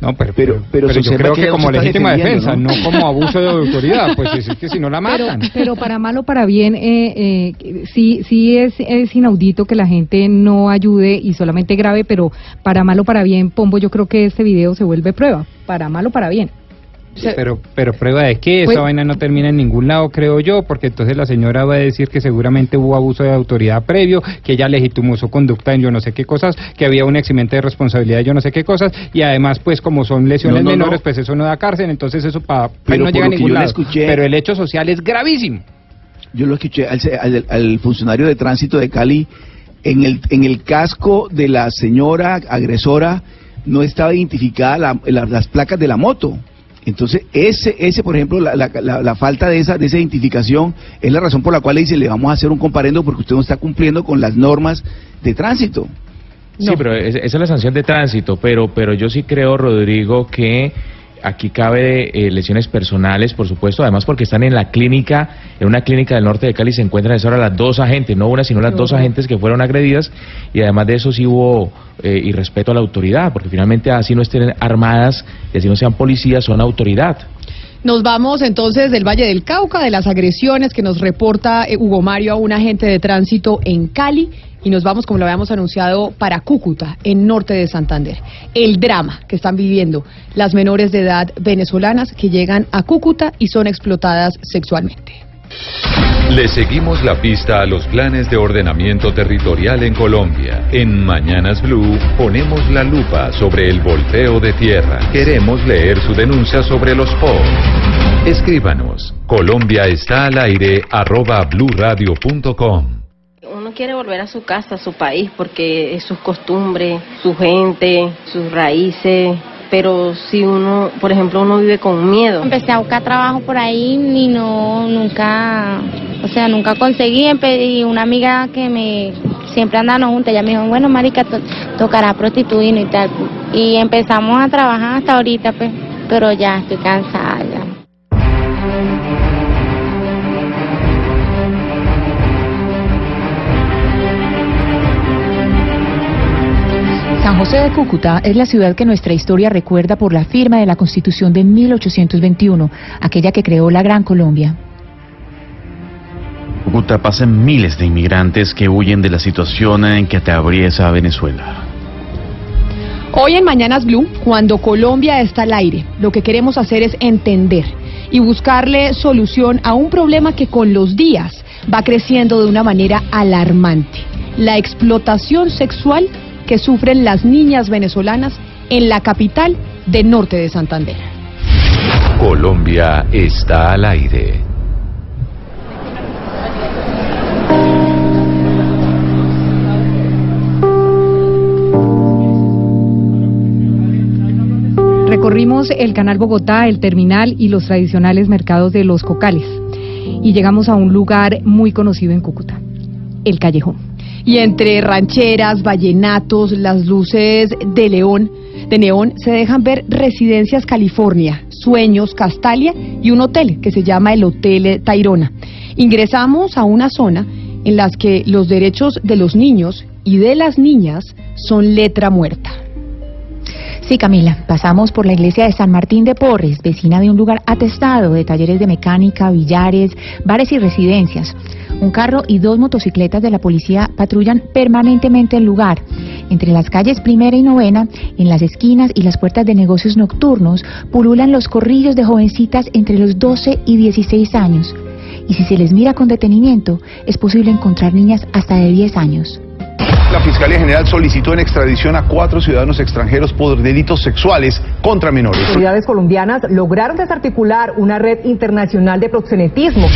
No, pero, pero, pero se yo creo que como legítima defensa, ¿no? ¿no? como abuso de autoridad, pues es que si no la matan. pero para mal o para bien, eh, eh, sí, sí es, es inaudito que la gente no ayude y solamente grabe, pero para mal o para bien, Pombo, yo creo que este video se vuelve prueba, para mal o para bien. Pero, pero prueba de que Pues- esa vaina no termina en ningún lado, creo yo, porque entonces la señora va a decir que seguramente hubo abuso de autoridad previo, que ella legitimó su conducta en yo no sé qué cosas, que había un eximente de responsabilidad de yo no sé qué cosas, y además, pues como son lesiones No, no, no. menores, pues eso no da cárcel, entonces eso pa, pues, Pero no llega a ningún lado. escuché- Pero el hecho social es gravísimo. Yo lo escuché al, al- al funcionario de tránsito de Cali, en el, en el casco de la señora agresora no estaba identificada la- la- las placas de la moto. Entonces, ese, ese por ejemplo, la, la- la- la falta de esa, de esa identificación es la razón por la cual le dice, le vamos a hacer un comparendo porque usted no está cumpliendo con las normas de tránsito. Sí, pero es- esa es la sanción de tránsito, pero, pero yo sí creo, Rodrigo, que aquí cabe eh, lesiones personales, por supuesto, además porque están en la clínica, en una clínica del norte de Cali se encuentran a esa hora las dos agentes, no una, sino las dos agentes que fueron agredidas, y además de eso sí hubo eh, irrespeto a la autoridad, porque finalmente así no estén armadas y así no sean policías, son autoridad. Nos vamos entonces del Valle del Cauca, de las agresiones que nos reporta eh, Hugo Mario a un agente de tránsito en Cali. Y nos vamos, como lo habíamos anunciado, para Cúcuta, en norte de Santander. El drama que están viviendo las menores de edad venezolanas que llegan a Cúcuta y son explotadas sexualmente. Le seguimos la pista a los planes de ordenamiento territorial en Colombia. En Mañanas Blue ponemos la lupa sobre el volteo de tierra. Queremos leer su denuncia sobre los POR. Escríbanos. Colombia está al aire arroba bluradio.com. uno quiere volver a su casa, a su país, porque es sus costumbres, su gente, sus raíces. Pero si uno, por ejemplo, uno vive con miedo. Empecé a buscar trabajo por ahí y no, nunca, o sea, nunca conseguí. Y una amiga que me, siempre andamos juntas, ella me dijo, bueno, marica, to- tocará prostituir y tal. Y empezamos a trabajar hasta ahorita, pues, pero ya estoy cansada José de Cúcuta es la ciudad que nuestra historia recuerda por la firma de la Constitución de 1821, aquella que creó la Gran Colombia. Cúcuta pasan miles de inmigrantes que huyen de la situación en que atraviesa Venezuela. Hoy en Mañanas Blue, cuando Colombia está al aire, lo que queremos hacer es entender y buscarle solución a un problema que con los días va creciendo de una manera alarmante. La explotación sexual que sufren las niñas venezolanas en la capital de Norte de Santander. Colombia está al aire. Recorrimos el canal Bogotá, el terminal y los tradicionales mercados de los cocales. Y llegamos a un lugar muy conocido en Cúcuta, el Callejón. Y entre rancheras, vallenatos, las luces de león, de neón, se dejan ver residencias California, Sueños, Castalia y un hotel que se llama el Hotel Tairona. Ingresamos a una zona en las que los derechos de los niños y de las niñas son letra muerta. Sí, Camila, pasamos por la iglesia de San Martín de Porres, vecina de un lugar atestado de talleres de mecánica, billares, bares y residencias. Un carro y dos motocicletas de la policía patrullan permanentemente el lugar. Entre las calles primera y novena, en las esquinas y las puertas de negocios nocturnos, pululan los corrillos de jovencitas entre los 12 y 16 años. Y si se les mira con detenimiento, es posible encontrar niñas hasta de 10 años. La Fiscalía General solicitó en extradición a cuatro ciudadanos extranjeros por delitos sexuales contra menores. autoridades colombianas lograron desarticular una red internacional de proxenetismo.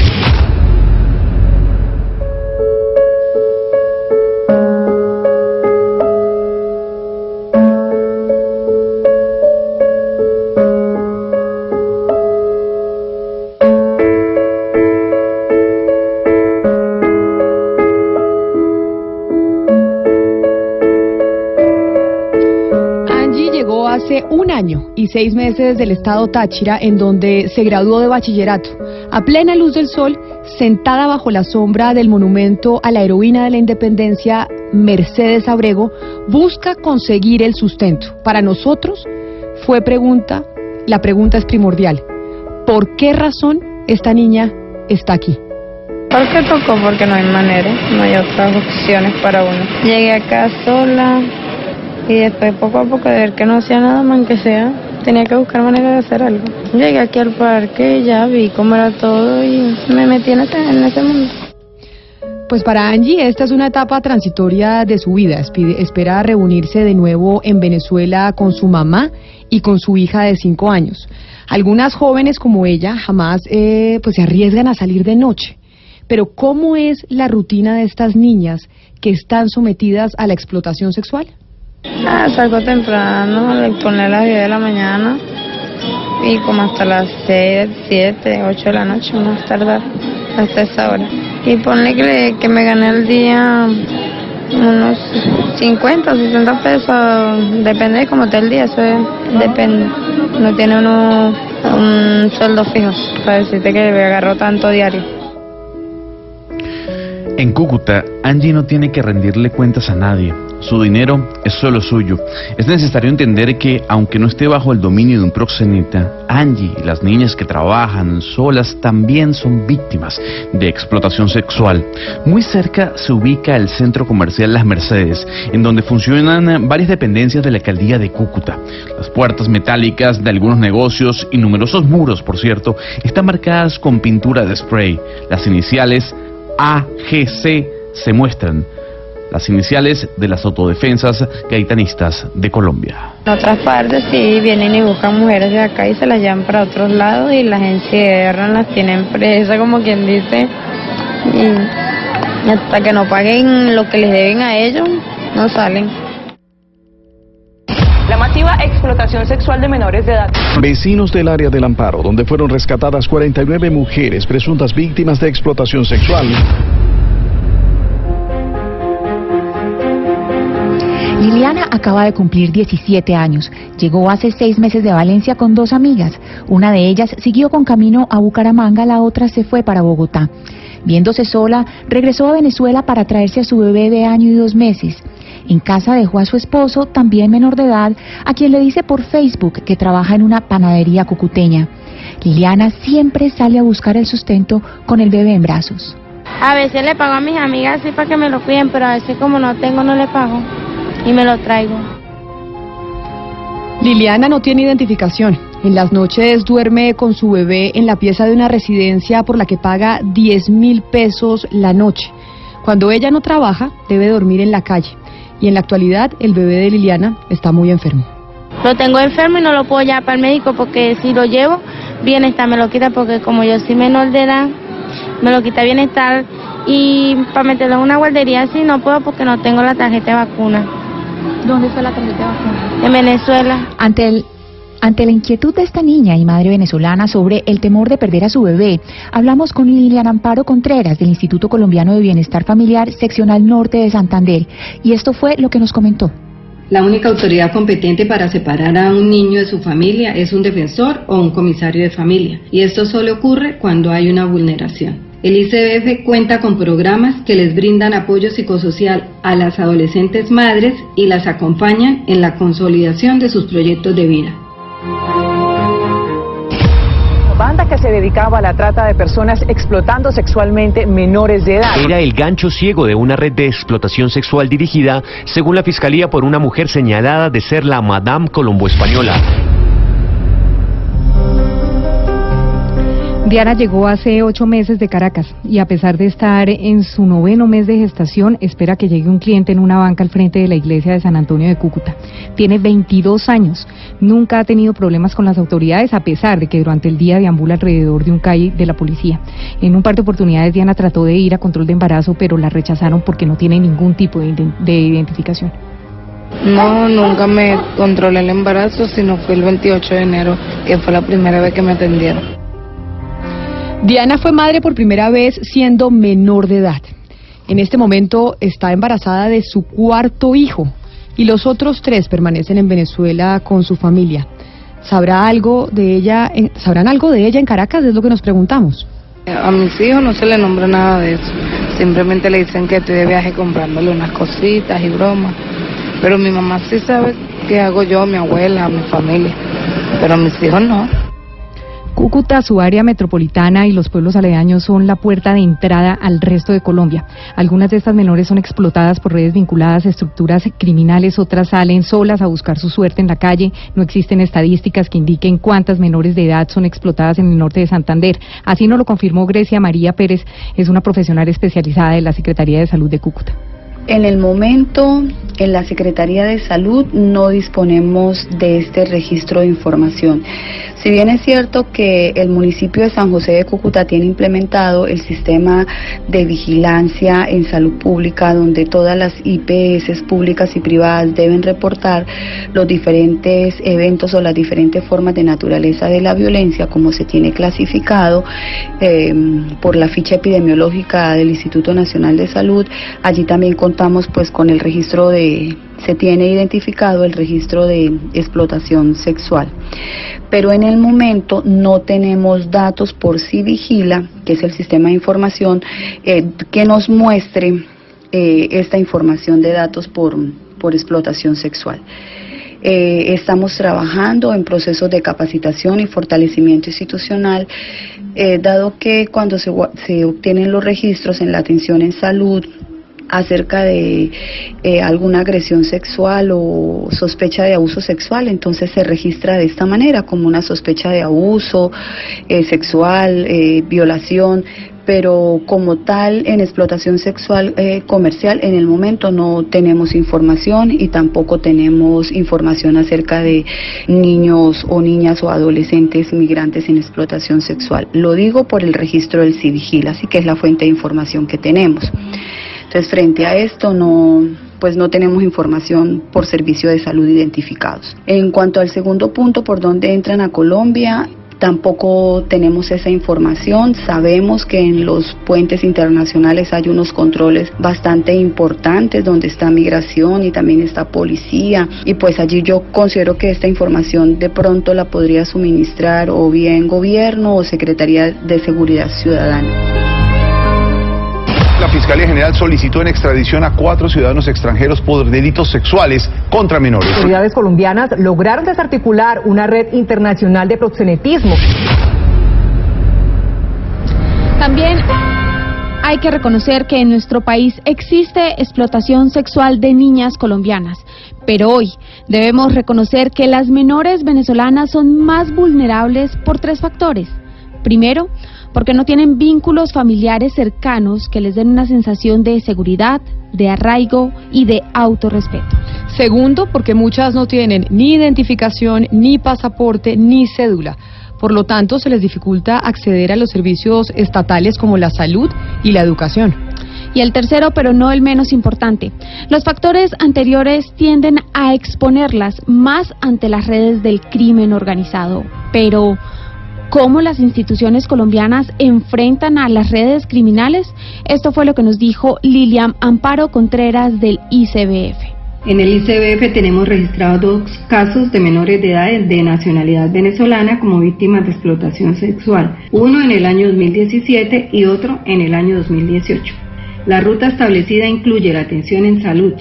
16 meses del estado Táchira, en donde se graduó de bachillerato. A plena luz del sol, sentada bajo la sombra del monumento a la heroína de la independencia, Mercedes Abrego, busca conseguir el sustento. Para nosotros fue pregunta, la pregunta es primordial. ¿Por qué razón esta niña está aquí? Porque tocó, porque no hay manera, no hay otras opciones para uno. Llegué acá sola y después poco a poco de ver que no hacía nada más que sea, tenía que buscar manera de hacer algo. Llegué aquí al parque, ya vi cómo era todo y me metí en ese, en ese mundo. Pues para Angie esta es una etapa transitoria de su vida. Espera reunirse de nuevo en Venezuela con su mamá y con su hija de cinco años. Algunas jóvenes como ella jamás eh, pues se arriesgan a salir de noche. Pero ¿cómo es la rutina de estas niñas que están sometidas a la explotación sexual? Ah, salgo temprano, le pone a las 10 de la mañana y como hasta las 6, 7, 8 de la noche, más tardar, hasta esa hora. Y ponle que, que me gané el día unos 50 o 60 pesos, depende de cómo esté el día, eso es- depende. No tiene uno un sueldo fijo para decirte que me agarró tanto diario. En Cúcuta, Angie no tiene que rendirle cuentas a nadie. Su dinero es solo suyo. Es necesario entender que, aunque no esté bajo el dominio de un proxeneta, Angie y las niñas que trabajan solas también son víctimas de explotación sexual. Muy cerca se ubica el centro comercial Las Mercedes, en donde funcionan varias dependencias de la alcaldía de Cúcuta. Las puertas metálicas de algunos negocios y numerosos muros, por cierto, están marcadas con pintura de spray. Las iniciales AGC se muestran las iniciales de las autodefensas gaitanistas de Colombia. En otras partes sí vienen y buscan mujeres de acá y se las llevan para otros lados y las encierran, las tienen presas como quien dice y Y hasta que no paguen lo que les deben a ellos, no salen. La masiva explotación sexual de menores de edad. Vecinos del área del Amparo, donde fueron rescatadas 49 mujeres presuntas víctimas de explotación sexual. Liliana acaba de cumplir 17 años. Llegó hace seis meses de Valencia con dos amigas. Una de ellas siguió con camino a Bucaramanga, la otra se fue para Bogotá. Viéndose sola, regresó a Venezuela para traerse a su bebé de año y dos meses. En casa dejó a su esposo, también menor de edad, a quien le dice por Facebook que trabaja en una panadería cucuteña. Liliana siempre sale a buscar el sustento con el bebé en brazos. A veces le pago a mis amigas así para que me lo cuiden, pero a veces como no tengo no le pago y me lo traigo. Liliana no tiene identificación. En las noches duerme con su bebé en la pieza de una residencia por la que paga 10 mil pesos la noche. Cuando ella no trabaja, debe dormir en la calle. Y en la actualidad, el bebé de Liliana está muy enfermo. Lo tengo enfermo y no lo puedo llevar para el médico porque si lo llevo, bienestar me lo quita porque como yo soy menor de edad, me lo quita bienestar y para meterlo en una guardería así no puedo porque no tengo la tarjeta de vacuna. ¿Dónde está la tarjeta de vacuna? En Venezuela. Ante el ante la inquietud de esta niña y madre venezolana sobre el temor de perder a su bebé, hablamos con Liliana Amparo Contreras del Instituto Colombiano de Bienestar Familiar, seccional norte de Santander, y esto fue lo que nos comentó. La única autoridad competente para separar a un niño de su familia es un defensor o un comisario de familia, y esto solo ocurre cuando hay una vulneración. El ICBF cuenta con programas que les brindan apoyo psicosocial a las adolescentes madres y las acompañan en la consolidación de sus proyectos de vida. Banda que se dedicaba a la trata de personas explotando sexualmente menores de edad. Era el gancho ciego de una red de explotación sexual dirigida, según la Fiscalía, por una mujer señalada de ser la Madame Colombo Española. Diana llegó hace ocho meses de Caracas y a pesar de estar en su noveno mes de gestación, espera que llegue un cliente en una banca al frente de la iglesia de San Antonio de Cúcuta. Tiene 22 años, nunca ha tenido problemas con las autoridades a pesar de que durante el día deambula alrededor de un CAI de la policía. En un par de oportunidades Diana trató de ir a control de embarazo, pero la rechazaron porque no tiene ningún tipo de identificación. No, nunca me controlé el embarazo, sino fue el 28 de enero, que fue la primera vez que me atendieron. Diana fue madre por primera vez siendo menor de edad. En este momento está embarazada de su cuarto hijo y los otros tres permanecen en Venezuela con su familia. ¿Sabrá algo de ella? ¿Sabrán algo de ella en Caracas? Es lo que nos preguntamos. A mis hijos no se les nombra nada de eso. Simplemente le dicen que estoy de viaje comprándole unas cositas y bromas. Pero mi mamá sí sabe qué hago yo, mi abuela, mi familia. Pero mis hijos no. Cúcuta, su área metropolitana y los pueblos aledaños son la puerta de entrada al resto de Colombia. Algunas de estas menores son explotadas por redes vinculadas a estructuras criminales, otras salen solas a buscar su suerte en la calle. No existen estadísticas que indiquen cuántas menores de edad son explotadas en el norte de Santander. Así nos lo confirmó Grecia María Pérez, es una profesional especializada de la Secretaría de Salud de Cúcuta. En el momento, en la Secretaría de Salud no disponemos de este registro de información. Si bien es cierto que el municipio de San José de Cúcuta tiene implementado el sistema de vigilancia en salud pública, donde todas las IPS públicas y privadas deben reportar los diferentes eventos o las diferentes formas de naturaleza de la violencia, como se tiene clasificado eh, por la ficha epidemiológica del Instituto Nacional de Salud, allí también contamos pues con el registro de se tiene identificado el registro de explotación sexual. Pero en el momento no tenemos datos por si vigila, que es el sistema de información, eh, que nos muestre eh, esta información de datos por, por explotación sexual. Eh, estamos trabajando en procesos de capacitación y fortalecimiento institucional, dado que cuando se, se obtienen los registros en la atención en salud, acerca de eh, alguna agresión sexual o sospecha de abuso sexual, entonces se registra de esta manera como una sospecha de abuso eh, sexual, eh, violación, pero como tal en explotación sexual eh, comercial en el momento no tenemos información y tampoco tenemos información acerca de niños o niñas o adolescentes migrantes en explotación sexual. Lo digo por el registro del Civigil, así que es la fuente de información que tenemos. Entonces, frente a esto, no pues no tenemos información por servicio de salud identificados. En cuanto al segundo punto, por dónde entran a Colombia, Tampoco tenemos esa información. Sabemos que en los puentes internacionales hay unos controles bastante importantes donde está migración y también está policía. Y pues allí yo considero que esta información de pronto la podría suministrar o bien gobierno o Secretaría de Seguridad Ciudadana. La Fiscalía General solicitó en extradición a cuatro ciudadanos extranjeros por delitos sexuales contra menores. Autoridades colombianas lograron desarticular una red internacional de proxenetismo. También hay que reconocer que en nuestro país existe explotación sexual de niñas colombianas, pero hoy debemos reconocer que las menores venezolanas son más vulnerables por tres factores. Primero, porque no tienen vínculos familiares cercanos que les den una sensación de seguridad, de arraigo y de autorrespeto. Segundo, porque muchas no tienen ni identificación, ni pasaporte, ni cédula. Por lo tanto, se les dificulta acceder a los servicios estatales como la salud y la educación. Y el tercero, pero no el menos importante, los factores anteriores tienden a exponerlas más ante las redes del crimen organizado. Pero, ¿cómo las instituciones colombianas enfrentan a las redes criminales? Esto fue lo que nos dijo Lilian Amparo Contreras del ICBF. En el ICBF tenemos registrados dos casos de menores de edad de nacionalidad venezolana como víctimas de explotación sexual, uno en el año 2017 y otro en el año 2018. La ruta establecida incluye la atención en salud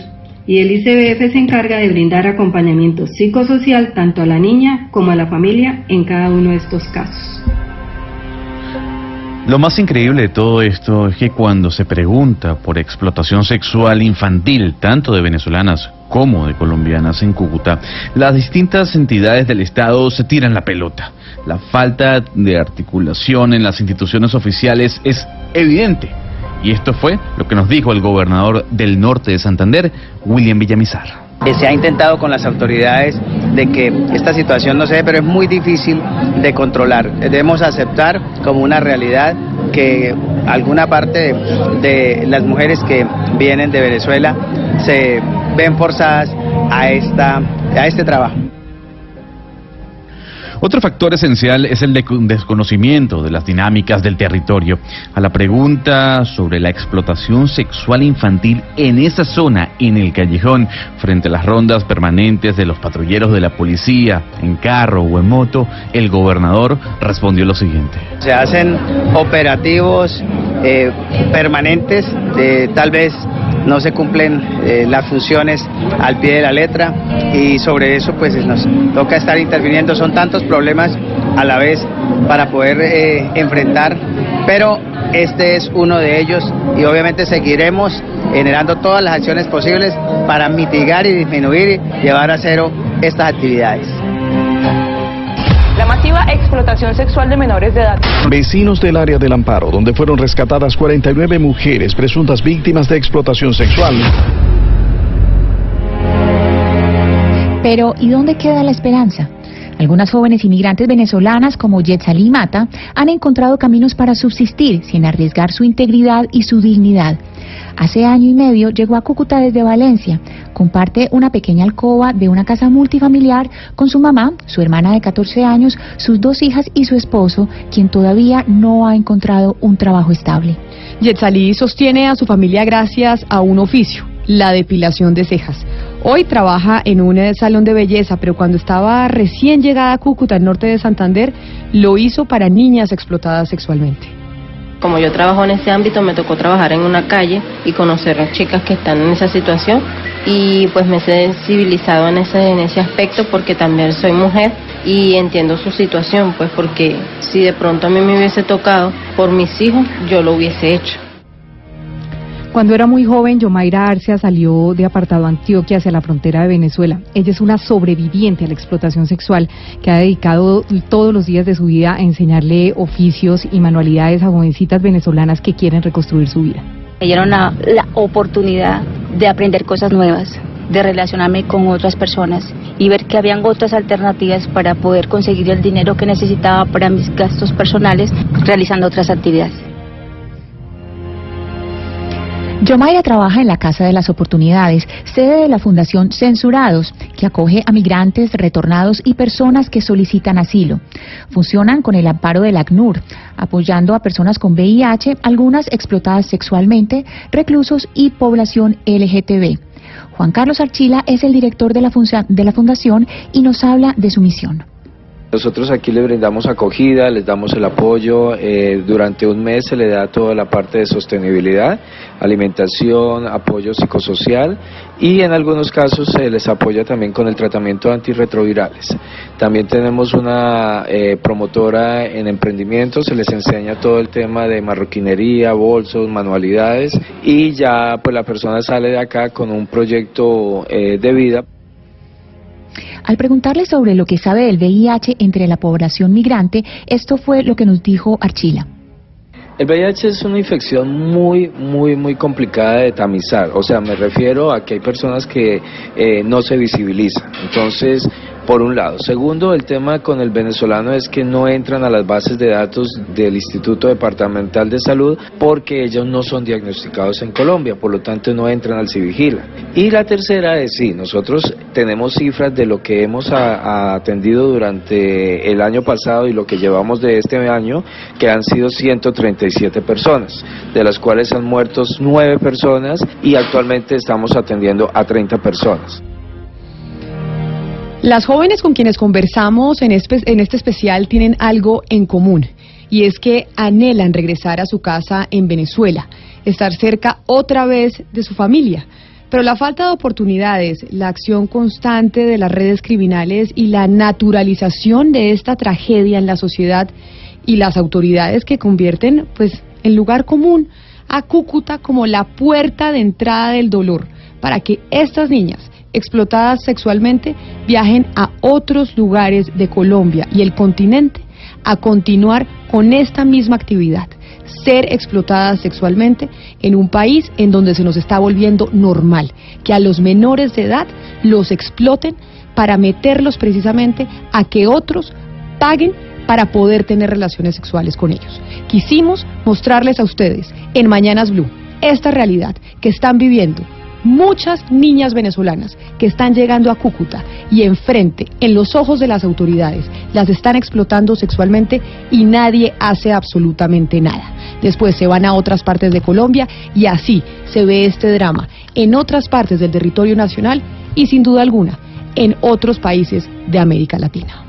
y el ICBF se encarga de brindar acompañamiento psicosocial tanto a la niña como a la familia en cada uno de estos casos. Lo más increíble de todo esto es que cuando se pregunta por explotación sexual infantil, tanto de venezolanas como de colombianas en Cúcuta, las distintas entidades del Estado se tiran la pelota. La falta de articulación en las instituciones oficiales es evidente. Y esto fue lo que nos dijo el gobernador del norte de Santander, William Villamizar. Se ha intentado con las autoridades de que esta situación no se dé, pero es muy difícil de controlar. Debemos aceptar como una realidad que alguna parte de, de las mujeres que vienen de Venezuela se ven forzadas a, esta, a este trabajo. Otro factor esencial es el de- desconocimiento de las dinámicas del territorio. A la pregunta sobre la explotación sexual infantil en esa zona, en el callejón, frente a las rondas permanentes de los patrulleros de la policía, en carro o en moto, el gobernador respondió lo siguiente. Se hacen operativos eh, permanentes, de, tal vez no se cumplen eh, las funciones al pie de la letra y sobre eso pues nos toca estar interviniendo. Son tantos problemas a la vez para poder eh, enfrentar, pero este es uno de ellos y obviamente seguiremos generando todas las acciones posibles para mitigar y disminuir y llevar a cero estas actividades. Explotación sexual de menores de edad. Vecinos del área del Amparo, donde fueron rescatadas 49 mujeres presuntas víctimas de explotación sexual. Pero, ¿y dónde queda la esperanza? Algunas jóvenes inmigrantes venezolanas como Yetzalí Mata han encontrado caminos para subsistir sin arriesgar su integridad y su dignidad. Hace año y medio llegó a Cúcuta desde Valencia. Comparte una pequeña alcoba de una casa multifamiliar con su mamá, su hermana de 14 años, sus dos hijas y su esposo, quien todavía no ha encontrado un trabajo estable. Yetzalí sostiene a su familia gracias a un oficio, la depilación de cejas. Hoy trabaja en un eh, salón de belleza, pero cuando estaba recién llegada a Cúcuta, al norte de Santander, lo hizo para niñas explotadas sexualmente. Como yo trabajo en ese ámbito, me tocó trabajar en una calle y conocer a chicas que están en esa situación y pues me he sensibilizado en ese, en ese aspecto porque también soy mujer y entiendo su situación, pues porque si de pronto a mí me hubiese tocado por mis hijos, yo lo hubiese hecho. Cuando era muy joven, Yomaira Arcia salió de Apartado Antioquia hacia la frontera de Venezuela. Ella es una sobreviviente a la explotación sexual que ha dedicado todos los días de su vida a enseñarle oficios y manualidades a jovencitas venezolanas que quieren reconstruir su vida. Me dieron la, la oportunidad de aprender cosas nuevas, de relacionarme con otras personas y ver que habían otras alternativas para poder conseguir el dinero que necesitaba para mis gastos personales realizando otras actividades. Yomaira trabaja en la Casa de las Oportunidades, sede de la Fundación Censurados, que acoge a migrantes, retornados y personas que solicitan asilo. Funcionan con el amparo del ACNUR, apoyando a personas con VIH, algunas explotadas sexualmente, reclusos y población LGTB. Juan Carlos Archila es el director de la, de la fundación y nos habla de su misión. Nosotros aquí le brindamos acogida, les damos el apoyo, eh, durante un mes se le da toda la parte de sostenibilidad, alimentación, apoyo psicosocial y en algunos casos se les apoya también con el tratamiento antirretrovirales. También tenemos una eh, promotora en emprendimiento, se les enseña todo el tema de marroquinería, bolsos, manualidades y ya pues la persona sale de acá con un proyecto eh, de vida. Al preguntarle sobre lo que sabe del VIH entre la población migrante, esto fue lo que nos dijo Archila. El VIH es una infección muy, muy, muy complicada de tamizar. O sea, me refiero a que hay personas que eh, no se visibilizan. Entonces, por un lado. Segundo, el tema con el venezolano es que no entran a las bases de datos del Instituto Departamental de Salud porque ellos no son diagnosticados en Colombia, por lo tanto no entran al Civigila. Y la tercera es sí, nosotros tenemos cifras de lo que hemos atendido durante el año pasado y lo que llevamos de este año, que han sido 137 personas, de las cuales han muerto 9 personas y actualmente estamos atendiendo a 30 personas. Las jóvenes con quienes conversamos en este, en este especial tienen algo en común y es que anhelan regresar a su casa en Venezuela, estar cerca otra vez de su familia. Pero la falta de oportunidades, la acción constante de las redes criminales y la naturalización de esta tragedia en la sociedad y las autoridades que convierten pues en lugar común a Cúcuta como la puerta de entrada del dolor para que estas niñas explotadas sexualmente viajen a otros lugares de Colombia y el continente a continuar con esta misma actividad, ser explotadas sexualmente en un país en donde se nos está volviendo normal, que a los menores de edad los exploten para meterlos precisamente a que otros paguen para poder tener relaciones sexuales con ellos. Quisimos mostrarles a ustedes en Mañanas Blue esta realidad que están viviendo muchas niñas venezolanas que están llegando a Cúcuta y enfrente, en los ojos de las autoridades, las están explotando sexualmente y nadie hace absolutamente nada. Después se van a otras partes de Colombia y así se ve este drama en otras partes del territorio nacional y sin duda alguna en otros países de América Latina.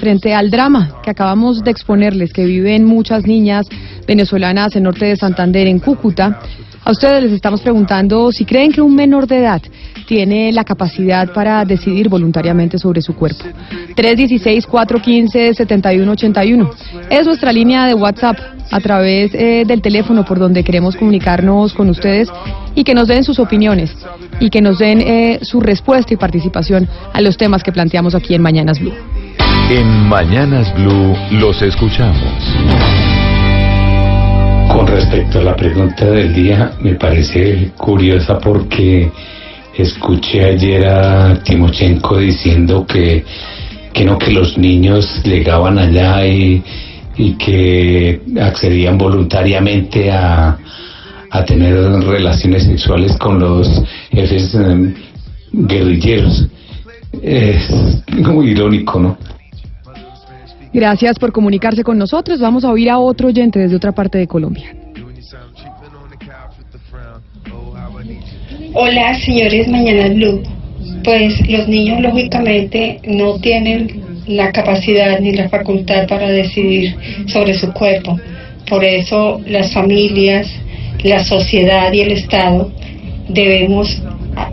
Frente al drama que acabamos de exponerles, que viven muchas niñas venezolanas en norte de Santander, en Cúcuta, a ustedes les estamos preguntando si creen que un menor de edad tiene la capacidad para decidir voluntariamente sobre su cuerpo. 316-415-7181 es nuestra línea de WhatsApp a través eh, del teléfono por donde queremos comunicarnos con ustedes y que nos den sus opiniones y que nos den eh, su respuesta y participación a los temas que planteamos aquí en Mañanas Blue. En Mañanas Blue los escuchamos. Con respecto a la pregunta del día, me parece curiosa porque escuché ayer a Timochenko diciendo que, que no, que los niños llegaban allá y, y que accedían voluntariamente a, a tener relaciones sexuales con los jefes eh, guerrilleros. Es muy irónico, ¿no? Gracias por comunicarse con nosotros. Vamos a oír a otro oyente desde otra parte de Colombia. Hola, señores Mañana Blue. Pues los niños lógicamente no tienen la capacidad ni la facultad para decidir sobre su cuerpo. Por eso las familias, la sociedad y el Estado debemos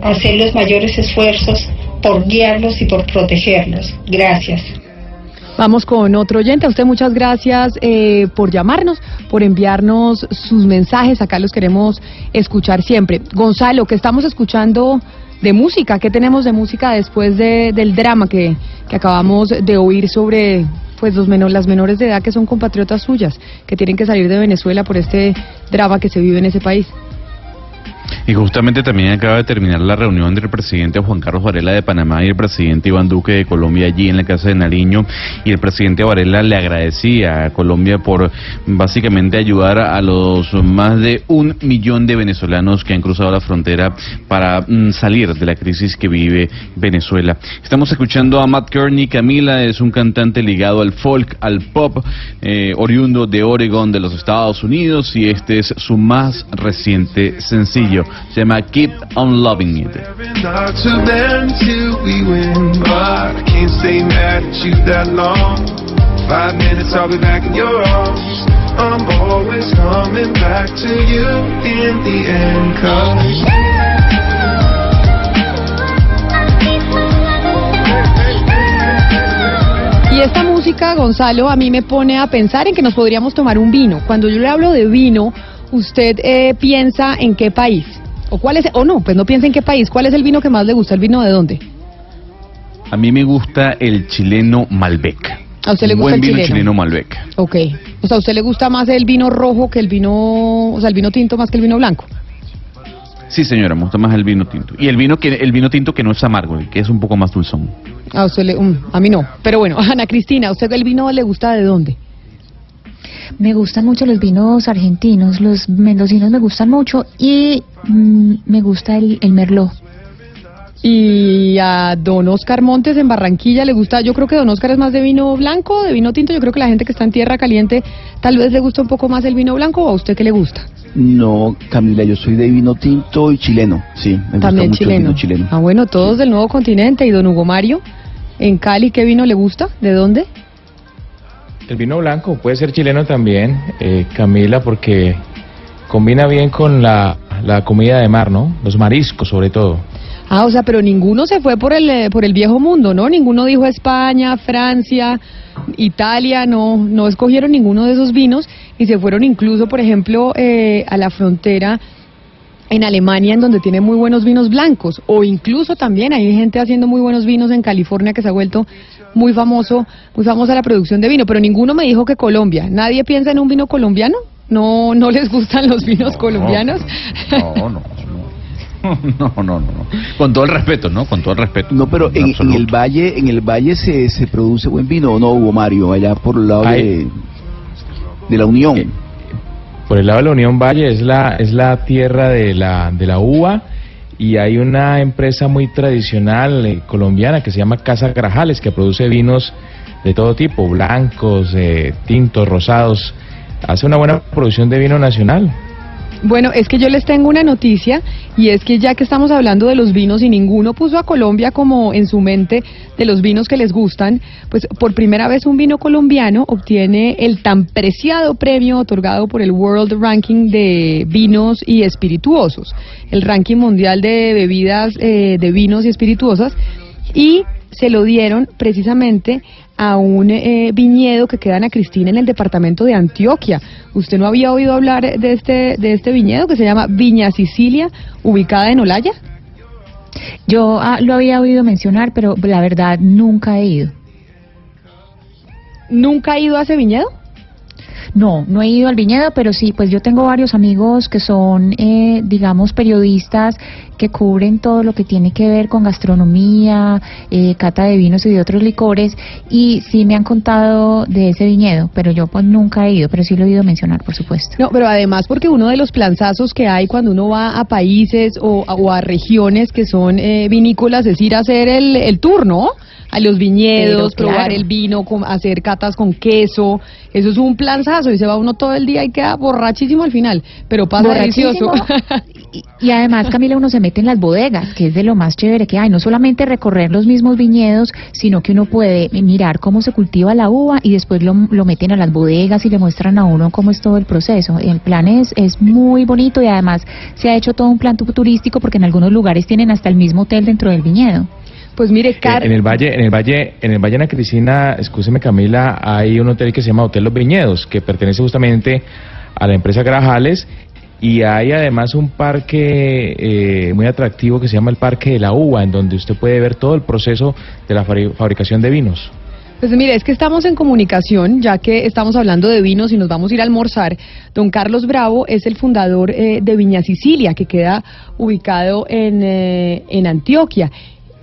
hacer los mayores esfuerzos por guiarlos y por protegerlos. Gracias. Vamos con otro oyente. A usted muchas gracias eh, por llamarnos, por enviarnos sus mensajes. Acá los queremos escuchar siempre. Gonzalo, ¿qué estamos escuchando de música? ¿Qué tenemos de música después de, del drama que, que acabamos de oír sobre pues los menor, las menores de edad que son compatriotas suyas, que tienen que salir de Venezuela por este drama que se vive en ese país? Y justamente también acaba de terminar la reunión entre el presidente Juan Carlos Varela de Panamá y el presidente Iván Duque de Colombia allí en la Casa de Nariño. Y el presidente Varela le agradecía a Colombia por básicamente ayudar a los más de un millón de venezolanos que han cruzado la frontera para mm, salir de la crisis que vive Venezuela. Estamos escuchando a Matt Kearney. Camila es un cantante ligado al folk, al pop, eh, oriundo de Oregon, de los Estados Unidos, y este es su más reciente sencillo. Se llama Keep on Loving It. Y esta música, Gonzalo, a mí me pone a pensar en que nos podríamos tomar un vino. Cuando yo le hablo de vino, usted eh, piensa en qué país. ¿O cuál es? O no, pues no piensa en qué país. ¿Cuál es el vino que más le gusta? ¿El vino de dónde? A mí me gusta el chileno Malbec. ¿A usted le gusta buen el vino chileno? chileno Malbec. Ok. O sea, ¿a usted le gusta más el vino rojo que el vino, o sea, el vino tinto más que el vino blanco? Sí, señora, me gusta más el vino tinto. Y el vino que el vino tinto que no es amargo, el que es un poco más dulzón. A usted le, mm, a mí no. Pero bueno, Ana Cristina, ¿a usted el vino le gusta de dónde? Me gustan mucho los vinos argentinos, los mendocinos me gustan mucho y mm, me gusta el, el merlot. Y a don Oscar Montes en Barranquilla le gusta, yo creo que don Oscar es más de vino blanco, de vino tinto, yo creo que la gente que está en tierra caliente tal vez le gusta un poco más el vino blanco o a usted qué le gusta. No, Camila, yo soy de vino tinto y chileno, sí, me gusta También mucho el chileno. vino chileno. Ah, bueno, todos del nuevo continente y don Hugo Mario en Cali, ¿qué vino le gusta? ¿De dónde? El vino blanco puede ser chileno también, eh, Camila, porque combina bien con la, la comida de mar, ¿no? Los mariscos sobre todo. Ah, o sea, pero ninguno se fue por el eh, por el viejo mundo, ¿no? Ninguno dijo España, Francia, Italia, no, no escogieron ninguno de esos vinos y se fueron incluso, por ejemplo, eh, a la frontera en Alemania, en donde tiene muy buenos vinos blancos, o incluso también hay gente haciendo muy buenos vinos en California que se ha vuelto muy famoso, muy famosa la producción de vino, pero ninguno me dijo que Colombia. ¿Nadie piensa en un vino colombiano? ¿No, no les gustan los vinos colombianos? No, no. No, no, no, no. Con todo el respeto, ¿no? Con todo el respeto. No, pero en, en el valle, en el valle se, se produce buen vino, ¿o no, Hugo Mario? Allá por el lado de, de la Unión. Por el lado de la Unión Valle es la, es la tierra de la, de la uva y hay una empresa muy tradicional eh, colombiana que se llama Casa Grajales que produce vinos de todo tipo, blancos, eh, tintos, rosados. Hace una buena producción de vino nacional. Bueno, es que yo les tengo una noticia y es que ya que estamos hablando de los vinos y ninguno puso a Colombia como en su mente de los vinos que les gustan, pues por primera vez un vino colombiano obtiene el tan preciado premio otorgado por el World Ranking de Vinos y Espirituosos, el ranking mundial de bebidas eh, de vinos y espirituosas y se lo dieron precisamente a un eh, viñedo que queda en Cristina en el departamento de Antioquia. ¿Usted no había oído hablar de este, de este viñedo que se llama Viña Sicilia, ubicada en Olaya? Yo ah, lo había oído mencionar, pero la verdad nunca he ido. ¿Nunca ha ido a ese viñedo? No, no he ido al viñedo, pero sí, pues yo tengo varios amigos que son, eh, digamos, periodistas que cubren todo lo que tiene que ver con gastronomía, eh, cata de vinos y de otros licores, y sí me han contado de ese viñedo, pero yo pues nunca he ido, pero sí lo he oído mencionar, por supuesto. No, pero además porque uno de los planzazos que hay cuando uno va a países o, a- regiones que son eh, vinícolas es ir a hacer el, el tour, ¿no? A los viñedos, Pero, probar claro. el vino, hacer catas con queso. Eso es un planzazo y se va uno todo el día y queda borrachísimo al final, pero pasa delicioso. Y, y además, Camila, uno se mete en las bodegas, que es de lo más chévere que hay. No solamente recorrer los mismos viñedos, sino que uno puede mirar cómo se cultiva la uva y después lo, lo meten a las bodegas y le muestran a uno cómo es todo el proceso. El plan es, es muy bonito y además se ha hecho todo un plan tu- turístico porque en algunos lugares tienen hasta el mismo hotel dentro del viñedo. Pues mire, Eh, en el valle, en el valle, en el valle Ana Cristina, escúcheme Camila, hay un hotel que se llama Hotel Los Viñedos, que pertenece justamente a la empresa Grajales y hay además un parque eh, muy atractivo que se llama el Parque de la Uva, en donde usted puede ver todo el proceso de la fabri- fabricación de vinos. Pues mire, es que estamos en comunicación, ya que estamos hablando de vinos y nos vamos a ir a almorzar. Don Carlos Bravo es el fundador eh, de Viña Sicilia, que queda ubicado en, eh, en Antioquia.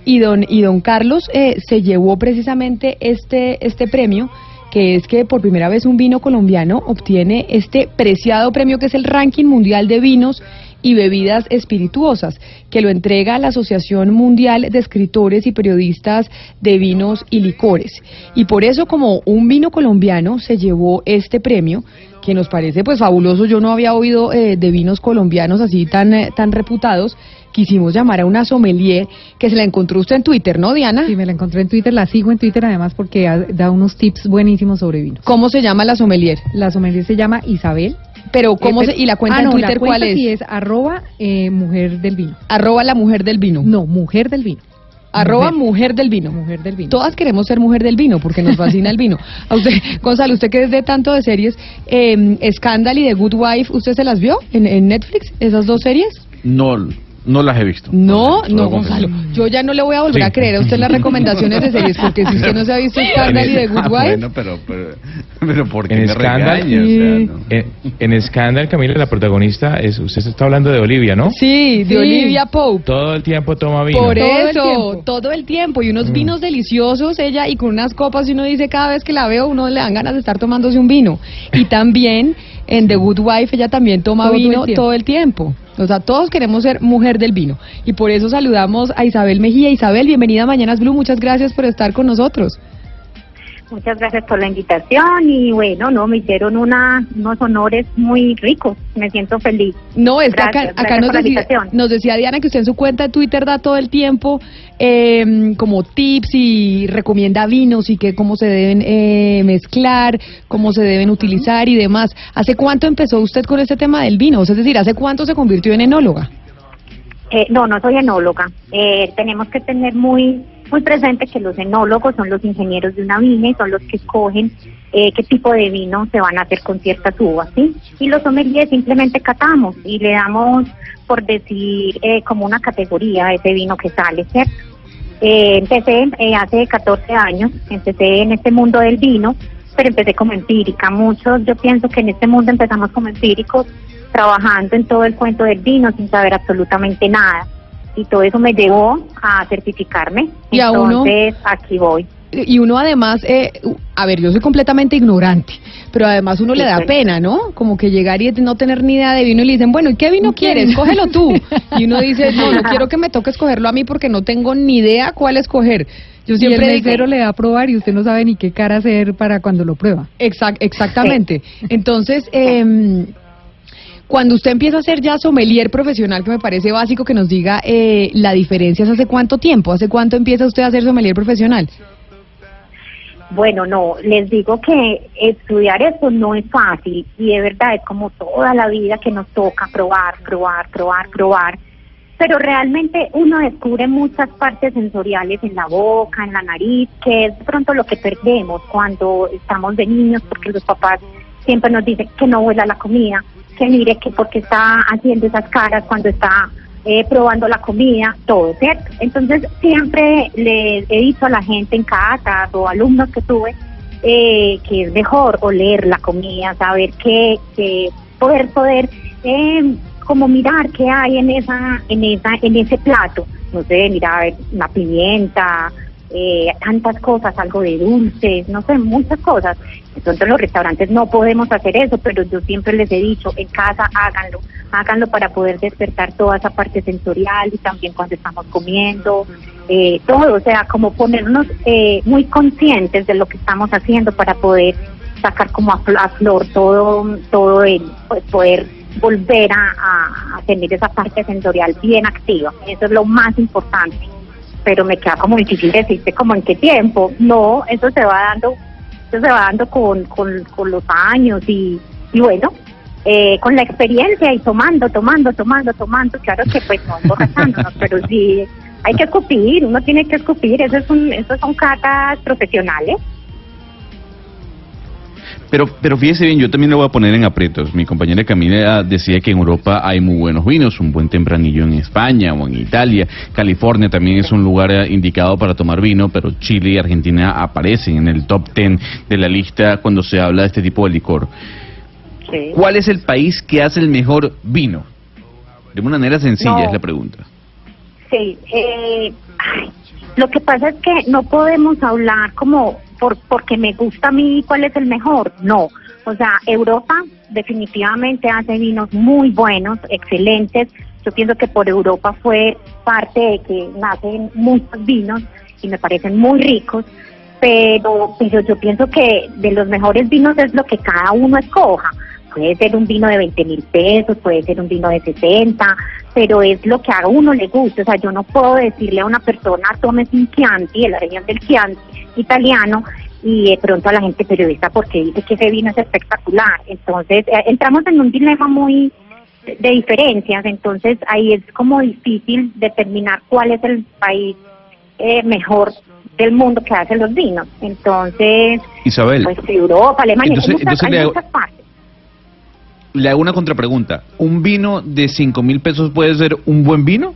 Y don, y don Carlos eh, se llevó precisamente este, este premio, que es que por primera vez un vino colombiano obtiene este preciado premio que es el ranking mundial de vinos y bebidas espirituosas, que lo entrega la Asociación Mundial de Escritores y Periodistas de Vinos y Licores. Y por eso, como un vino colombiano se llevó este premio, que nos parece pues fabuloso, yo no había oído eh, de vinos colombianos así tan, eh, tan reputados, quisimos llamar a una sommelier que se la encontró usted en Twitter, ¿no, Diana? Sí, me la encontré en Twitter, la sigo en Twitter además porque ha- da unos tips buenísimos sobre vinos. ¿Cómo se llama la sommelier? La sommelier se llama Isabel. Pero, ¿cómo Eh, se- y la cuenta ah, en no, Twitter la cuenta cuál es? sí es arroba eh, mujer del vino. Arroba la mujer del vino. No, mujer del vino. Arroba mujer del vino. Mujer del vino. Todas queremos ser mujer del vino porque nos fascina el vino. A usted, Gonzalo, usted que es de tanto de series, eh, Scandal y The Good Wife, ¿usted se las vio en, en Netflix, esas dos series? No, no las he visto. No, no. Gonzalo. Yo ya no le voy a volver Sí. a creer a usted las recomendaciones de series porque si usted no se ha visto Scandal y The Good Ah, Wife, Bueno, pero, pero, pero ¿por qué En me Scandal, regaña? O sea, no. en, en Scandal, Camila, la protagonista, es, usted está hablando de Olivia, ¿no? sí, de Sí. Olivia Pope. Todo el tiempo toma vino. Por Todo el eso, tiempo. todo el tiempo. Y Mm. unos vinos deliciosos, ella, y con unas copas, y uno dice, cada vez que la veo, uno le dan ganas de estar tomándose un vino. Y también, en The Good Wife, ella también toma Todo vino todo el tiempo. O sea, todos queremos ser mujer del vino. Y por eso saludamos a Isabel Mejía. Isabel, bienvenida a Mañanas Blue. Muchas gracias por estar con nosotros. Muchas gracias por la invitación y bueno, no, me hicieron una, unos honores muy ricos. Me siento feliz. No, es que Gracias, acá, acá nos, decía, nos decía Diana que usted en su cuenta de Twitter da todo el tiempo eh, como tips y recomienda vinos y que cómo se deben eh, mezclar, cómo se deben utilizar y demás. ¿Hace cuánto empezó usted con este tema del vino? Es decir, ¿hace cuánto se convirtió en enóloga? Eh, no, no soy enóloga. Eh, tenemos que tener muy muy presente que los enólogos son los ingenieros de una viña y son los que escogen eh, qué tipo de vino se van a hacer con ciertas uvas, ¿sí? Y los sommeliers simplemente catamos y le damos, por decir, eh, como una categoría a ese vino que sale, ¿cierto? Eh, empecé eh, hace 14 años, empecé en este mundo del vino, pero empecé como empírica. Muchos, yo pienso que en este mundo empezamos como empíricos, trabajando en todo el cuento del vino sin saber absolutamente nada. Y todo eso me llevó a certificarme. Y a uno- Entonces, aquí voy. Y uno además, eh, a ver, yo soy completamente ignorante, pero además uno le da Sí. pena, ¿no? Como que llegar y no tener ni idea de vino y le dicen, bueno, ¿y qué vino ¿Qué quieres? Cógelo tú. Y uno dice, no, no quiero que me toque escogerlo a mí porque no tengo ni idea cuál escoger. Yo Y el siempre mesero le da a probar y usted no sabe ni qué cara hacer para cuando lo prueba. Exact- exactamente. Entonces, em, cuando usted empieza a ser ya sommelier profesional, que me parece básico que nos diga eh, la diferencia, ¿es hace cuánto tiempo? ¿Hace cuánto empieza usted a ser sommelier profesional? Bueno, no, les digo que estudiar esto no es fácil y de verdad es como toda la vida que nos toca probar, probar, probar, probar. Pero realmente uno descubre muchas partes sensoriales en la boca, en la nariz, que es pronto lo que perdemos cuando estamos de niños, porque los papás siempre nos dicen que no huela la comida, que mire que porque está haciendo esas caras cuando está eh, probando la comida, todo, ¿cierto? Entonces siempre les he dicho a la gente en casas o alumnos que tuve eh, que es mejor oler la comida, saber qué, qué poder poder eh, como mirar qué hay en esa en esa en ese plato, no sé, mirar a ver, una pimienta, eh, tantas cosas, algo de dulces, no sé, muchas cosas. Entonces en los restaurantes no podemos hacer eso, pero yo siempre les he dicho, en casa háganlo, háganlo para poder despertar toda esa parte sensorial y también cuando estamos comiendo, eh, todo, o sea, como ponernos eh, muy conscientes de lo que estamos haciendo para poder sacar como a, a flor todo, todo el, pues poder volver a, a- a tener esa parte sensorial bien activa. Eso es lo más importante pero me queda como difícil decirte como en qué tiempo. No, eso se va dando, eso se va dando con, con, con los años y, y bueno, eh, con la experiencia y tomando, tomando, tomando, tomando, claro que pues no emborrachándonos, pero sí hay que escupir, uno tiene que escupir, eso es un, eso son catas profesionales. Pero, pero fíjese bien, yo también le voy a poner en aprietos. Mi compañera Camila decía que en Europa hay muy buenos vinos, un buen tempranillo en España o en Italia. California también es un lugar eh, indicado para tomar vino, pero Chile y Argentina aparecen en el top ten de la lista cuando se habla de este tipo de licor. ¿Cuál es el país que hace el mejor vino? De una manera sencilla No. es la pregunta. Sí, eh, ay, lo que pasa es que no podemos hablar como por porque me gusta a mí cuál es el mejor. No, o sea, Europa definitivamente hace vinos muy buenos, excelentes. Yo pienso que por Europa fue parte de que nacen muchos vinos y me parecen muy ricos. Pero, pero yo pienso que de los mejores vinos es lo que cada uno escoja. Puede ser un vino de 20 mil pesos, puede ser un vino de 60, pero es lo que a uno le gusta. O sea, yo no puedo decirle a una persona, tómese un Chianti, de la región del Chianti italiano, y de pronto a la gente periodista porque dice que ese vino es espectacular. Entonces, eh, entramos en un dilema muy de diferencias, entonces ahí es como difícil determinar cuál es el país eh, mejor del mundo que hace los vinos. Entonces, Isabel, pues Europa, Alemania, Entonces- hay muchas, entonces le hay hago- muchas partes. Le hago una contrapregunta. ¿Un vino de cinco mil pesos puede ser un buen vino?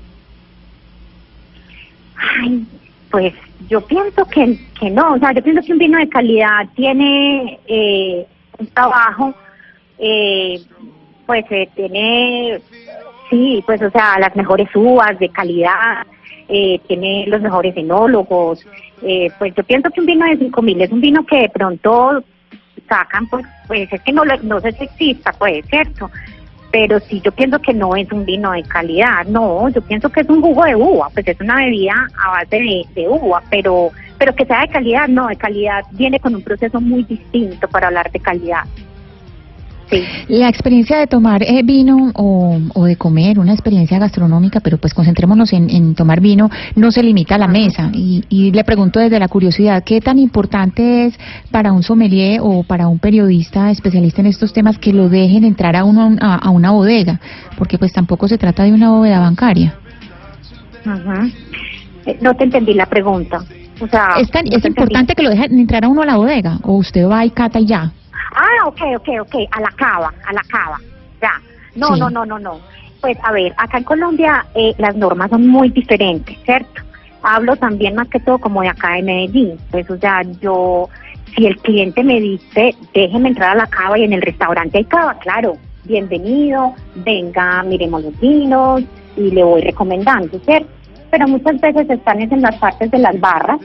Ay, pues yo pienso que, que no, o sea, yo pienso que un vino de calidad tiene eh, un trabajo, eh, pues eh, tiene, sí, pues o sea, las mejores uvas de calidad, eh, tiene los mejores enólogos, eh, pues yo pienso que un vino de cinco mil es un vino que de pronto sacan, pues, pues es que no, no sé si exista, pues, ¿cierto? pero sí yo pienso que no es un vino de calidad, no, yo pienso que es un jugo de uva, pues es una bebida a base de, de uva, pero pero que sea de calidad, no, de calidad viene con un proceso muy distinto para hablar de calidad. Sí. La experiencia de tomar eh, vino o, o de comer, una experiencia gastronómica, pero pues concentrémonos en, en tomar vino, no se limita a la mesa. Y, y le pregunto desde la curiosidad, ¿qué tan importante es para un sommelier o para un periodista especialista en estos temas que lo dejen entrar a, uno, a, a una bodega? Porque pues tampoco se trata de una bóveda bancaria. Ujú. Eh, No te entendí la pregunta. O sea, ¿Es, tan- no es entendí. importante que lo dejen entrar a uno a la bodega? ¿O usted va y cata y ya? Ah, ok, ok, ok, a la cava, a la cava, ya. No, Sí. no, no, no, no. Pues a ver, acá en Colombia eh, las normas son muy diferentes, ¿cierto? Hablo también más que todo como de acá de Medellín. Pues, o sea, yo, si el cliente me dice, déjeme entrar a la cava y en el restaurante hay cava, claro, bienvenido, venga, miremos los vinos y le voy recomendando, ¿cierto? Pero muchas veces están es en las partes de las barras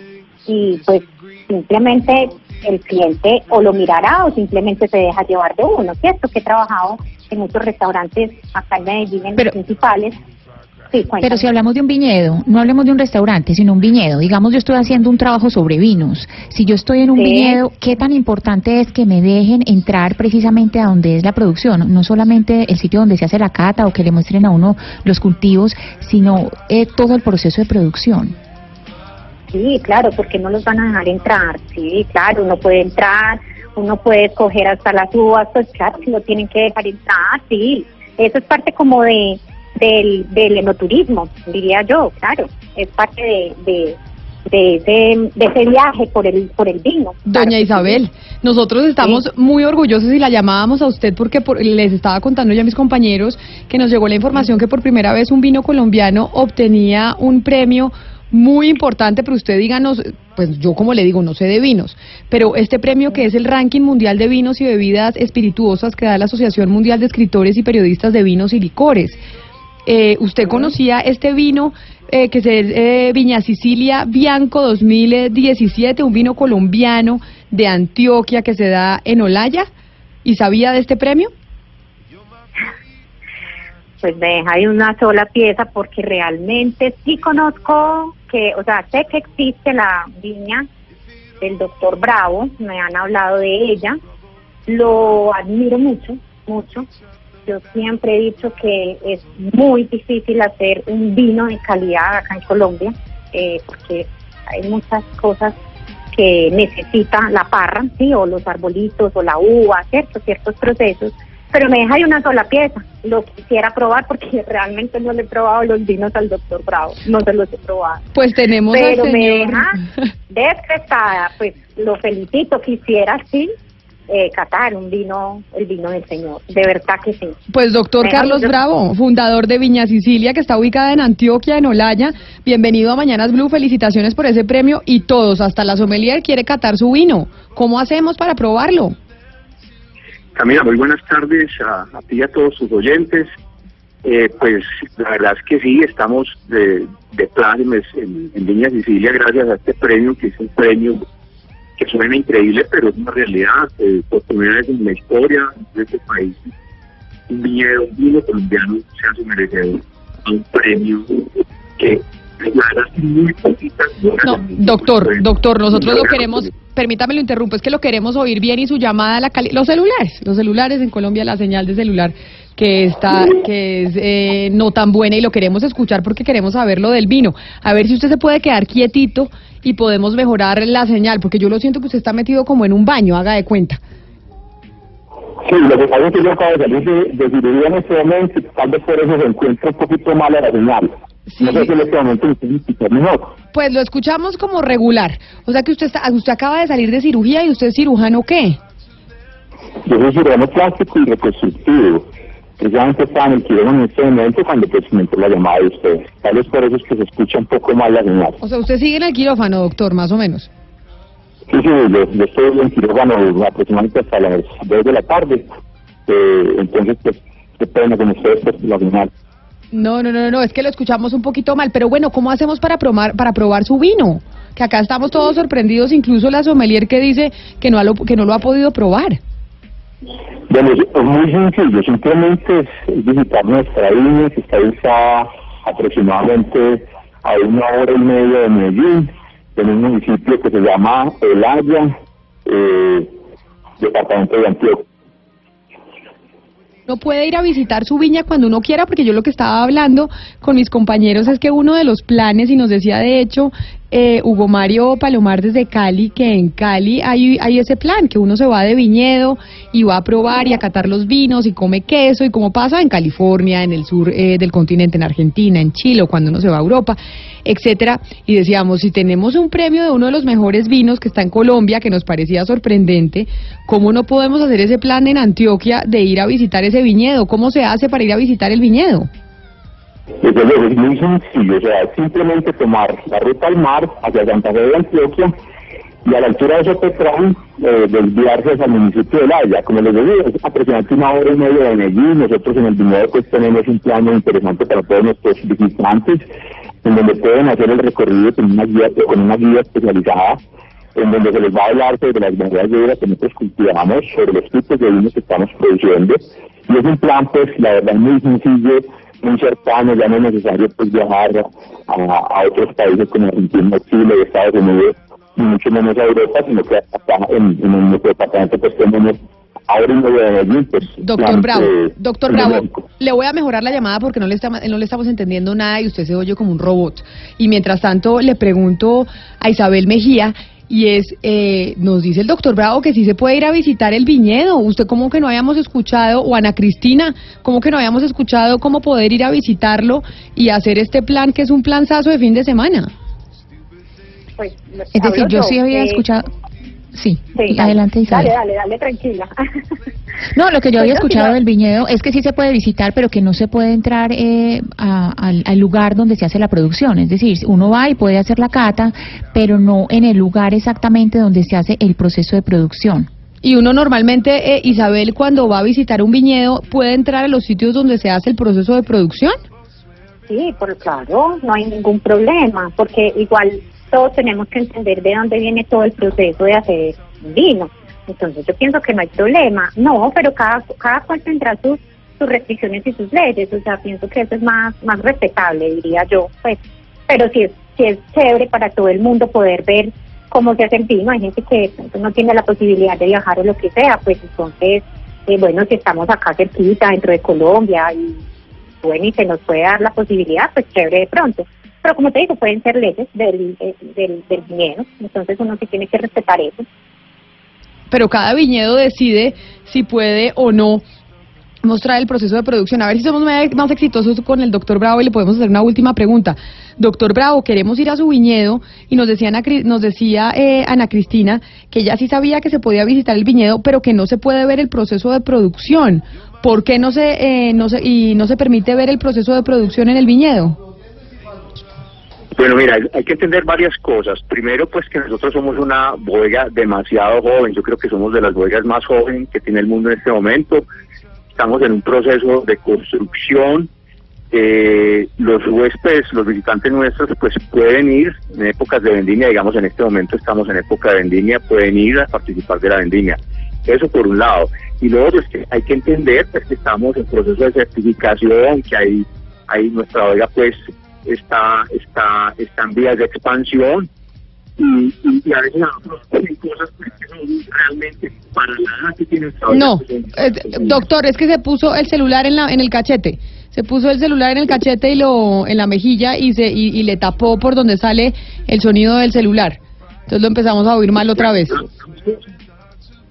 y pues simplemente el cliente o lo mirará o simplemente se deja llevar de uno, ¿cierto? Que he trabajado en muchos restaurantes acá en Medellín, en los principales. Sí. Pero si hablamos de un viñedo, no hablemos de un restaurante, sino un viñedo. Digamos, yo estoy haciendo un trabajo sobre vinos. Si yo estoy en un Sí. viñedo, ¿qué tan importante es que me dejen entrar precisamente a donde es la producción? No solamente el sitio donde se hace la cata o que le muestren a uno los cultivos, sino eh, todo el proceso de producción. Sí, claro, porque no los van a dejar entrar. Sí, claro, uno puede entrar, uno puede escoger hasta las uvas, pues claro, si lo tienen que dejar entrar, sí. Eso es parte como de del, del enoturismo, diría yo, claro. Es parte de, de, de, ese, de ese viaje por el, por el vino. Doña Isabel, nosotros estamos muy orgullosos y la llamábamos a usted porque por- les estaba contando ya a mis compañeros que nos llegó la información que por primera vez un vino colombiano obtenía un premio muy importante, pero usted díganos, pues yo como le digo, no sé de vinos, pero este premio que es el ranking mundial de vinos y bebidas espirituosas que da la Asociación Mundial de Escritores y Periodistas de Vinos y Licores. Eh, ¿Usted conocía este vino eh, que es eh, Viña Sicilia Bianco 2017, un vino colombiano de Antioquia que se da en Olaya? ¿Y sabía de este premio? Pues me deja de una sola pieza porque realmente sí conozco que, o sea, sé que existe la viña del doctor Bravo, me han hablado de ella, lo admiro mucho, mucho. Yo siempre he dicho que es muy difícil hacer un vino de calidad acá en Colombia, eh, porque hay muchas cosas que necesita la parra, sí, o los arbolitos, o la uva, cierto, ciertos procesos, pero me deja de una sola pieza. Lo quisiera probar porque realmente no le he probado los vinos al doctor Bravo, no se los he probado. Pues tenemos Pero al me deja descrestada, pues lo felicito, quisiera sí, eh, catar un vino, el vino del Señor. De verdad que sí. Pues doctor Carlos Bravo, fundador de Viña Sicilia, que está ubicada en Antioquia, en Olaya. Bienvenido a Mañanas Blue, felicitaciones por ese premio y todos, hasta la sommelier quiere catar su vino. ¿Cómo hacemos para probarlo? Camila, muy buenas tardes a, ti y a todos tus oyentes. Eh, pues la verdad es que sí, estamos de, de en, en Viña Sicilia gracias a este premio, que es un premio que suena increíble, pero es una realidad. Eh, vez en la historia de este país, un vino colombiano se hace merecedor un premio que la verdad es que muy poquitas No, doctor, doctor, nosotros lo queremos, permítame lo interrumpo, es que lo queremos oír bien y su llamada, la cali los celulares, los celulares en Colombia, la señal de celular que está, que es eh, no tan buena y lo queremos escuchar porque queremos saber lo del vino. A ver si usted se puede quedar quietito y podemos mejorar la señal, porque yo lo siento que usted está metido como en un baño, haga de cuenta. Sí, lo que pasa es que yo acabo de salir de, de en este momento tal vez por eso se encuentra un poquito mala la señal. No sé si me pueden escuchar mejor. Pues lo escuchamos como regular. O sea que usted está, usted acaba de salir de cirugía y usted es cirujano qué? Yo soy cirujano plástico y reconstructivo. Precisamente estaba en el quirófano en este momento cuando me entró la llamada de ustedes. Tal vez por eso es que se escucha un poco mal la señal. O sea, usted sigue en el quirófano, doctor, más o menos. Sí, sí, yo, yo estoy en quirófano aproximadamente hasta las 2 de la tarde. Eh, entonces, pues, qué pena con ustedes la señal. No, no, no, no, es que lo escuchamos un poquito mal, pero bueno, ¿cómo hacemos para probar, para probar su vino? Que acá estamos todos sorprendidos, incluso la sommelier que dice que no, ha lo, que no lo ha podido probar. Bueno, es muy sencillo, simplemente es visitar nuestra viña que está ubicada aproximadamente a una hora y media de Medellín, en un municipio que se llama El Haya, eh, departamento de Antioquia. No puede ir a visitar su viña cuando uno quiera, porque yo lo que estaba hablando con mis compañeros es que uno de los planes, y nos decía de hecho eh, Hugo Mario Palomar desde Cali, que en Cali hay, hay ese plan, que uno se va de viñedo y va a probar y a catar los vinos y come queso, y como pasa en California, en el sur eh, del continente, en Argentina, en Chile, cuando uno se va a Europa, etcétera. Y decíamos, si tenemos un premio de uno de los mejores vinos que está en Colombia, que nos parecía sorprendente, ¿cómo no podemos hacer ese plan en Antioquia de ir a visitar ese viñedo? ¿Cómo se hace para ir a visitar el viñedo? Desde luego, es muy sencillo, o sea, simplemente tomar la ruta al mar hacia Santa Fe de Antioquia y a la altura de Sopetrán eh, desviarse hacia municipio de Laya. Como les digo, es aproximadamente una hora y media de Medellín. Nosotros en el viñedo pues tenemos un plan muy interesante para todos nuestros visitantes, en donde pueden hacer el recorrido con una guía, con una guía especializada en donde se les va a hablar sobre las variedades de vida que nosotros cultivamos, sobre los tipos de vinos que estamos produciendo. Y es un plan, pues, la verdad, muy sencillo, muy cercano, ya no es necesario pues viajar a, a otros países como Argentina, Chile, Estados Unidos, y mucho menos a Europa, sino que acá en, en nuestro departamento pues tenemos pues... Doctor Bravo, doctor Bravo, le voy a mejorar la llamada porque no le, estamos, no le estamos entendiendo nada y usted se oye como un robot. Y mientras tanto le pregunto a Isabel Mejía y es, eh, nos dice el doctor Bravo que sí se puede ir a visitar el viñedo. Usted como que no habíamos escuchado, o Ana Cristina, como que no habíamos escuchado cómo poder ir a visitarlo y hacer este plan que es un planzazo de fin de semana. Pues, Es decir, yo sí había eh, escuchado... Sí, sí, adelante Isabel. Dale, dale, dale, tranquila. No, lo que yo había escuchado del viñedo es que sí se puede visitar, pero que no se puede entrar eh, a- al, al lugar donde se hace la producción. Es decir, uno va y puede hacer la cata, pero no en el lugar exactamente donde se hace el proceso de producción. Y uno normalmente, eh, Isabel, cuando va a visitar un viñedo, puede entrar a los sitios donde se hace el proceso de producción. Sí, por claro, no hay ningún problema, porque igual todos tenemos que entender de dónde viene todo el proceso de hacer vino. Entonces yo pienso que no hay problema. No, pero cada, cada cual tendrá sus, sus restricciones y sus leyes. O sea, pienso que eso es más, más respetable, diría yo. Pues, pero sí es, sí es chévere para todo el mundo poder ver cómo se hace el vino. Hay gente que no tiene la posibilidad de viajar o lo que sea, pues entonces, eh, bueno, si estamos acá cerquita, dentro de Colombia, y bueno, y se nos puede dar la posibilidad, pues chévere de pronto. Pero como te digo, pueden ser leyes del, eh, del, del viñedo, entonces uno sí tiene que respetar eso. pero cada viñedo decide si puede o no mostrar el proceso de producción. A ver si somos más exitosos con el doctor Bravo y le podemos hacer una última pregunta. Doctor Bravo, queremos ir a su viñedo y nos decía Ana, nos decía eh, Ana Cristina que ella sí sabía que se podía visitar el viñedo, pero que no se puede ver el proceso de producción. ¿Por qué no se, eh, no se, y no se permite ver el proceso de producción en el viñedo? Bueno, mira, hay que entender varias cosas. Primero, pues que nosotros somos una bodega demasiado joven. Yo creo que somos de las bodegas más jóvenes que tiene el mundo en este momento. Estamos en un proceso de construcción. Eh, los huéspedes, los visitantes nuestros, pues pueden ir en épocas de vendimia. Digamos, en este momento estamos en época de vendimia, pueden ir a participar de la vendimia. Eso por un lado. Y luego es que hay que entender pues, que estamos en proceso de certificación, que hay, hay nuestra bodega pues está, está, está en vías de expansión y, y, y a veces nosotros hacen cosas pues, que son realmente para nada que tienen No, eh, doctor, es que se puso el celular en, la, en el cachete. Se puso el celular en el cachete y lo en la mejilla y se y, y le tapó por donde sale el sonido del celular. Entonces lo empezamos a oír mal otra vez.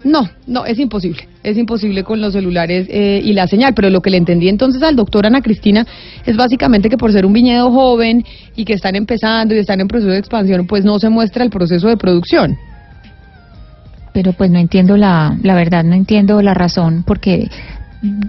No, no, es imposible. Es imposible con los celulares eh, y la señal. Pero lo que le entendí entonces al doctor Ana Cristina es básicamente que por ser un viñedo joven y que están empezando y están en proceso de expansión, pues no se muestra el proceso de producción. pero pues no entiendo la, la verdad, no entiendo la razón, porque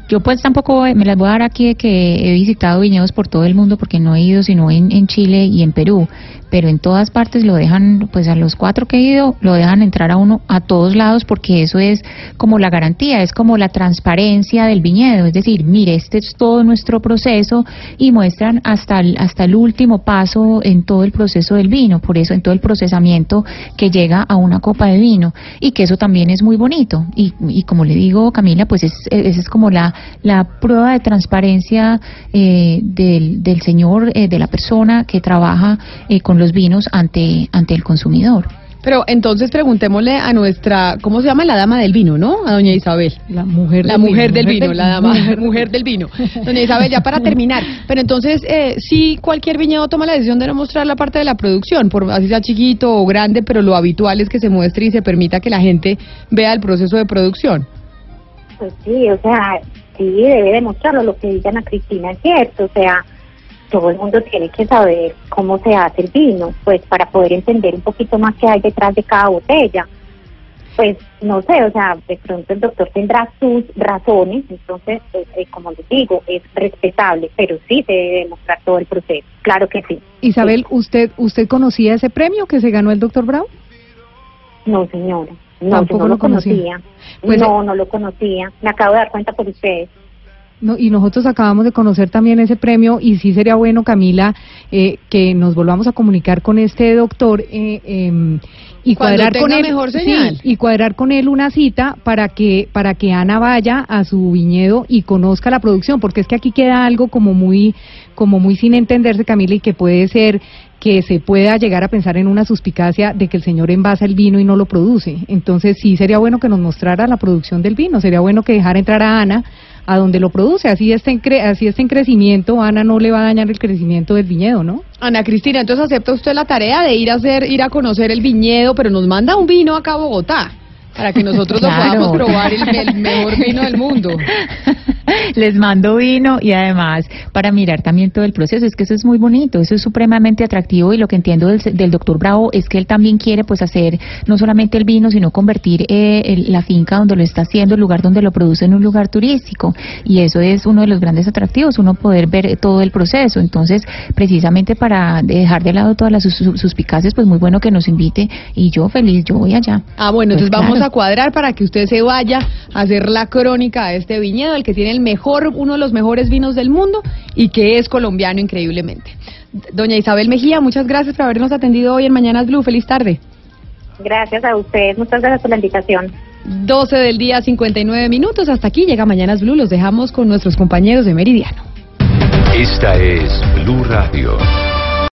yo pues tampoco me las voy a dar aquí de que he visitado viñedos por todo el mundo, porque no he ido sino en, Chile y en Perú, pero en todas partes lo dejan, pues a los cuatro que he ido, lo dejan entrar a uno a todos lados, porque eso es como la garantía, es como la transparencia del viñedo, es decir, mire, este es todo nuestro proceso y muestran hasta el, hasta el último paso en todo el proceso del vino, por eso en todo el procesamiento que llega a una copa de vino. Y que eso también es muy bonito. Y, y como le digo Camila, pues es, es, es como la, la prueba de transparencia eh, del, del señor, eh, de la persona que trabaja eh, con los vinos ante, ante el consumidor. Pero entonces preguntémosle a nuestra, ¿cómo se llama? La dama del vino, ¿no? A doña Isabel. La mujer La del mujer vino, del mujer vino, del- la dama, mujer- mujer del vino. Doña Isabel, ya para terminar. Pero entonces, eh, sí, cualquier viñedo toma la decisión de no mostrar la parte de la producción, por así sea chiquito o grande, pero lo habitual es que se muestre y se permita que la gente vea el proceso de producción. Pues sí, o sea, sí, debe demostrarlo. Lo que dice Ana Cristina es cierto, o sea, todo el mundo tiene que saber cómo se hace el vino, pues para poder entender un poquito más qué hay detrás de cada botella. Pues no sé, o sea, de pronto el doctor tendrá sus razones, entonces, pues, eh, como les digo, es respetable, pero sí se debe demostrar todo el proceso, claro que sí. Isabel, ¿usted usted conocía ese premio que se ganó el doctor Bravo? No, señora, no, yo no lo conocía. Pues, no, no lo conocía, me acabo de dar cuenta por ustedes. No, y nosotros acabamos de conocer también ese premio y sí sería bueno, Camila, eh, que nos volvamos a comunicar con este doctor eh, em, y Cuando cuadrar con él mejor sí, y cuadrar con él una cita para que para que Ana vaya a su viñedo y conozca la producción, porque es que aquí queda algo como muy como muy sin entenderse, Camila, y que puede ser que se pueda llegar a pensar en una suspicacia de que el señor envasa el vino y no lo produce. Entonces sí sería bueno que nos mostrara la producción del vino, sería bueno que dejara entrar a Ana a donde lo produce, así está en cre- así está en crecimiento, Ana no le va a dañar el crecimiento del viñedo, ¿no? Ana Cristina, entonces acepta usted la tarea de ir a hacer, ir a conocer el viñedo, pero nos manda un vino acá a Bogotá para que nosotros lo Claro. podamos probar el, el mejor vino del mundo. Les mando vino y además para mirar también todo el proceso. Es que eso es muy bonito, eso es supremamente atractivo y lo que entiendo del, del doctor Bravo es que él también quiere pues hacer no solamente el vino, sino convertir eh, el- la finca donde lo está haciendo, el lugar donde lo produce en un lugar turístico. Y eso es uno de los grandes atractivos, uno poder ver eh, todo el proceso. Entonces, precisamente para dejar de lado todas las sus- sus- suspicacias, pues muy bueno que nos invite y yo feliz, yo voy allá. Ah, bueno, Pues entonces vamos claro. A cuadrar para que usted se vaya a hacer la crónica de este viñedo, el que tiene el mejor, uno de los mejores vinos del mundo y que es colombiano increíblemente. Doña Isabel Mejía, muchas gracias por habernos atendido hoy en Mañanas Blue. Feliz tarde. Gracias a ustedes, muchas gracias por la invitación. 12 del día, 59 minutos. Hasta aquí llega Mañanas Blue. Los dejamos con nuestros compañeros de Meridiano. Esta es Blue Radio.